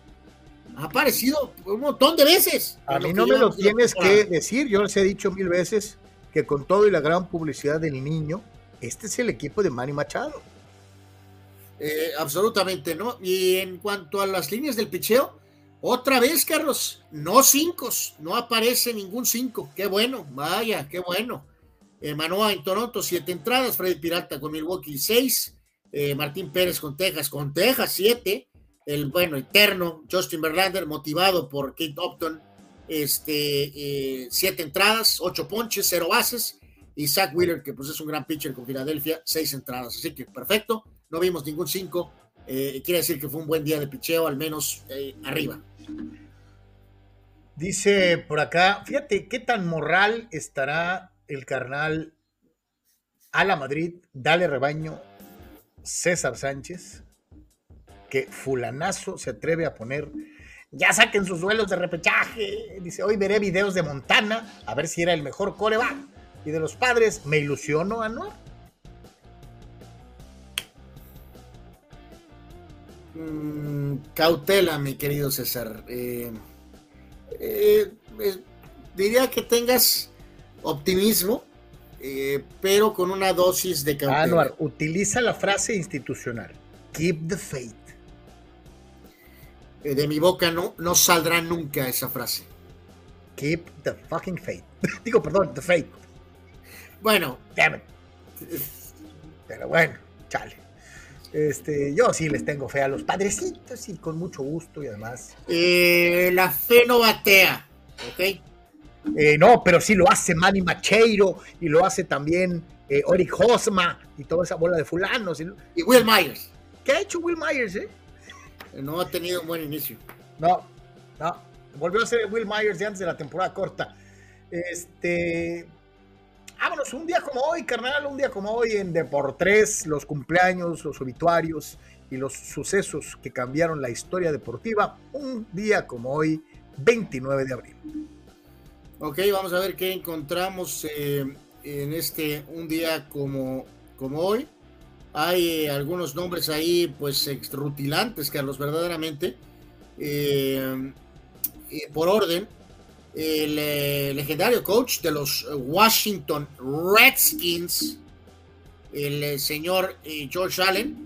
[SPEAKER 2] Ha aparecido un montón de veces.
[SPEAKER 1] A mí no me lo tienes que decir, yo les he dicho mil veces que con todo y la gran publicidad del niño, este es el equipo de Manny Machado.
[SPEAKER 2] Eh, absolutamente, ¿no? Y en cuanto a las líneas del picheo, otra vez, Carlos, no cinco, no aparece ningún cinco. Qué bueno, vaya, qué bueno. Eh, Manoa en Toronto, siete entradas. Freddy Pirata con Milwaukee, seis. Eh, Martín Pérez con Texas, con Texas, siete. El bueno, eterno Justin Verlander, motivado por Kate Upton, este, siete entradas, ocho ponches, cero bases. Y Zach Wheeler, que pues es un gran pitcher con Filadelfia, seis entradas. Así que perfecto no vimos ningún 5. quiere decir que fue un buen día de picheo, al menos eh, arriba.
[SPEAKER 1] Dice por acá, fíjate qué tan moral estará el carnal a Madrid, dale rebaño, César Sánchez, que fulanazo se atreve a poner, ya saquen sus duelos de repechaje, dice, hoy veré videos de Montana, a ver si era el mejor coreback, y de los padres, me ilusiono, Anuar.
[SPEAKER 2] Mm, cautela, mi querido César. Eh, eh, eh, diría que tengas optimismo, pero con una dosis de cautela.
[SPEAKER 1] Anuar, utiliza la frase institucional, keep the faith.
[SPEAKER 2] De mi boca no, no saldrá nunca esa frase.
[SPEAKER 1] Keep the fucking faith. Digo, perdón, the faith.
[SPEAKER 2] Bueno,
[SPEAKER 1] Damn it. Pero bueno, chale. Este, yo sí les tengo fe a los padrecitos y con mucho gusto y además.
[SPEAKER 2] eh, la fe no batea, ¿ok?
[SPEAKER 1] Eh, no, pero sí lo hace Manny Macheiro y lo hace también eh, Oric Hosma y toda esa bola de fulanos. y-
[SPEAKER 2] Y Will Myers
[SPEAKER 1] ¿Qué ha hecho Will Myers, eh?
[SPEAKER 2] no ha tenido un buen inicio.
[SPEAKER 1] No, no. Volvió a ser Will Myers de antes de la temporada corta. Este. Vámonos, un día como hoy, carnal, un día como hoy en Deportes, los cumpleaños, los obituarios y los sucesos que cambiaron la historia deportiva. Un día como hoy, 29 de abril.
[SPEAKER 2] Ok, vamos a ver qué encontramos eh, en este un día como, como hoy. Hay eh, algunos nombres ahí, pues, ex- rutilantes, Carlos, verdaderamente. Eh, eh, por orden, el eh, legendario coach de los Washington Redskins, el eh, señor George Allen,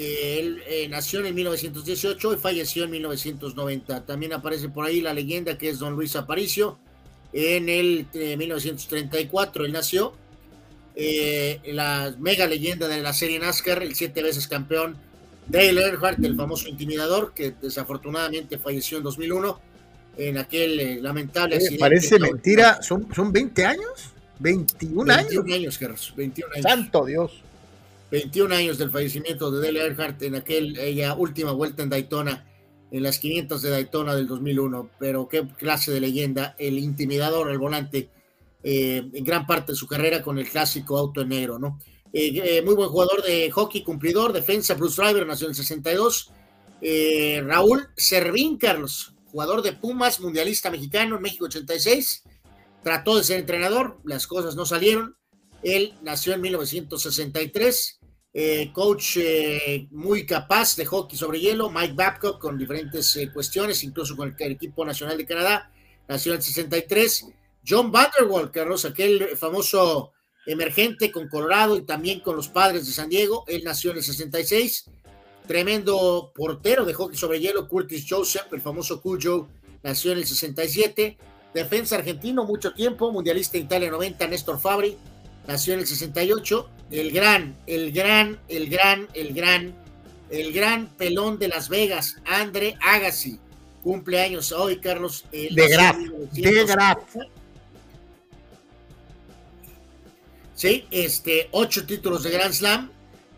[SPEAKER 2] eh, él eh, nació en 1918 y falleció en 1990. También aparece por ahí la leyenda que es Don Luis Aparicio. En el eh, 1934 él nació. La mega leyenda de la serie NASCAR, el siete veces campeón Dale Earnhardt, el famoso intimidador que desafortunadamente falleció en 2001 en aquel eh, lamentable
[SPEAKER 1] Eh,
[SPEAKER 2] accidente.
[SPEAKER 1] parece mentira, ¿son, son 20 años, 21 años.
[SPEAKER 2] 21 años, Carlos, 21 años.
[SPEAKER 1] Santo Dios.
[SPEAKER 2] 21 años del fallecimiento de Dale Earnhardt en aquella última vuelta en Daytona, en las 500 de Daytona del 2001. Pero qué clase de leyenda, el intimidador al volante, eh, en gran parte de su carrera con el clásico auto en negro, ¿no? Eh, eh, muy buen jugador de hockey, cumplidor, defensa, Bruce Driver, nació en el 62. Eh, Raúl Servín, Carlos, jugador de Pumas, mundialista mexicano en México 86. Trató de ser entrenador, las cosas no salieron. Él nació en 1963. Eh, coach eh, muy capaz de hockey sobre hielo, Mike Babcock, con diferentes eh, cuestiones, incluso con el, equipo nacional de Canadá, nació en el 63. John Vanderwall, Carlos, aquel famoso emergente con Colorado y también con los padres de San Diego, él nació en el 66. Tremendo portero de hockey sobre hielo, Curtis Joseph, el famoso Cujo, nació en el 67. Defensa argentino, mucho tiempo, mundialista en Italia 90, Néstor Fabri, nació en el 68. El gran, el gran, el gran, el gran, el gran pelón de Las Vegas, André Agassi, cumpleaños hoy, Carlos.
[SPEAKER 1] de Graf, de Graf.
[SPEAKER 2] Sí, este, ocho títulos de Grand Slam,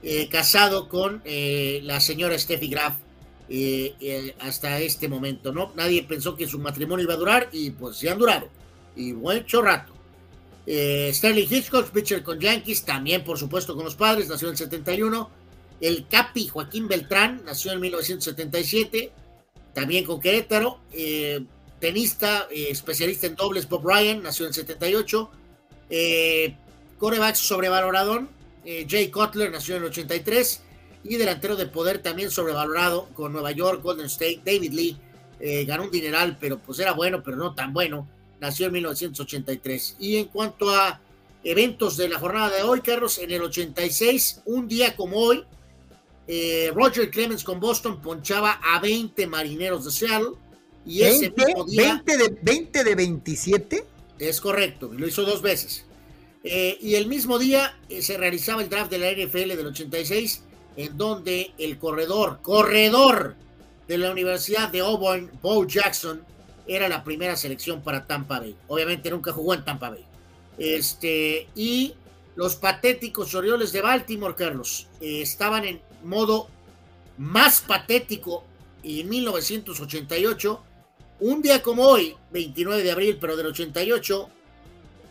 [SPEAKER 2] eh, casado con eh, la señora Steffi Graf eh, hasta este momento, ¿no? Nadie pensó que su matrimonio iba a durar y pues se han durado, y mucho rato. Sterling Hitchcock, pitcher con Yankees, también por supuesto con los padres, nació en el 71. El Capi Joaquín Beltrán, nació en 1977, también con Querétaro. tenista, especialista en dobles, Bob Ryan, nació en el 78. coreback sobrevaloradón, eh, Jay Cutler nació en el 83 y delantero de poder también sobrevalorado con Nueva York, Golden State, David Lee, eh, ganó un dineral, pero pues era bueno, pero no tan bueno, nació en 1983. Y en cuanto a eventos de la jornada de hoy, Carlos, en el 86, un día como hoy, eh, Roger Clemens con Boston ponchaba a 20 marineros de Seattle. Y ese mismo
[SPEAKER 1] día, 20 de, 20 de 27.
[SPEAKER 2] Es correcto, lo hizo dos veces. Eh, y el mismo día eh, se realizaba el draft de la NFL del 86, en donde el corredor, corredor de la Universidad de Auburn, Bo Jackson, era la primera selección para Tampa Bay. Obviamente nunca jugó en Tampa Bay. Este, y los patéticos Orioles de Baltimore, Carlos, eh, estaban en modo más patético y en 1988, un día como hoy, 29 de abril, pero del 88,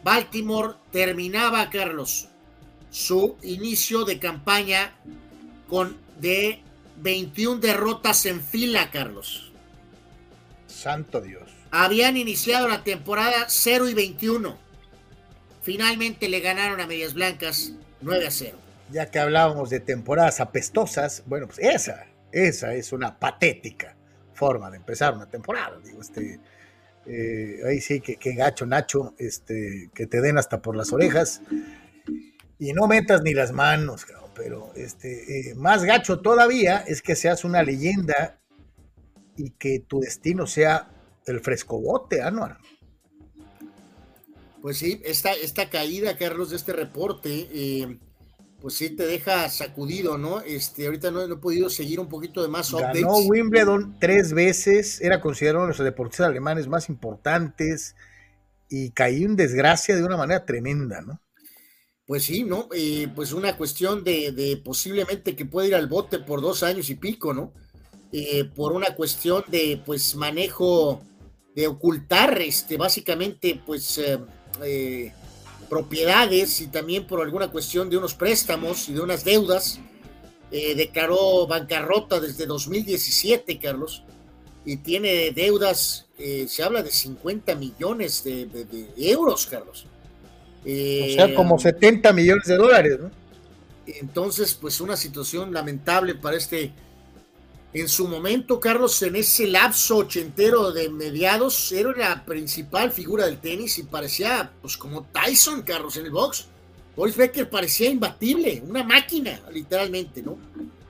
[SPEAKER 2] Baltimore terminaba, Carlos, su inicio de campaña con de 21 derrotas en fila, Carlos.
[SPEAKER 1] Santo Dios.
[SPEAKER 2] Habían iniciado la temporada 0 y 21. Finalmente le ganaron a Medias Blancas 9 a 0.
[SPEAKER 1] Ya que hablábamos de temporadas apestosas, bueno, pues esa, esa es una patética forma de empezar una temporada. Digo, este, eh, ahí sí, que, gacho Nacho, este, que te den hasta por las orejas. Y no metas ni las manos, pero este, eh, más gacho todavía es que seas una leyenda y que tu destino sea el frescobote, Anuar.
[SPEAKER 2] Pues sí, esta, esta caída, Carlos, de este reporte, eh, pues sí te deja sacudido, ¿no? Este, ahorita no, he podido seguir un poquito de más
[SPEAKER 1] updates. Ganó Wimbledon tres veces, era considerado uno de los deportistas alemanes más importantes y cayó en desgracia de una manera tremenda, ¿no?
[SPEAKER 2] Pues sí, ¿no? Eh, pues una cuestión de, posiblemente que puede ir al bote por dos años y pico, ¿no? Eh, por una cuestión de, pues, manejo, de ocultar, este, básicamente, pues, eh, propiedades y también por alguna cuestión de unos préstamos y de unas deudas. Eh, declaró bancarrota desde 2017, Carlos, y tiene deudas, eh, se habla de 50 millones de, euros, Carlos.
[SPEAKER 1] o sea, eh, como 70 millones de dólares, ¿no?
[SPEAKER 2] Entonces, pues una situación lamentable para este en su momento, Carlos, en ese lapso ochentero de mediados, era la principal figura del tenis y parecía, pues, como Tyson, Carlos, en el box. Boris Becker parecía imbatible, una máquina, literalmente, ¿no?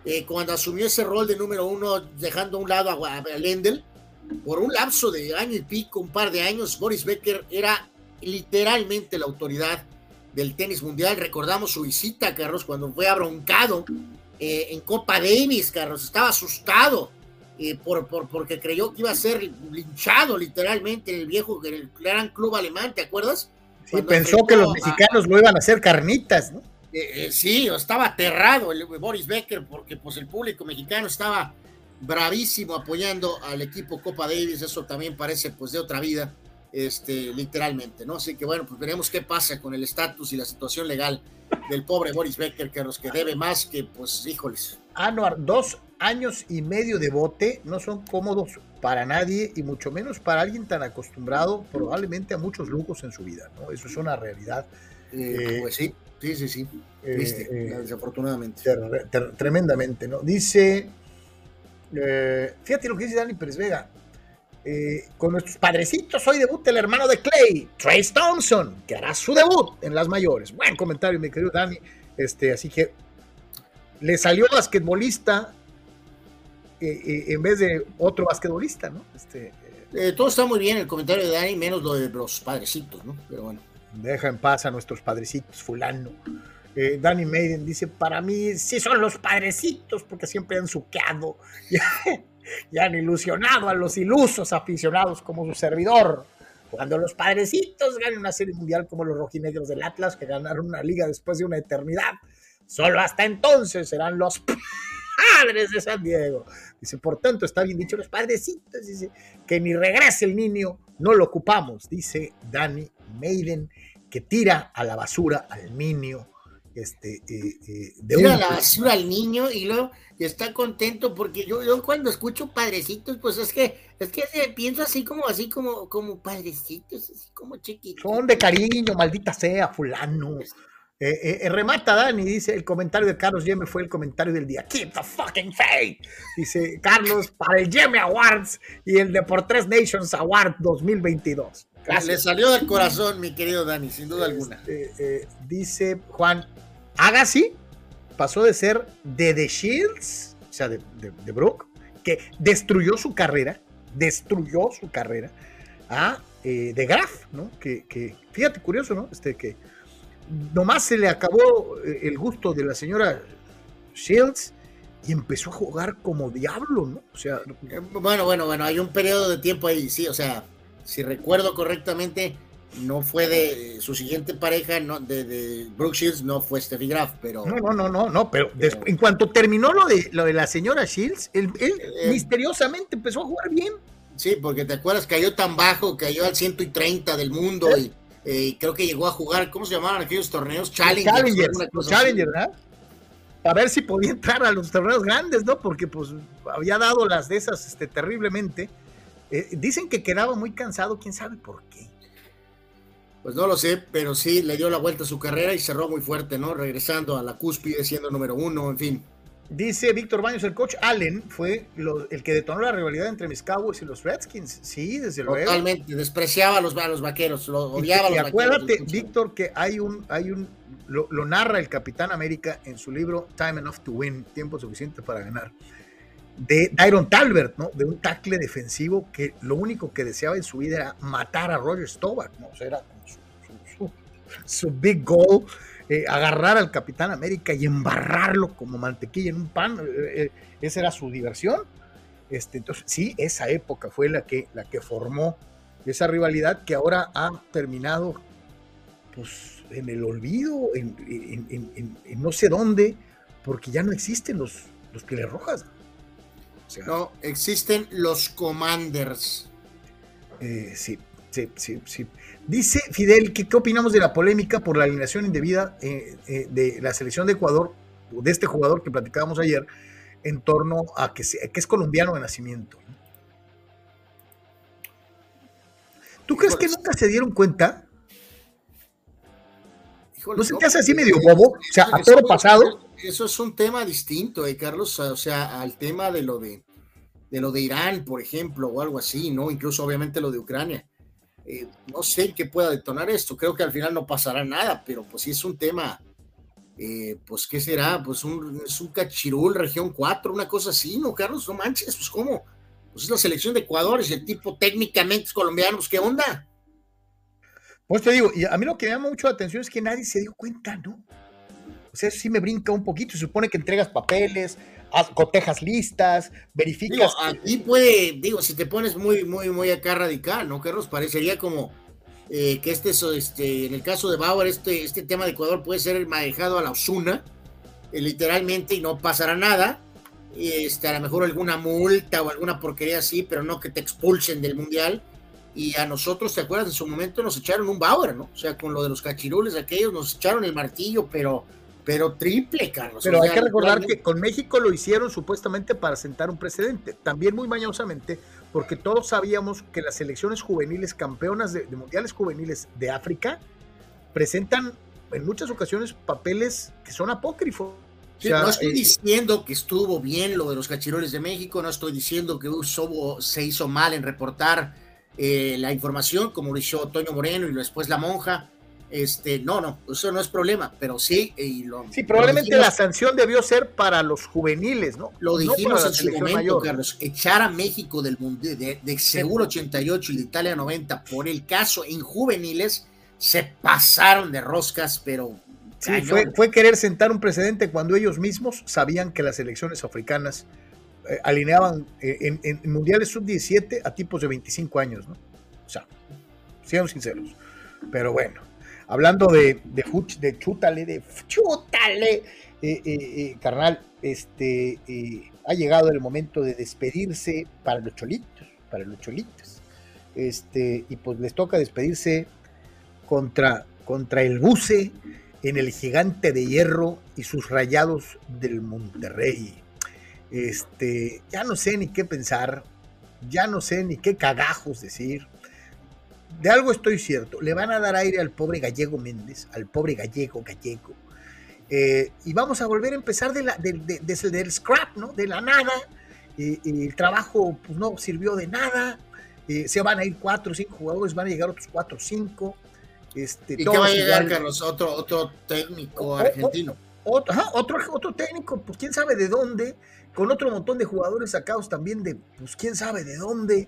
[SPEAKER 2] Eh, cuando asumió ese rol de número uno, dejando a un lado a, Lendl, por un lapso de año y pico, un par de años, Boris Becker era literalmente la autoridad del tenis mundial. Recordamos su visita, Carlos, cuando fue abroncado eh, en Copa Davis, Carlos, estaba asustado eh, por, porque creyó que iba a ser linchado literalmente en el viejo, en el gran club alemán, ¿te acuerdas?
[SPEAKER 1] Sí, pensó que los mexicanos lo iban a hacer carnitas, ¿no?
[SPEAKER 2] Eh, sí, estaba aterrado el Boris Becker porque pues el público mexicano estaba bravísimo apoyando al equipo Copa Davis, eso también parece pues de otra vida, este, literalmente, ¿no? Así que bueno, pues veremos qué pasa con el estatus y la situación legal del pobre Boris Becker, que los que debe más que, pues, híjoles.
[SPEAKER 1] Anuar, dos años y medio de bote no son cómodos para nadie y mucho menos para alguien tan acostumbrado probablemente a muchos lujos en su vida, ¿no? Eso es una realidad.
[SPEAKER 2] Eh, eh, pues sí, sí, sí, sí.
[SPEAKER 1] Eh, desafortunadamente. tremendamente, ¿no? Dice, fíjate lo que dice Dani Pérez Vega, eh, con nuestros padrecitos, hoy debut el hermano de Clay, Trace Thompson, que hará su debut en las mayores. Buen comentario, mi querido Dani. Este, así que le salió basquetbolista en vez de otro basquetbolista, ¿no? Este,
[SPEAKER 2] todo está muy bien, el comentario de Dani, menos lo de los padrecitos, ¿no? Pero bueno.
[SPEAKER 1] Deja en paz a nuestros padrecitos, fulano. Eh, Danny Maiden dice, para mí sí son los padrecitos porque siempre han suqueado y han ilusionado a los ilusos aficionados como su servidor. Cuando los padrecitos ganen una serie mundial como los rojinegros del Atlas, que ganaron una liga después de una eternidad, solo hasta entonces serán los padres de San Diego. Dice, por tanto, está bien dicho los padrecitos, dice, que ni regrese el niño, no lo ocupamos, dice Danny Maiden, que tira a la basura al niño este, eh,
[SPEAKER 2] eh, de Tira la basura al niño y luego está contento porque yo, yo cuando escucho padrecitos, pues es que es que pienso así como así como como padrecitos, así como chiquitos.
[SPEAKER 1] Son de cariño, maldita sea, fulano. Eh, remata Dani, dice el comentario de Carlos Yeme fue el comentario del día. Keep the fucking faith. Dice Carlos para el Yeme Awards y el Deportes Nations Award 2022.
[SPEAKER 2] Le salió del corazón, mi querido Dani, sin duda alguna.
[SPEAKER 1] Este, dice Juan, Agassi pasó de ser de The Shields, o sea, de, de, Brooke, que destruyó su carrera, destruyó su carrera, a eh, de Graf, ¿no? Que, fíjate, curioso, ¿no? Este, que nomás se le acabó eh, el gusto de la señora Shields y empezó a jugar como diablo, ¿no? O sea.
[SPEAKER 2] Bueno, bueno, bueno, hay un periodo de tiempo ahí, sí, o sea, si recuerdo correctamente, no fue de su siguiente pareja, no, de, de Brooke Shields, no fue Steffi Graf, pero.
[SPEAKER 1] No, no, no, no, no, pero, en cuanto terminó lo de, lo de la señora Shields, él, eh, misteriosamente empezó a jugar bien.
[SPEAKER 2] Sí, porque te acuerdas, cayó tan bajo, cayó al 130 del mundo y eh, creo que llegó a jugar, ¿cómo se llamaban aquellos torneos? Challenger.
[SPEAKER 1] Challenger, ¿verdad? A ver si podía entrar a los torneos grandes, ¿no? Porque pues había dado las de esas este, terriblemente. Eh, dicen que quedaba muy cansado, quién sabe por qué.
[SPEAKER 2] Pues no lo sé, pero sí le dio la vuelta a su carrera y cerró muy fuerte, ¿no? Regresando a la cúspide, siendo número uno, en fin.
[SPEAKER 1] Dice Víctor Baños, el coach Allen fue el que detonó la rivalidad entre mis Cowboys y los Redskins. Sí, desde luego.
[SPEAKER 2] Totalmente, despreciaba a los, los vaqueros, lo odiaba a los
[SPEAKER 1] y acuérdate, Víctor, que hay un, hay un, lo, narra el Capitán América en su libro Time Enough to Win, tiempo suficiente para ganar, de Iron Talbert, ¿no? De un tackle defensivo que lo único que deseaba en su vida era matar a Roger Staubach, ¿no? O sea, era su big goal, eh, agarrar al Capitán América y embarrarlo como mantequilla en un pan. Eh, eh, esa era su diversión. Este, entonces, sí, esa época fue la que, la que formó esa rivalidad que ahora ha terminado pues, en el olvido, en, no sé dónde, porque ya no existen los, los pieles rojas.
[SPEAKER 2] no, existen los commanders.
[SPEAKER 1] sí, sí, sí, sí. Dice Fidel, ¿qué, ¿qué, opinamos de la polémica por la alineación indebida eh, eh, de la selección de Ecuador, de este jugador que platicábamos ayer, en torno a que, que es colombiano de nacimiento? ¿Tú crees que nunca se dieron cuenta? ¿No se te hace así medio bobo? O sea, a todo pasado.
[SPEAKER 2] Eso es un tema distinto, eh, Carlos, o sea, al tema de lo de, de lo de Irán, por ejemplo, o algo así, ¿no? Incluso obviamente lo de Ucrania. Eh, no sé qué pueda detonar esto. Creo que al final no pasará nada, pero pues si es un tema, eh, pues ¿qué será? Pues un, es un cachirul, región 4, una cosa así, ¿no, Carlos? No manches, pues ¿cómo? Pues es la selección de Ecuador, es el tipo técnicamente colombiano, pues ¿qué onda?
[SPEAKER 1] Pues te digo, y a mí lo que me llama mucho la atención es que nadie se dio cuenta, ¿no? O sea, sí me brinca un poquito. Se supone que entregas papeles, cotejas listas, verificas.
[SPEAKER 2] aquí puede, digo, si te pones muy, muy, muy acá radical, ¿no, Carlos? Parecería como eh, que este, este, en el caso de Bauer, este, este tema de Ecuador puede ser manejado a la Osuna, eh, literalmente, y no pasará nada. Este, a lo mejor alguna multa o alguna porquería así, pero no que te expulsen del mundial. Y a nosotros, ¿te acuerdas? En su momento nos echaron un Bauer, ¿no? O sea, con lo de los cachirules aquellos, nos echaron el martillo, pero pero triple, Carlos.
[SPEAKER 1] Pero hay que recordar que con México lo hicieron supuestamente para sentar un precedente, también muy mañosamente, porque todos sabíamos que las selecciones juveniles, campeonas de, mundiales juveniles de África, presentan en muchas ocasiones papeles que son apócrifos.
[SPEAKER 2] no estoy eh, diciendo que estuvo bien lo de los cachiroles de México, no estoy diciendo que se hizo mal en reportar eh, la información, como lo hizo Toño Moreno y después la monja, Este, no, no, eso no es problema, pero sí. Y
[SPEAKER 1] lo, sí, probablemente la sanción debió ser para los juveniles, ¿no?
[SPEAKER 2] Lo dijimos en su momento, Carlos, echar a México del mundial de, seguro 88 y de Italia 90 por el caso en juveniles, se pasaron de roscas, pero.
[SPEAKER 1] Sí, fue, querer sentar un precedente cuando ellos mismos sabían que las elecciones africanas eh, alineaban eh, en, en mundiales sub-17 a tipos de 25 años, ¿no? O sea, seamos sinceros. Pero bueno, hablando de, de, de chútale, de chútale, eh, eh, eh, carnal, este, ha llegado el momento de despedirse para los cholitos, para los cholitos. Este, y pues les toca despedirse contra, contra el buce en el gigante de hierro y sus rayados del Monterrey. Este, ya no sé ni qué pensar, ya no sé ni qué cagajos decir de algo estoy cierto, le van a dar aire al pobre gallego Méndez, al pobre gallego gallego. Eh, y vamos a volver a empezar de la, del scrap, ¿no? De la nada. el trabajo pues, no sirvió de nada. Eh, se van a ir cuatro o cinco jugadores, van a llegar otros cuatro o cinco. Este,
[SPEAKER 2] ¿Y qué va a llegar, Carlos? Otro, otro técnico argentino.
[SPEAKER 1] otro, otro, otro técnico, pues quién sabe de dónde, con otro montón de jugadores sacados también de, pues quién sabe de dónde.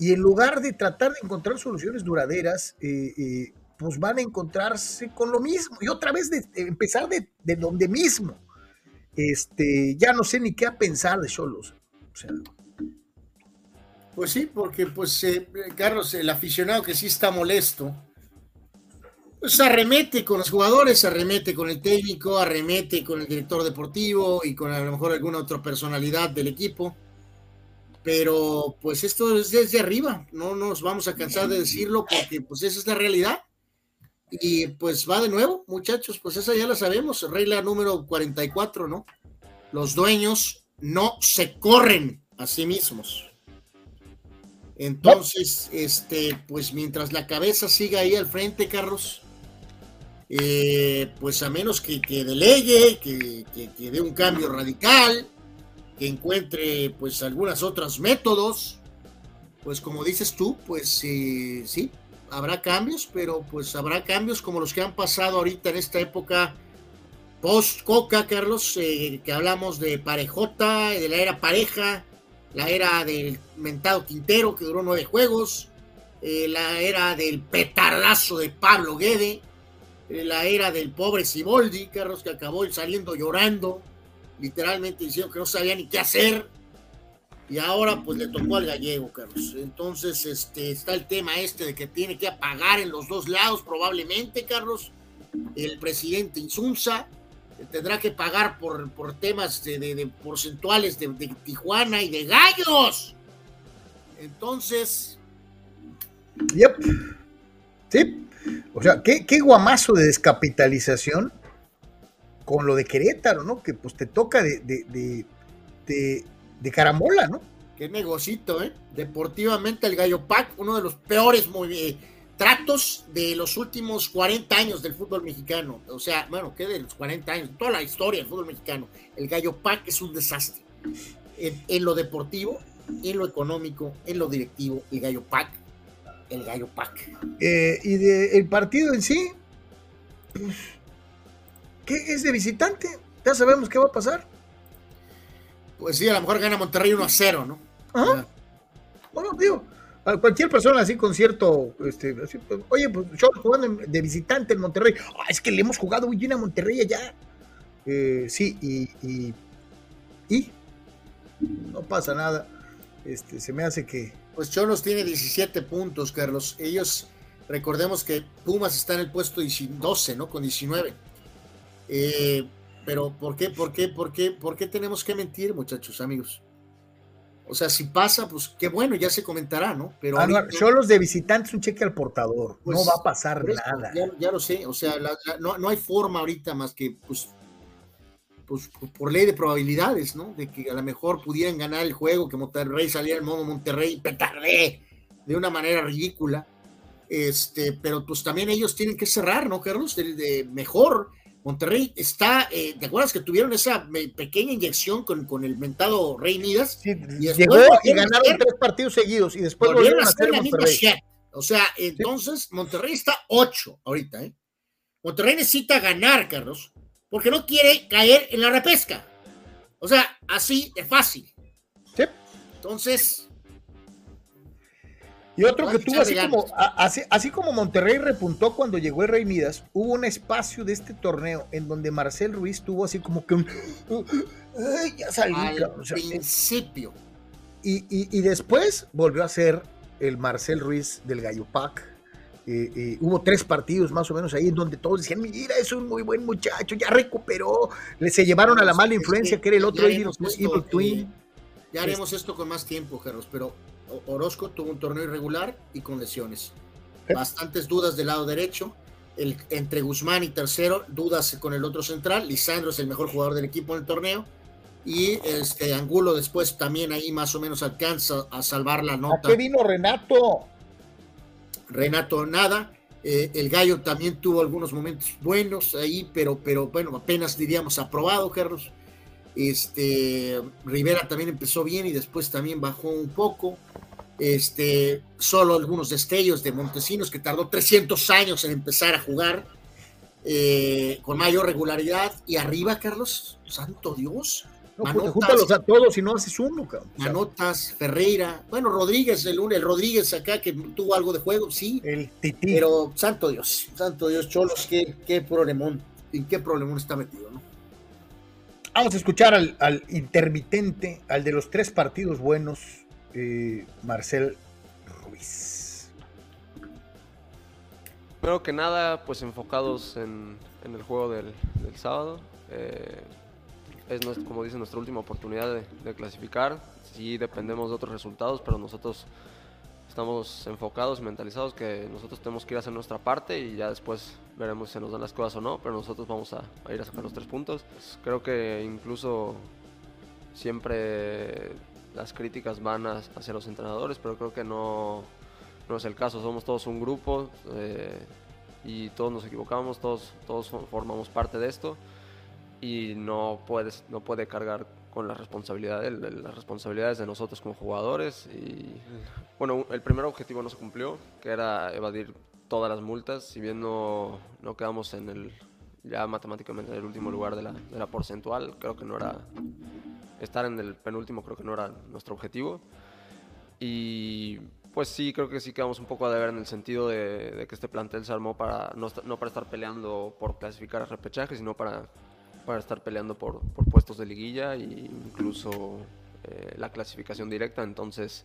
[SPEAKER 1] Y en lugar de tratar de encontrar soluciones duraderas, eh, eh, pues van a encontrarse con lo mismo y otra vez empezar de, donde mismo. Este, ya no sé ni qué pensar de solos.
[SPEAKER 2] pues sí, porque pues eh, Carlos, el aficionado que sí está molesto, pues arremete con los jugadores, arremete con el técnico, arremete con el director deportivo y con a lo mejor alguna otra personalidad del equipo pero pues esto es desde arriba, no nos vamos a cansar de decirlo porque pues esa es la realidad. Y pues va de nuevo, muchachos, pues esa ya la sabemos, regla número 44, ¿no? Los dueños no se corren a sí mismos. Entonces, este, pues mientras la cabeza siga ahí al frente, Carlos, eh, pues a menos que, que delegue, que, que dé un cambio radical, que encuentre pues algunas otros métodos, pues como dices tú, pues eh, sí, habrá cambios, pero pues habrá cambios como los que han pasado ahorita en esta época post-Coca, Carlos, eh, que hablamos de parejota, de la era pareja, la era del mentado Quintero, que duró nueve juegos, eh, la era del petardazo de Pablo Guede, la era del pobre Siboldi, Carlos, que acabó saliendo llorando, literalmente diciendo que no sabía ni qué hacer. Y ahora pues le tocó al gallego, Carlos. Entonces este, está el tema este de que tiene que apagar en los dos lados probablemente, Carlos. El presidente Insunza tendrá que pagar por, por temas de, porcentuales de, Tijuana y de gallos. Entonces...
[SPEAKER 1] Yep. Sí. O sea, qué, qué guamazo de descapitalización con lo de Querétaro, ¿no? Que pues te toca de, de, de, carambola, ¿no?
[SPEAKER 2] Qué negocito, ¿eh? Deportivamente el Gallo Pac, uno de los peores muy, tratos de los últimos 40 años del fútbol mexicano. O sea, bueno, ¿qué de los 40 años? Toda la historia del fútbol mexicano. El Gallo Pac es un desastre. En, lo deportivo, en lo económico, en lo directivo, el Gallo Pac, el Gallo Pac.
[SPEAKER 1] Eh, y de, el partido en sí, pues, ¿Qué es de visitante? Ya sabemos qué va a pasar.
[SPEAKER 2] Pues sí, a lo mejor gana Monterrey 1 a 0, ¿no?
[SPEAKER 1] Ajá. Bueno, digo, a cualquier persona así con cierto, este, oye, pues yo jugando de visitante en Monterrey, ah, es que le hemos jugado muy bien a Monterrey allá. Eh, sí, y, y, no pasa nada. Este, se me hace que.
[SPEAKER 2] Pues Cholos tiene 17 puntos, Carlos. Ellos, recordemos que Pumas está en el puesto 12, ¿no? Con 19. Eh, pero ¿por qué, por qué, por qué, por qué tenemos que mentir, muchachos, amigos? O sea, si pasa, pues qué bueno, ya se comentará, ¿no?
[SPEAKER 1] Pero yo los de visitantes un cheque al portador, no pues, va a pasar nada.
[SPEAKER 2] Ya, lo sé, o sea, no, hay forma ahorita más que, pues, pues, por ley de probabilidades, ¿no? De que a lo mejor pudieran ganar el juego, que Monterrey saliera el modo Monterrey petardé de una manera ridícula. Este, pero pues también ellos tienen que cerrar, ¿no, Carlos? de mejor Monterrey está, eh, ¿te acuerdas que tuvieron esa pequeña inyección con, con el mentado Rey Midas?
[SPEAKER 1] Sí, y llegó y ganaron tres partidos seguidos y después volvieron, a hacer Monterrey.
[SPEAKER 2] O sea, entonces Monterrey está ocho ahorita, ¿eh? Monterrey necesita ganar, Carlos, porque no quiere caer en la repesca. O sea, así de fácil.
[SPEAKER 1] Sí.
[SPEAKER 2] Entonces,
[SPEAKER 1] y otro que tuvo, así como, así, así como Monterrey repuntó cuando llegó el Rey Midas, hubo un espacio de este torneo en donde Marcel Ruiz tuvo así como que un. "Ay, ya salí,
[SPEAKER 2] al
[SPEAKER 1] cabrón", o sea,
[SPEAKER 2] principio,
[SPEAKER 1] y, y- y después volvió a ser el Marcel Ruiz del Gallo Pac. Eh, eh, hubo tres partidos más o menos ahí en donde todos decían, mira, es un muy buen muchacho, ya recuperó. Le se llevaron a la mala
[SPEAKER 2] Es
[SPEAKER 1] influencia
[SPEAKER 2] que
[SPEAKER 1] era el
[SPEAKER 2] ya
[SPEAKER 1] otro Evil,
[SPEAKER 2] esto,
[SPEAKER 1] Evil
[SPEAKER 2] eh,
[SPEAKER 1] Twin.
[SPEAKER 2] Ya haremos esto con más tiempo, Carlos, pero Orozco tuvo un torneo irregular y con lesiones.
[SPEAKER 1] Sí.
[SPEAKER 2] Bastantes dudas del lado derecho. El, entre Guzmán y tercero, dudas con el otro central. Lisandro es el mejor jugador del equipo en el torneo. Y este Angulo después también ahí más o menos alcanza a salvar la
[SPEAKER 1] ¿A
[SPEAKER 2] nota.
[SPEAKER 1] qué vino Renato?
[SPEAKER 2] Renato nada. Eh, el Gallo también tuvo algunos momentos buenos ahí, pero, pero bueno, apenas diríamos aprobado, Carlos. Este Rivera también empezó bien y después también bajó un poco. Este, solo algunos destellos de Montesinos que tardó 300 años en empezar a jugar eh, con mayor regularidad. Y arriba, Carlos, santo Dios,
[SPEAKER 1] No,
[SPEAKER 2] Manotas.
[SPEAKER 1] porque júntalos a todos y no haces uno, cabrón.
[SPEAKER 2] Manotas, Ferreira, bueno, Rodríguez, el, el Rodríguez acá que tuvo algo de juego, sí,
[SPEAKER 1] el tití.
[SPEAKER 2] pero santo Dios, santo Dios, Cholos, qué, qué problemón, en qué problemón está metido, ¿no?
[SPEAKER 1] Vamos a escuchar al, intermitente, al de los tres partidos buenos, eh, Marcel Ruiz.
[SPEAKER 6] Primero que nada, pues enfocados en, en el juego del, del sábado. Eh, es, nuestro- como dice, nuestra última oportunidad de, de clasificar. Sí dependemos de otros resultados, pero nosotros estamos enfocados mentalizados que nosotros tenemos que ir a hacer nuestra parte y ya después veremos si se nos dan las cosas o no, pero nosotros vamos a, ir a sacar los tres puntos. Pues creo que incluso siempre las críticas van a- hacia los entrenadores, pero creo que no, no es el caso. Somos todos un grupo eh, y todos nos equivocamos, todos, todos fo- formamos parte de esto y no, puedes, no puede cargar con la responsabilidad, el- las responsabilidades de nosotros como jugadores. Y bueno, el primer objetivo no se cumplió, que era evadir todas las multas, si bien no, no quedamos en el ya matemáticamente en el último lugar de la, de la porcentual, creo que no era estar en el penúltimo, creo que no era nuestro objetivo. Y pues sí, creo que sí quedamos un poco a deber en el sentido de, de que este plantel se armó para no, no para estar peleando por clasificar a repechaje, sino para, para estar peleando por, por puestos de liguilla e incluso eh, la clasificación directa. Entonces,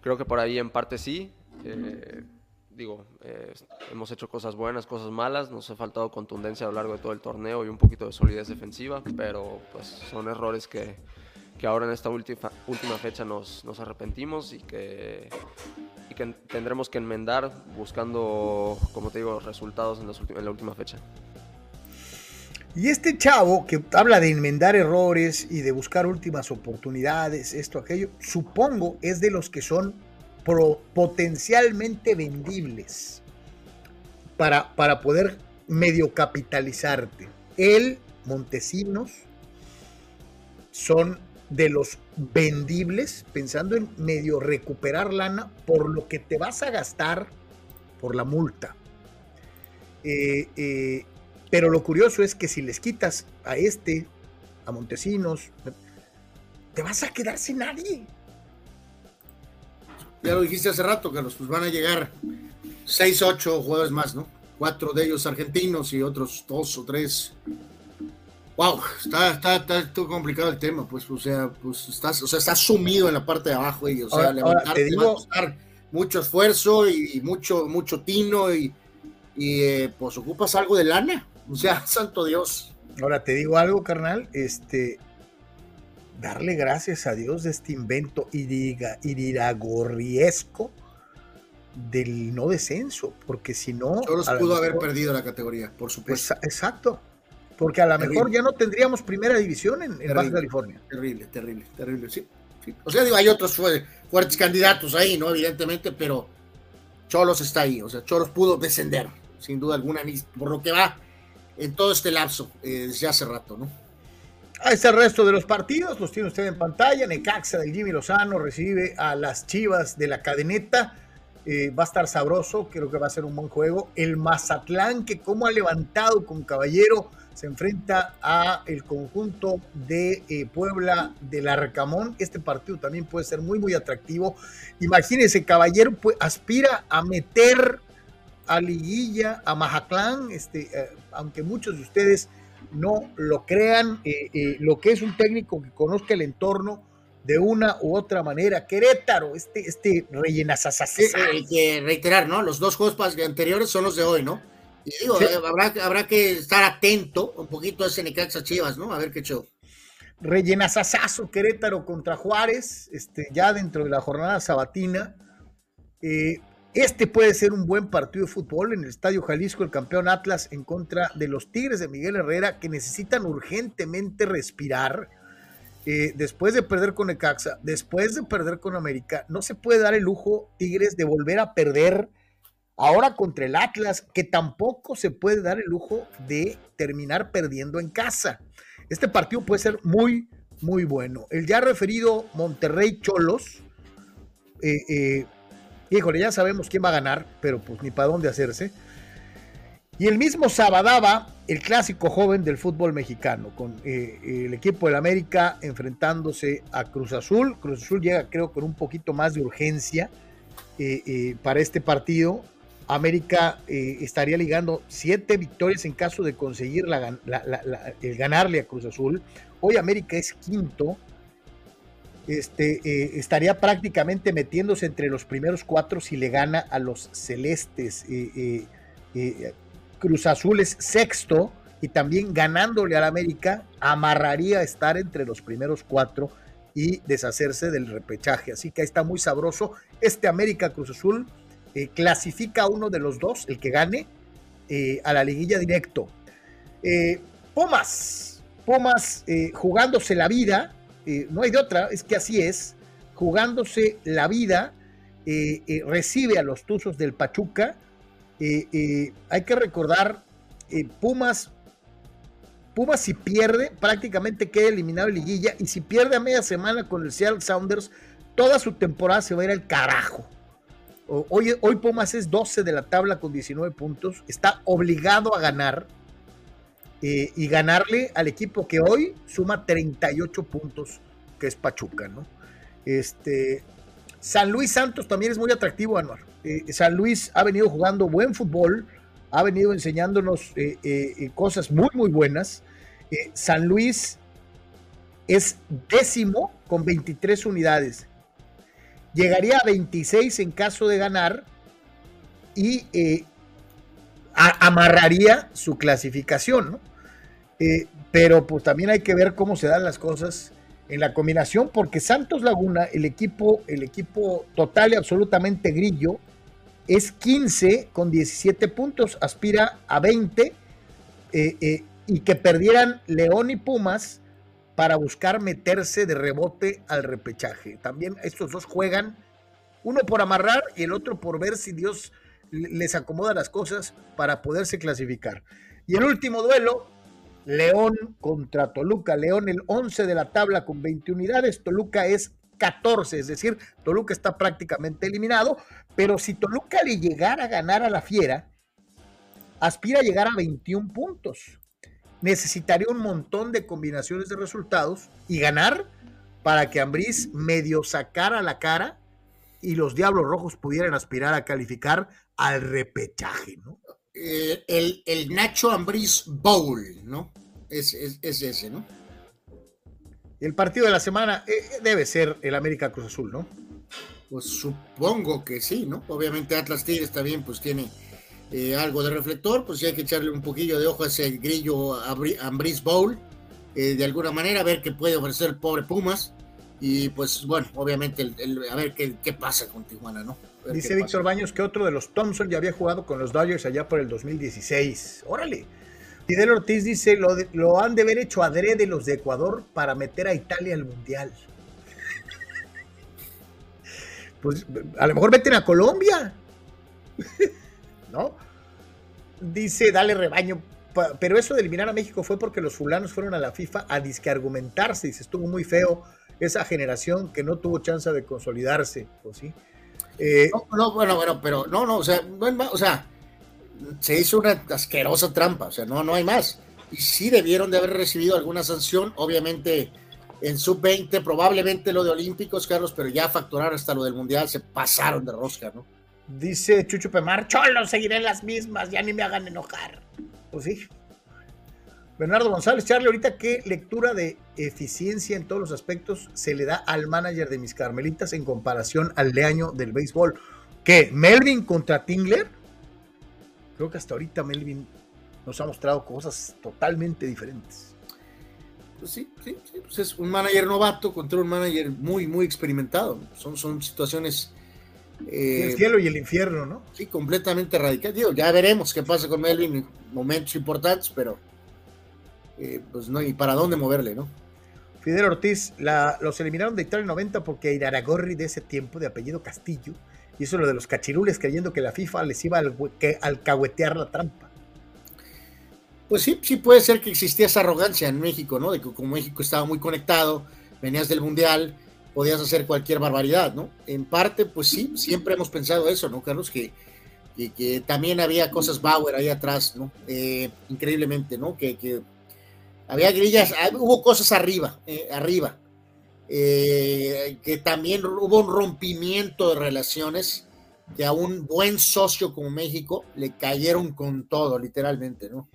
[SPEAKER 6] creo que por ahí en parte sí. Eh, digo, eh, hemos hecho cosas buenas, cosas malas, nos ha faltado contundencia a lo largo de todo el torneo y un poquito de solidez defensiva, pero pues son errores que, que ahora en esta última, última fecha nos, nos arrepentimos y que, y que tendremos que enmendar buscando, como te digo, resultados en, las en la última fecha.
[SPEAKER 1] Y este chavo que habla de enmendar errores y de buscar últimas oportunidades, esto, aquello, supongo es de los que son potencialmente vendibles para, para poder medio capitalizarte. Él, Montesinos, son de los vendibles, pensando en medio recuperar lana por lo que te vas a gastar por la multa. Eh, eh, pero lo curioso es que si les quitas a este, a Montesinos, te vas a quedar sin nadie.
[SPEAKER 2] Ya lo dijiste hace rato, Carlos, pues van a llegar 6, 8 jugadores más, ¿no? Cuatro de ellos argentinos y otros dos o tres. Wow, está, está, está todo complicado el tema, pues, o sea, pues estás, o sea, estás sumido en la parte de abajo y, o sea,
[SPEAKER 1] Ahora- ahora,
[SPEAKER 2] levantarte
[SPEAKER 1] te
[SPEAKER 2] va a costar mucho esfuerzo y, y mucho, mucho tino y, y eh, pues ocupas algo de lana, o sea, santo Dios.
[SPEAKER 1] Ahora te digo algo, carnal, este, darle gracias a Dios de este invento iriragorriesco del no descenso, porque si no...
[SPEAKER 2] Cholos pudo haber
[SPEAKER 1] mejor-
[SPEAKER 2] perdido la categoría, por supuesto.
[SPEAKER 1] Exa- Exacto, porque a lo mejor ya no tendríamos primera división en, en Baja. California.
[SPEAKER 2] Terrible, terrible, terrible, sí. sí. O sea, digo, hay otros fu- fuertes candidatos ahí, ¿no? Evidentemente, pero Cholos está ahí, o sea, Cholos pudo descender, sin duda alguna, por lo que va en todo este lapso, eh, desde hace rato, ¿no?
[SPEAKER 1] Ahí está el resto de los partidos, los tiene usted en pantalla. Necaxa del Jimmy Lozano recibe a las Chivas de la cadeneta. eh, va a estar sabroso, creo que va a ser un buen juego. El Mazatlán, que como ha levantado con Caballero, se enfrenta a el conjunto de eh, Puebla del Arcamón. Este partido también puede ser muy, muy atractivo. Imagínense, Caballero pues, aspira a meter a Liguilla, a Mazatlán, este, aunque muchos de ustedes no lo crean, lo que es un técnico que conozca el entorno, de una u otra manera. Querétaro, este, este
[SPEAKER 2] Hay que reiterar, ¿no? Los dos juegos anteriores son los de hoy, ¿no? Y digo, eh, habrá, habrá que estar atento un poquito a ese Necaxa Chivas, ¿no? A ver qué show.
[SPEAKER 1] Rellenazazazo Querétaro contra Juárez, este, ya dentro de la jornada sabatina. Eh, este puede ser un buen partido de fútbol en el Estadio Jalisco, el campeón Atlas en contra de los Tigres de Miguel Herrera, que necesitan urgentemente respirar eh, después de perder con Ecaxa, después de perder con América, no se puede dar el lujo, Tigres, de volver a perder ahora contra el Atlas, que tampoco se puede dar el lujo de terminar perdiendo en casa. Este partido puede ser muy, muy bueno. El ya referido Monterrey Cholos, eh, eh, híjole, ya sabemos quién va a ganar, pero pues ni para dónde hacerse. Y el mismo Sabadaba, el clásico joven del fútbol mexicano, con eh, el equipo del América enfrentándose a Cruz Azul. Cruz Azul llega creo con un poquito más de urgencia eh, eh, para este partido. América estaría ligando siete victorias en caso de conseguir el ganarle a Cruz Azul. Hoy América es quinto. Este, estaría prácticamente metiéndose entre los primeros cuatro si le gana a los celestes. Cruz Azul es sexto y también ganándole al América amarraría estar entre los primeros cuatro y deshacerse del repechaje. Así que ahí está muy sabroso. Este América Cruz Azul eh, clasifica a uno de los dos, el que gane, eh, a la liguilla directo. Eh, Pumas, Pumas jugándose la vida, no hay de otra, es que así es, jugándose la vida, recibe a los Tuzos del Pachuca eh, eh, hay que recordar, eh, Pumas, Pumas si pierde, prácticamente queda eliminado en liguilla, y si pierde a media semana con el Seattle Sounders, toda su temporada se va a ir al carajo. Hoy, hoy Pumas es 12 de la tabla con 19 puntos, está obligado a ganar y ganarle al equipo que hoy suma 38 puntos, que es Pachuca, ¿no? Este, San Luis Santos también es muy atractivo, Anuar. Eh, San Luis ha venido jugando buen fútbol, ha venido enseñándonos eh, eh, cosas muy, muy buenas. San Luis es décimo con 23 unidades. Llegaría a 26 en caso de ganar y amarraría su clasificación, pero pues también hay que ver cómo se dan las cosas en la combinación, porque Santos Laguna, el equipo, el equipo total y absolutamente grillo, es 15 con 17 puntos, aspira a 20 eh, eh, y que perdieran León y Pumas para buscar meterse de rebote al repechaje. También estos dos juegan, uno por amarrar y el otro por ver si Dios les acomoda las cosas para poderse clasificar. Y el último duelo, León contra Toluca. León el 11 de la tabla con 20 unidades, Toluca es 14, es decir, Toluca está prácticamente eliminado, pero si Toluca le llegara a ganar a la Fiera, aspira a llegar a 21 puntos. Necesitaría un montón de combinaciones de resultados y ganar para que Ambriz medio sacara la cara y los Diablos Rojos pudieran aspirar a calificar al repechaje, ¿no?
[SPEAKER 2] Eh, el, Nacho Ambriz Bowl, ¿no? es ese, ¿no?
[SPEAKER 1] El partido de la semana eh, debe ser el América Cruz Azul, ¿no?
[SPEAKER 2] Pues supongo que sí, ¿no? Obviamente Atlas Tigres también pues tiene eh, algo de reflector, pues sí hay que echarle un poquillo de ojo a ese grillo Ambris Bowl, de alguna manera, a ver qué puede ofrecer el pobre Pumas. Y pues bueno, obviamente a ver qué, pasa con Tijuana, ¿no?
[SPEAKER 1] Dice Víctor Baños que otro de los Thompson ya había jugado con los Dodgers allá por el 2016. Órale. Fidel Ortiz dice, lo, lo han de haber hecho adrede los de Ecuador para meter a Italia al Mundial. pues a lo mejor meten a Colombia. ¿No? Dice, dale rebaño. Pero eso de eliminar a México fue porque los fulanos fueron a la FIFA a disque argumentarse. Dice, estuvo muy feo esa generación que no tuvo chance de consolidarse. ¿o sí?
[SPEAKER 2] Eh, no, bueno, bueno, pero no, no, o sea, o sea, se hizo una asquerosa trampa, o sea, no, no hay más. Y sí debieron de haber recibido alguna sanción, obviamente en sub-20, probablemente lo de Olímpicos, Carlos, pero ya facturaron hasta lo del Mundial, se pasaron de rosca, ¿no?
[SPEAKER 1] Dice Chucho Pemar, cholo, seguiré las mismas, ya ni me hagan enojar. Pues sí. Bernardo González, Charlie, ahorita qué lectura de eficiencia en todos los aspectos se le da al manager de mis Carmelitas en comparación al de año del béisbol. ¿Qué? ¿Melvin contra Tingler? Creo que hasta ahorita Melvin nos ha mostrado cosas totalmente diferentes.
[SPEAKER 2] Pues sí, sí, sí pues es un manager novato contra un manager muy, muy experimentado. Son, son situaciones
[SPEAKER 1] el eh, cielo y el infierno, ¿no?
[SPEAKER 2] Sí, completamente radical. Digo, ya veremos qué pasa con Melvin en momentos importantes, pero eh, pues no hay para dónde moverle, ¿no?
[SPEAKER 1] Fidel Ortiz, los eliminaron de Italia 90 porque Iraragorri de ese tiempo, de apellido Castillo, hizo lo de los cachirules creyendo que la FIFA les iba al, que, alcahuetear la trampa.
[SPEAKER 2] Pues sí, sí puede ser que existía esa arrogancia en México, ¿no? De que como México estaba muy conectado, venías del Mundial, podías hacer cualquier barbaridad, ¿no? En parte, pues sí, siempre hemos pensado eso, ¿no, Carlos? Que, que, también había cosas Bauer ahí atrás, ¿no? Eh, increíblemente, ¿no? Que, había grillas, ah, hubo cosas arriba, eh, arriba, eh, que también hubo un rompimiento de relaciones que a un buen socio como México le cayeron con todo, literalmente, ¿no?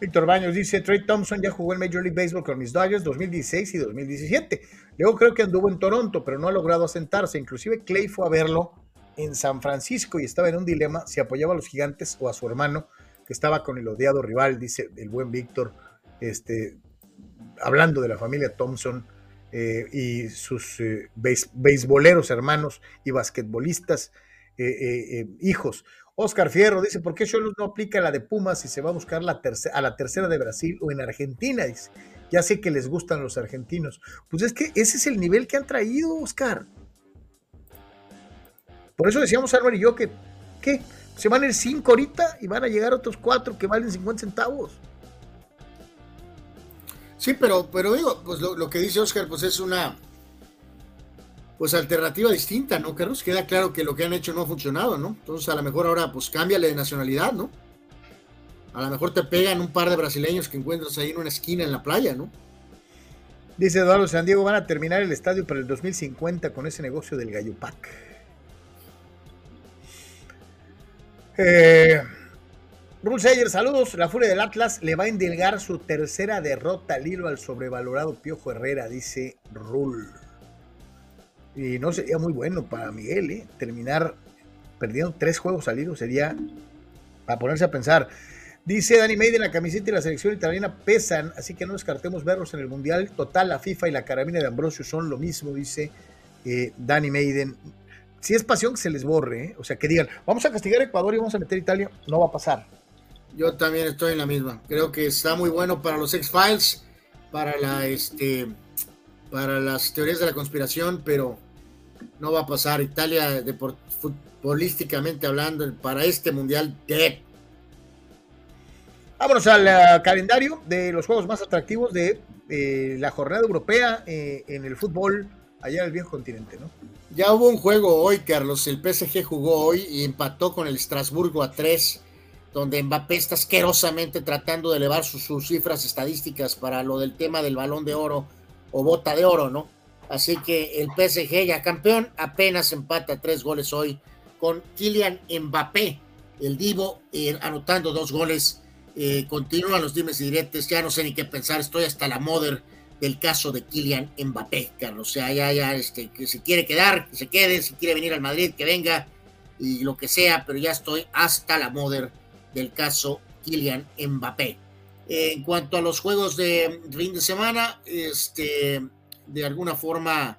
[SPEAKER 1] Víctor Baños dice, Trey Thompson ya jugó en Major League Baseball con mis Dodgers 2016 y 2017. Luego creo que anduvo en Toronto, pero no ha logrado asentarse. Inclusive Clay fue a verlo en San Francisco y estaba en un dilema si apoyaba a los gigantes o a su hermano, que estaba con el odiado rival, dice el buen Víctor, este, hablando de la familia Thompson eh, y sus eh, beisboleros hermanos y basquetbolistas eh, hijos. Oscar Fierro dice, ¿por qué Cholos no aplica la de Pumas si se va a buscar a la tercera de Brasil o en Argentina? Dice, ya sé que les gustan los argentinos. Pues es que ese es el nivel que han traído, Oscar. Por eso decíamos Álvaro y yo que, ¿qué? Se van a ir cinco ahorita y van a llegar otros cuatro que valen 50 centavos.
[SPEAKER 2] Sí, pero, pero digo, pues lo, que dice Oscar, pues es una pues alternativa distinta, ¿no, Carlos? Queda claro que lo que han hecho no ha funcionado, ¿no? Entonces a lo mejor ahora pues cámbiale de nacionalidad, ¿no? A lo mejor te pegan un par de brasileños que encuentras ahí en una esquina en la playa, ¿no?
[SPEAKER 1] Dice Eduardo San Diego, van a terminar el estadio para el 2050 con ese negocio del Gallo Pack. Eh, Rule saludos. La furia del Atlas le va a endilgar su tercera derrota al hilo al sobrevalorado Piojo Herrera, dice Rule. Y no sería muy bueno para Miguel, ¿eh? Terminar perdiendo tres juegos al hilo sería para ponerse a pensar. Dice Dani Maiden, la camiseta y la selección italiana pesan, así que no descartemos verlos en el Mundial. Total, la FIFA y la carabina de Ambrosio son lo mismo, dice eh, Dani Maiden. Si es pasión que se les borre, ¿eh? o sea, que digan, vamos a castigar a Ecuador y vamos a meter a Italia, no va a pasar.
[SPEAKER 2] Yo también estoy en la misma. Creo que está muy bueno para los X-Files, para la este para las teorías de la conspiración, pero no va a pasar. Italia, de, futbolísticamente hablando, para este mundial, dead.
[SPEAKER 1] Vámonos al eh, calendario de los juegos más atractivos de eh, la jornada europea eh, en el fútbol allá en el viejo continente, ¿no?
[SPEAKER 2] Ya hubo un juego hoy, Carlos. El PSG jugó hoy y empató con el Estrasburgo a 3, donde Mbappé está asquerosamente tratando de elevar sus, cifras estadísticas para lo del tema del balón de oro o bota de oro, ¿no? Así que el PSG ya campeón apenas empata tres goles hoy con Kylian Mbappé, el Divo, anotando dos goles. Eh, continúan los dimes y diretes, ya no sé ni qué pensar, estoy hasta la moda del caso de Kylian Mbappé, Carlos. O sea, ya, ya, este, que se quiere quedar, que se quede, si quiere venir al Madrid, que venga, y lo que sea, pero ya estoy hasta la moda del caso Kylian Mbappé. en cuanto a los juegos de fin de semana, este, de alguna forma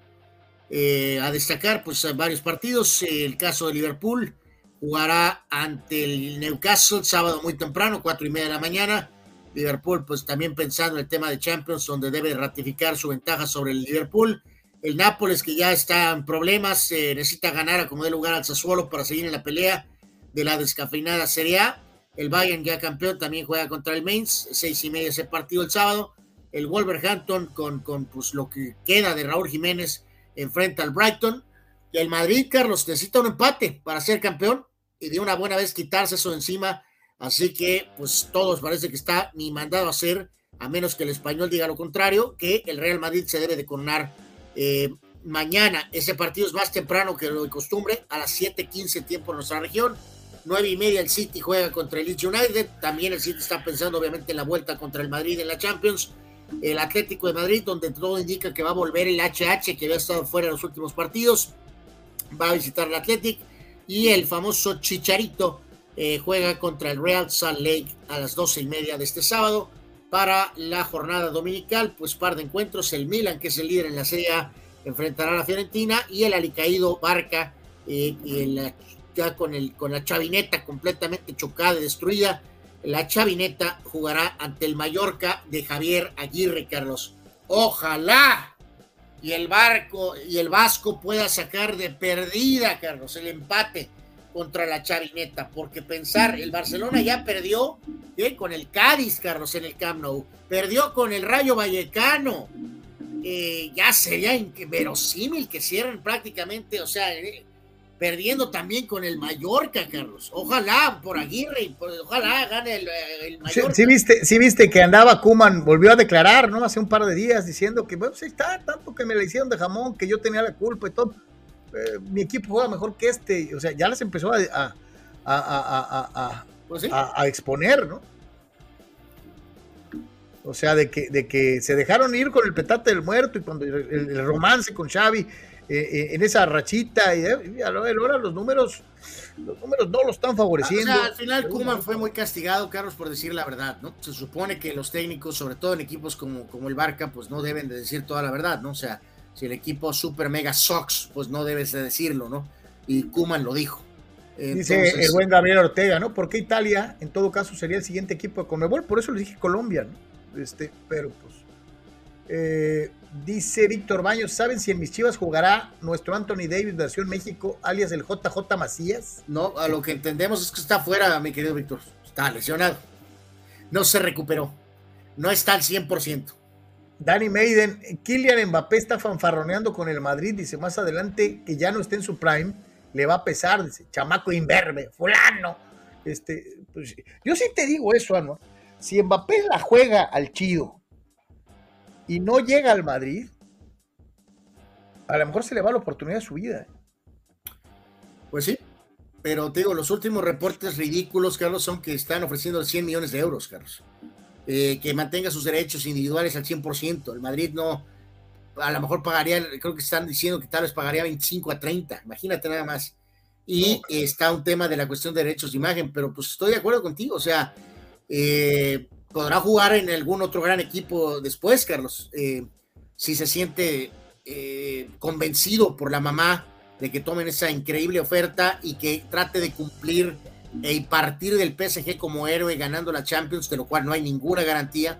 [SPEAKER 2] eh, a destacar, pues varios partidos, el caso de Liverpool, jugará ante el Newcastle sábado muy temprano, cuatro y media de la mañana. Liverpool, pues también pensando en el tema de Champions, donde debe ratificar su ventaja sobre el Liverpool. El Nápoles, que ya está en problemas, eh, necesita ganar a como dé lugar al Sassuolo para seguir en la pelea de la descafeinada Serie A. El Bayern, ya campeón, también juega contra el Mainz, seis y media ese partido el sábado. El Wolverhampton, con, con pues, lo que queda de Raúl Jiménez, enfrenta al Brighton que el Madrid, Carlos, necesita un empate para ser campeón y de una buena vez quitarse eso de encima. Así que, pues todos parece que está ni mandado a hacer, a menos que el español diga lo contrario, que el Real Madrid se debe de coronar eh, mañana. Ese partido es más temprano que lo de costumbre, a las 7:15 tiempo en nuestra región. 9 y media el City juega contra el Leeds United. También el City está pensando, obviamente, en la vuelta contra el Madrid en la Champions. El Atlético de Madrid, donde todo indica que va a volver el HH, que había estado fuera en los últimos partidos, va a visitar el Atlético. Y el famoso Chicharito eh, juega contra el Real Salt Lake a las 12 y media de este sábado. Para la jornada dominical, pues par de encuentros. El Milan, que es el líder en la Serie A, enfrentará a la Fiorentina. Y el alicaído Barca, eh, el ya con, el, con la chavineta completamente chocada y destruida. La chavineta jugará ante el Mallorca de Javier Aguirre, Carlos. Ojalá y el barco y el Vasco pueda sacar de perdida, Carlos, el empate contra la chavineta, porque pensar, el Barcelona ya perdió ¿eh? con el Cádiz, Carlos, en el Camp Nou, perdió con el Rayo Vallecano, eh, ya sería verosímil que cierren prácticamente, o sea, eh, perdiendo también con el Mallorca, Carlos. Ojalá por Aguirre, ojalá gane el, el Mallorca.
[SPEAKER 1] Sí, viste, sí viste que andaba Kuman, volvió a declarar, ¿no? Hace un par de días diciendo que, bueno, pues está, tanto que me la hicieron de jamón, que yo tenía la culpa y todo. Eh, mi equipo juega mejor que este. O sea, ya les empezó a, a, a, a pues exponer, ¿no? O sea, de que, de que se dejaron ir con el petate del muerto y cuando el, el romance con Xavi eh, eh, en esa rachita y, eh, ahora los números los números no lo están favoreciendo.
[SPEAKER 2] al final Kuman fue muy castigado, Carlos, por decir la verdad, ¿no? Se supone que los técnicos, sobre todo en equipos como, como el Barca, pues no deben de decir toda la verdad, ¿no? O sea, si el equipo super mega sucks, pues no debes de decirlo, ¿no? Y Kuman lo dijo.
[SPEAKER 1] Dice el buen Gabriel Ortega, ¿no? Porque Italia, en todo caso, sería el siguiente equipo de Conmebol, por eso le dije Colombia, ¿no? Este, pero pues. Eh, Dice Víctor Baños, ¿saben si en mis chivas jugará nuestro Anthony Davis versión México, alias el JJ Macías?
[SPEAKER 2] No, a lo que entendemos es que está fuera, mi querido Víctor. Está lesionado. No se recuperó. No está al 100%.
[SPEAKER 1] Danny Maiden, Kylian Mbappé está fanfarroneando con el Madrid, dice más adelante que ya no esté en su prime, le va a pesar, dice, chamaco imberbe, fulano. Este, pues, yo sí te digo eso, ¿no? Si Mbappé la juega al chido, y no llega al Madrid, a lo mejor se le va la oportunidad de su vida.
[SPEAKER 2] Pues sí, pero te digo, los últimos reportes ridículos, Carlos, son que están ofreciendo 100 millones de euros, Carlos. Eh, que mantenga sus derechos individuales al 100%. El Madrid no, a lo mejor pagaría, creo que están diciendo que tal vez pagaría 25 a 30, imagínate nada más. Y está un tema de la cuestión de derechos de imagen, pero pues estoy de acuerdo contigo, o sea, eh, podrá jugar en algún otro gran equipo después, Carlos. Eh, si se siente eh, convencido por la mamá de que tomen esa increíble oferta y que trate de cumplir y partir del PSG como héroe ganando la Champions, de lo cual no hay ninguna garantía.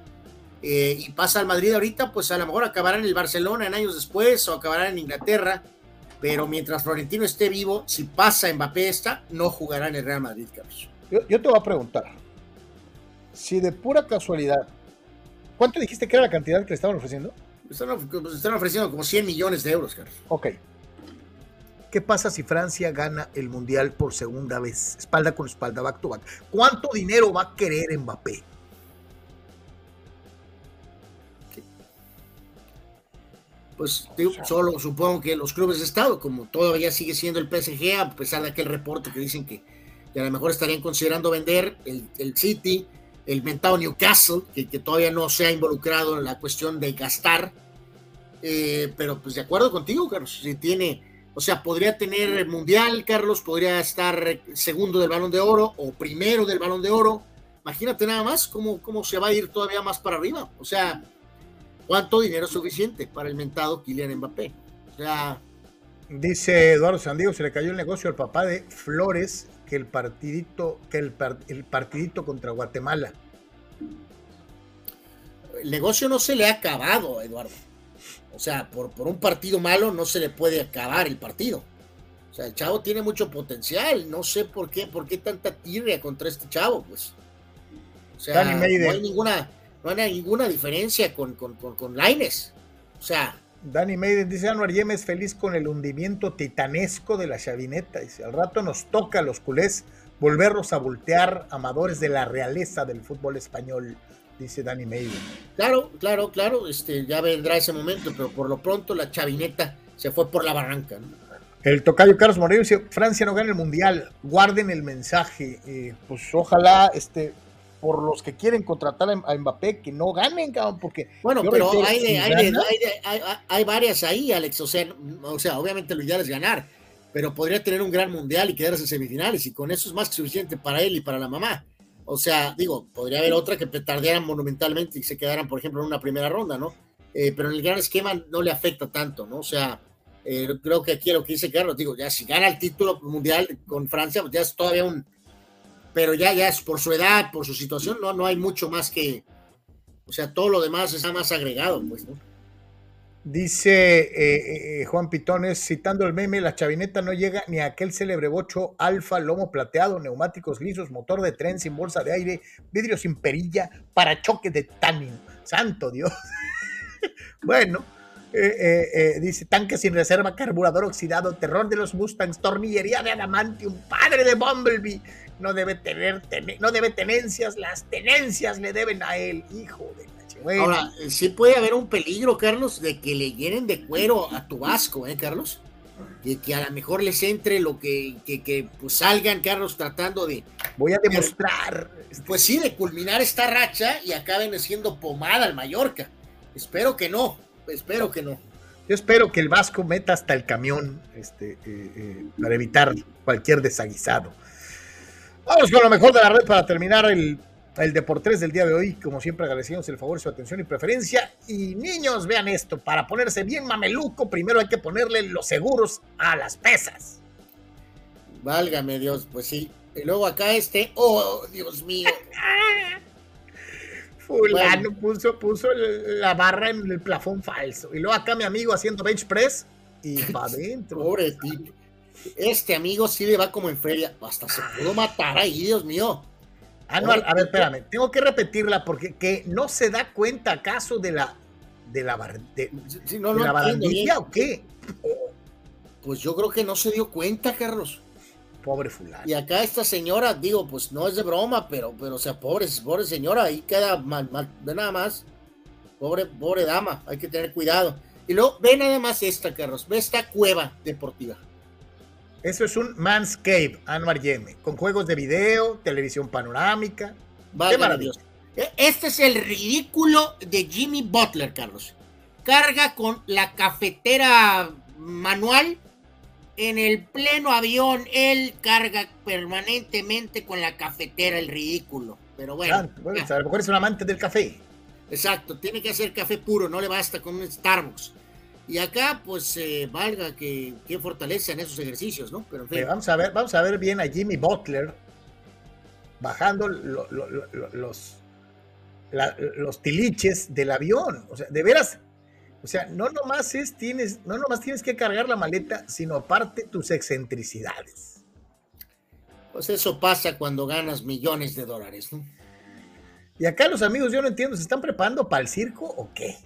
[SPEAKER 2] Eh, y pasa al Madrid ahorita, pues a lo mejor acabará en el Barcelona en años después o acabará en Inglaterra. Pero mientras Florentino esté vivo, si pasa Mbappé esta, no jugará en el Real Madrid, Carlos.
[SPEAKER 1] Yo, yo te voy a preguntar, si de pura casualidad, ¿cuánto dijiste que era la cantidad que le estaban ofreciendo?
[SPEAKER 2] Están, pues, están ofreciendo como 100 millones de euros, Carlos.
[SPEAKER 1] Ok. ¿Qué pasa si Francia gana el Mundial por segunda vez? Espalda con espalda, back to back. ¿Cuánto dinero va a querer Mbappé?
[SPEAKER 2] Pues solo supongo que los clubes de Estado, como todavía sigue siendo el PSG, a pesar de aquel reporte que dicen que, a lo mejor estarían considerando vender el, el City, el mentado Newcastle, que, todavía no se ha involucrado en la cuestión de gastar. Eh, pero pues de acuerdo contigo, Carlos, si tiene, o sea, podría tener Mundial, Carlos, podría estar segundo del Balón de Oro o primero del Balón de Oro. Imagínate nada más cómo, cómo se va a ir todavía más para arriba. O sea, ¿cuánto dinero es suficiente para el mentado Kylian Mbappé? O sea...
[SPEAKER 1] Dice Eduardo Sandiego, se le cayó el negocio al papá de Flores que el partidito, que el, el partidito contra Guatemala.
[SPEAKER 2] El negocio no se le ha acabado, Eduardo. O sea, por, por un partido malo no se le puede acabar el partido. O sea, el chavo tiene mucho potencial. No sé por qué, por qué tanta tirria contra este chavo, pues. O sea, no hay ninguna, no hay ninguna diferencia con, con, con, Laines. O sea.
[SPEAKER 1] Danny Maiden dice, Anuar Yemes feliz con el hundimiento titanesco de la chavineta. Dice, al rato nos toca a los culés volverlos a voltear amadores de la realeza del fútbol español, dice Danny Maiden.
[SPEAKER 2] Claro, claro, claro, este, ya vendrá ese momento, pero por lo pronto la chavineta se fue por la barranca.
[SPEAKER 1] El tocayo Carlos Moreno dice, Francia no gana el Mundial, guarden el mensaje. Eh, pues ojalá este, por los que quieren contratar a Mbappé que no ganen, cabrón, porque...
[SPEAKER 2] Bueno, pero hay, hay, varias ahí, Alex, o sea, o sea, obviamente lo ideal es ganar, pero podría tener un gran mundial y quedarse en semifinales, y con eso es más que suficiente para él y para la mamá. O sea, digo, podría haber otra que petardearan monumentalmente y se quedaran, por ejemplo, en una primera ronda, ¿no? Eh, pero en el gran esquema no le afecta tanto, ¿no? O sea, eh, creo que aquí lo que dice Carlos, digo, ya si gana el título mundial con Francia, pues ya es todavía un, pero ya, ya es por su edad, por su situación, no, no hay mucho más que, o sea, todo lo demás está más agregado, pues, ¿no?
[SPEAKER 1] Dice eh, eh, Juan Pitones, citando el meme, la chavineta no llega ni a aquel célebre bocho alfa, lomo plateado, neumáticos lisos, motor de tren sin bolsa de aire, vidrio sin perilla, parachoque de tanning. Santo Dios. bueno, eh, dice tanque sin reserva, carburador oxidado, terror de los Mustangs, tornillería de adamantium, padre de Bumblebee, no debe tener, no debe tenencias, las tenencias le deben a él, hijo de la
[SPEAKER 2] Ahora, sí puede haber un peligro, Carlos, de que le llenen de cuero a tu vasco, ¿eh, Carlos? De que a lo mejor les entre lo que, que, pues salgan, Carlos, tratando de...
[SPEAKER 1] Voy a demostrar.
[SPEAKER 2] Pues sí, de culminar esta racha y acaben siendo pomada al Mallorca. Espero que no, espero que no.
[SPEAKER 1] Yo espero que el Vasco meta hasta el camión este, eh, eh, para evitar cualquier desaguisado. Vamos con lo mejor de la red para terminar el, el Deportes del día de hoy. Como siempre, agradecemos el favor, su atención y preferencia. Y niños, vean esto: para ponerse bien mameluco, primero hay que ponerle los seguros a las pesas.
[SPEAKER 2] Válgame Dios, pues sí. Y luego acá este, oh Dios mío.
[SPEAKER 1] Fulano puso, puso la barra en el plafón falso. Y luego acá mi amigo haciendo bench press y para adentro.
[SPEAKER 2] Pobre tipo. Este amigo sí le va como en feria. Hasta se pudo matar ahí, Dios mío.
[SPEAKER 1] Anual, a ver, espérame, tengo que repetirla porque que no se da cuenta acaso de la de la, de, la barandilla o qué.
[SPEAKER 2] Pues yo creo que no se dio cuenta, Carlos.
[SPEAKER 1] Pobre fulano.
[SPEAKER 2] Y acá esta señora, digo, pues no es de broma, pero, pero o sea, pobre, pobre señora, ahí queda mal, mal, ve nada más. Pobre, pobre dama, hay que tener cuidado. Y luego, ve nada más esta, Carlos, ve esta cueva deportiva.
[SPEAKER 1] Eso es un Manscape, Anuar Yeme, con juegos de video, televisión panorámica.
[SPEAKER 2] Qué maravilloso. E, este es el ridículo de Jimmy Butler, Carlos. Carga con la cafetera manual en el pleno avión. Él carga permanentemente con la cafetera, el ridículo. Pero bueno.
[SPEAKER 1] bueno a lo mejor es un amante del café.
[SPEAKER 2] Exacto, tiene que hacer café puro, no le basta con un Starbucks. Y acá, pues, eh, valga que, que fortaleza en esos ejercicios, ¿no?
[SPEAKER 1] Pero vamos a ver, vamos a ver bien a Jimmy Butler bajando los, los tiliches del avión. O sea, de veras, o sea, no nomás es, tienes, no nomás tienes que cargar la maleta, sino aparte tus excentricidades.
[SPEAKER 2] Pues eso pasa cuando ganas millones de dólares, ¿no?
[SPEAKER 1] Y acá los amigos, yo no entiendo, ¿se están preparando para el circo o qué?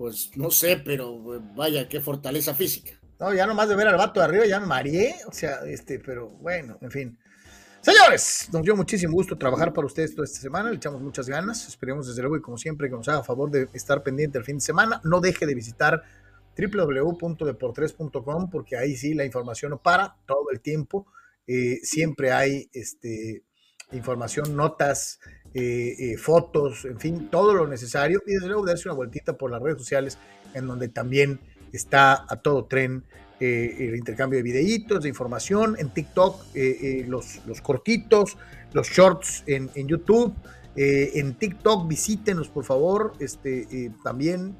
[SPEAKER 2] Pues no sé, pero eh, vaya, qué fortaleza física.
[SPEAKER 1] No, ya nomás de ver al vato de arriba ya me mareé, o sea, este, pero bueno, en fin. Señores, nos dio muchísimo gusto trabajar para ustedes toda esta semana, le echamos muchas ganas, esperemos desde luego y como siempre que nos haga favor de estar pendiente el fin de semana, no deje de visitar www.deportres.com porque ahí sí la información no para todo el tiempo, eh, siempre hay este, información, notas, eh, eh, fotos, en fin, todo lo necesario. Y desde luego darse una vueltita por las redes sociales en donde también está a todo tren eh, el intercambio de videitos, de información, en TikTok los, los, cortitos, los shorts en, en YouTube, en TikTok visítenos por favor, este, también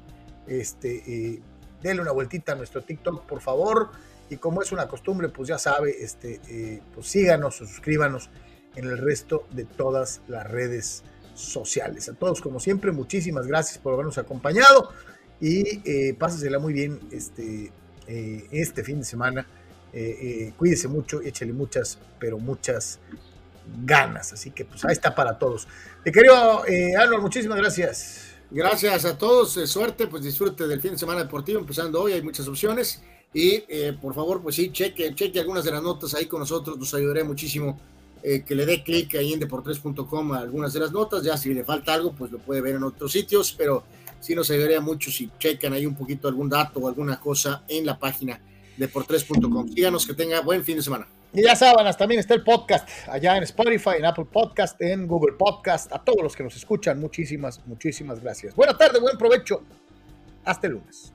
[SPEAKER 1] este, denle una vueltita a nuestro TikTok por favor. Y como es una costumbre pues ya sabe, este, pues síganos suscríbanos en el resto de todas las redes sociales. A todos, como siempre, muchísimas gracias por habernos acompañado y eh, pásesela muy bien este, eh, este fin de semana. Eh, eh, cuídese mucho, échele muchas, pero muchas ganas. Así que pues ahí está para todos. Te querido Álvaro, muchísimas gracias.
[SPEAKER 2] Gracias a todos, eh, suerte, pues disfrute del fin de semana deportivo, empezando hoy, hay muchas opciones. Y eh, por favor, pues sí, cheque, cheque algunas de las notas ahí con nosotros, nos ayudaría muchísimo eh, que le dé clic ahí en deportes.com a algunas de las notas. Ya si le falta algo, pues lo puede ver en otros sitios, pero sí nos ayudaría mucho si checan ahí un poquito algún dato o alguna cosa en la página deportes.com. Síganos, que tenga buen fin de semana.
[SPEAKER 1] Y ya saben, también está el podcast allá en Spotify, en Apple Podcast, en Google Podcast. A todos los que nos escuchan, muchísimas, muchísimas gracias. Buena tarde, buen provecho. Hasta el lunes.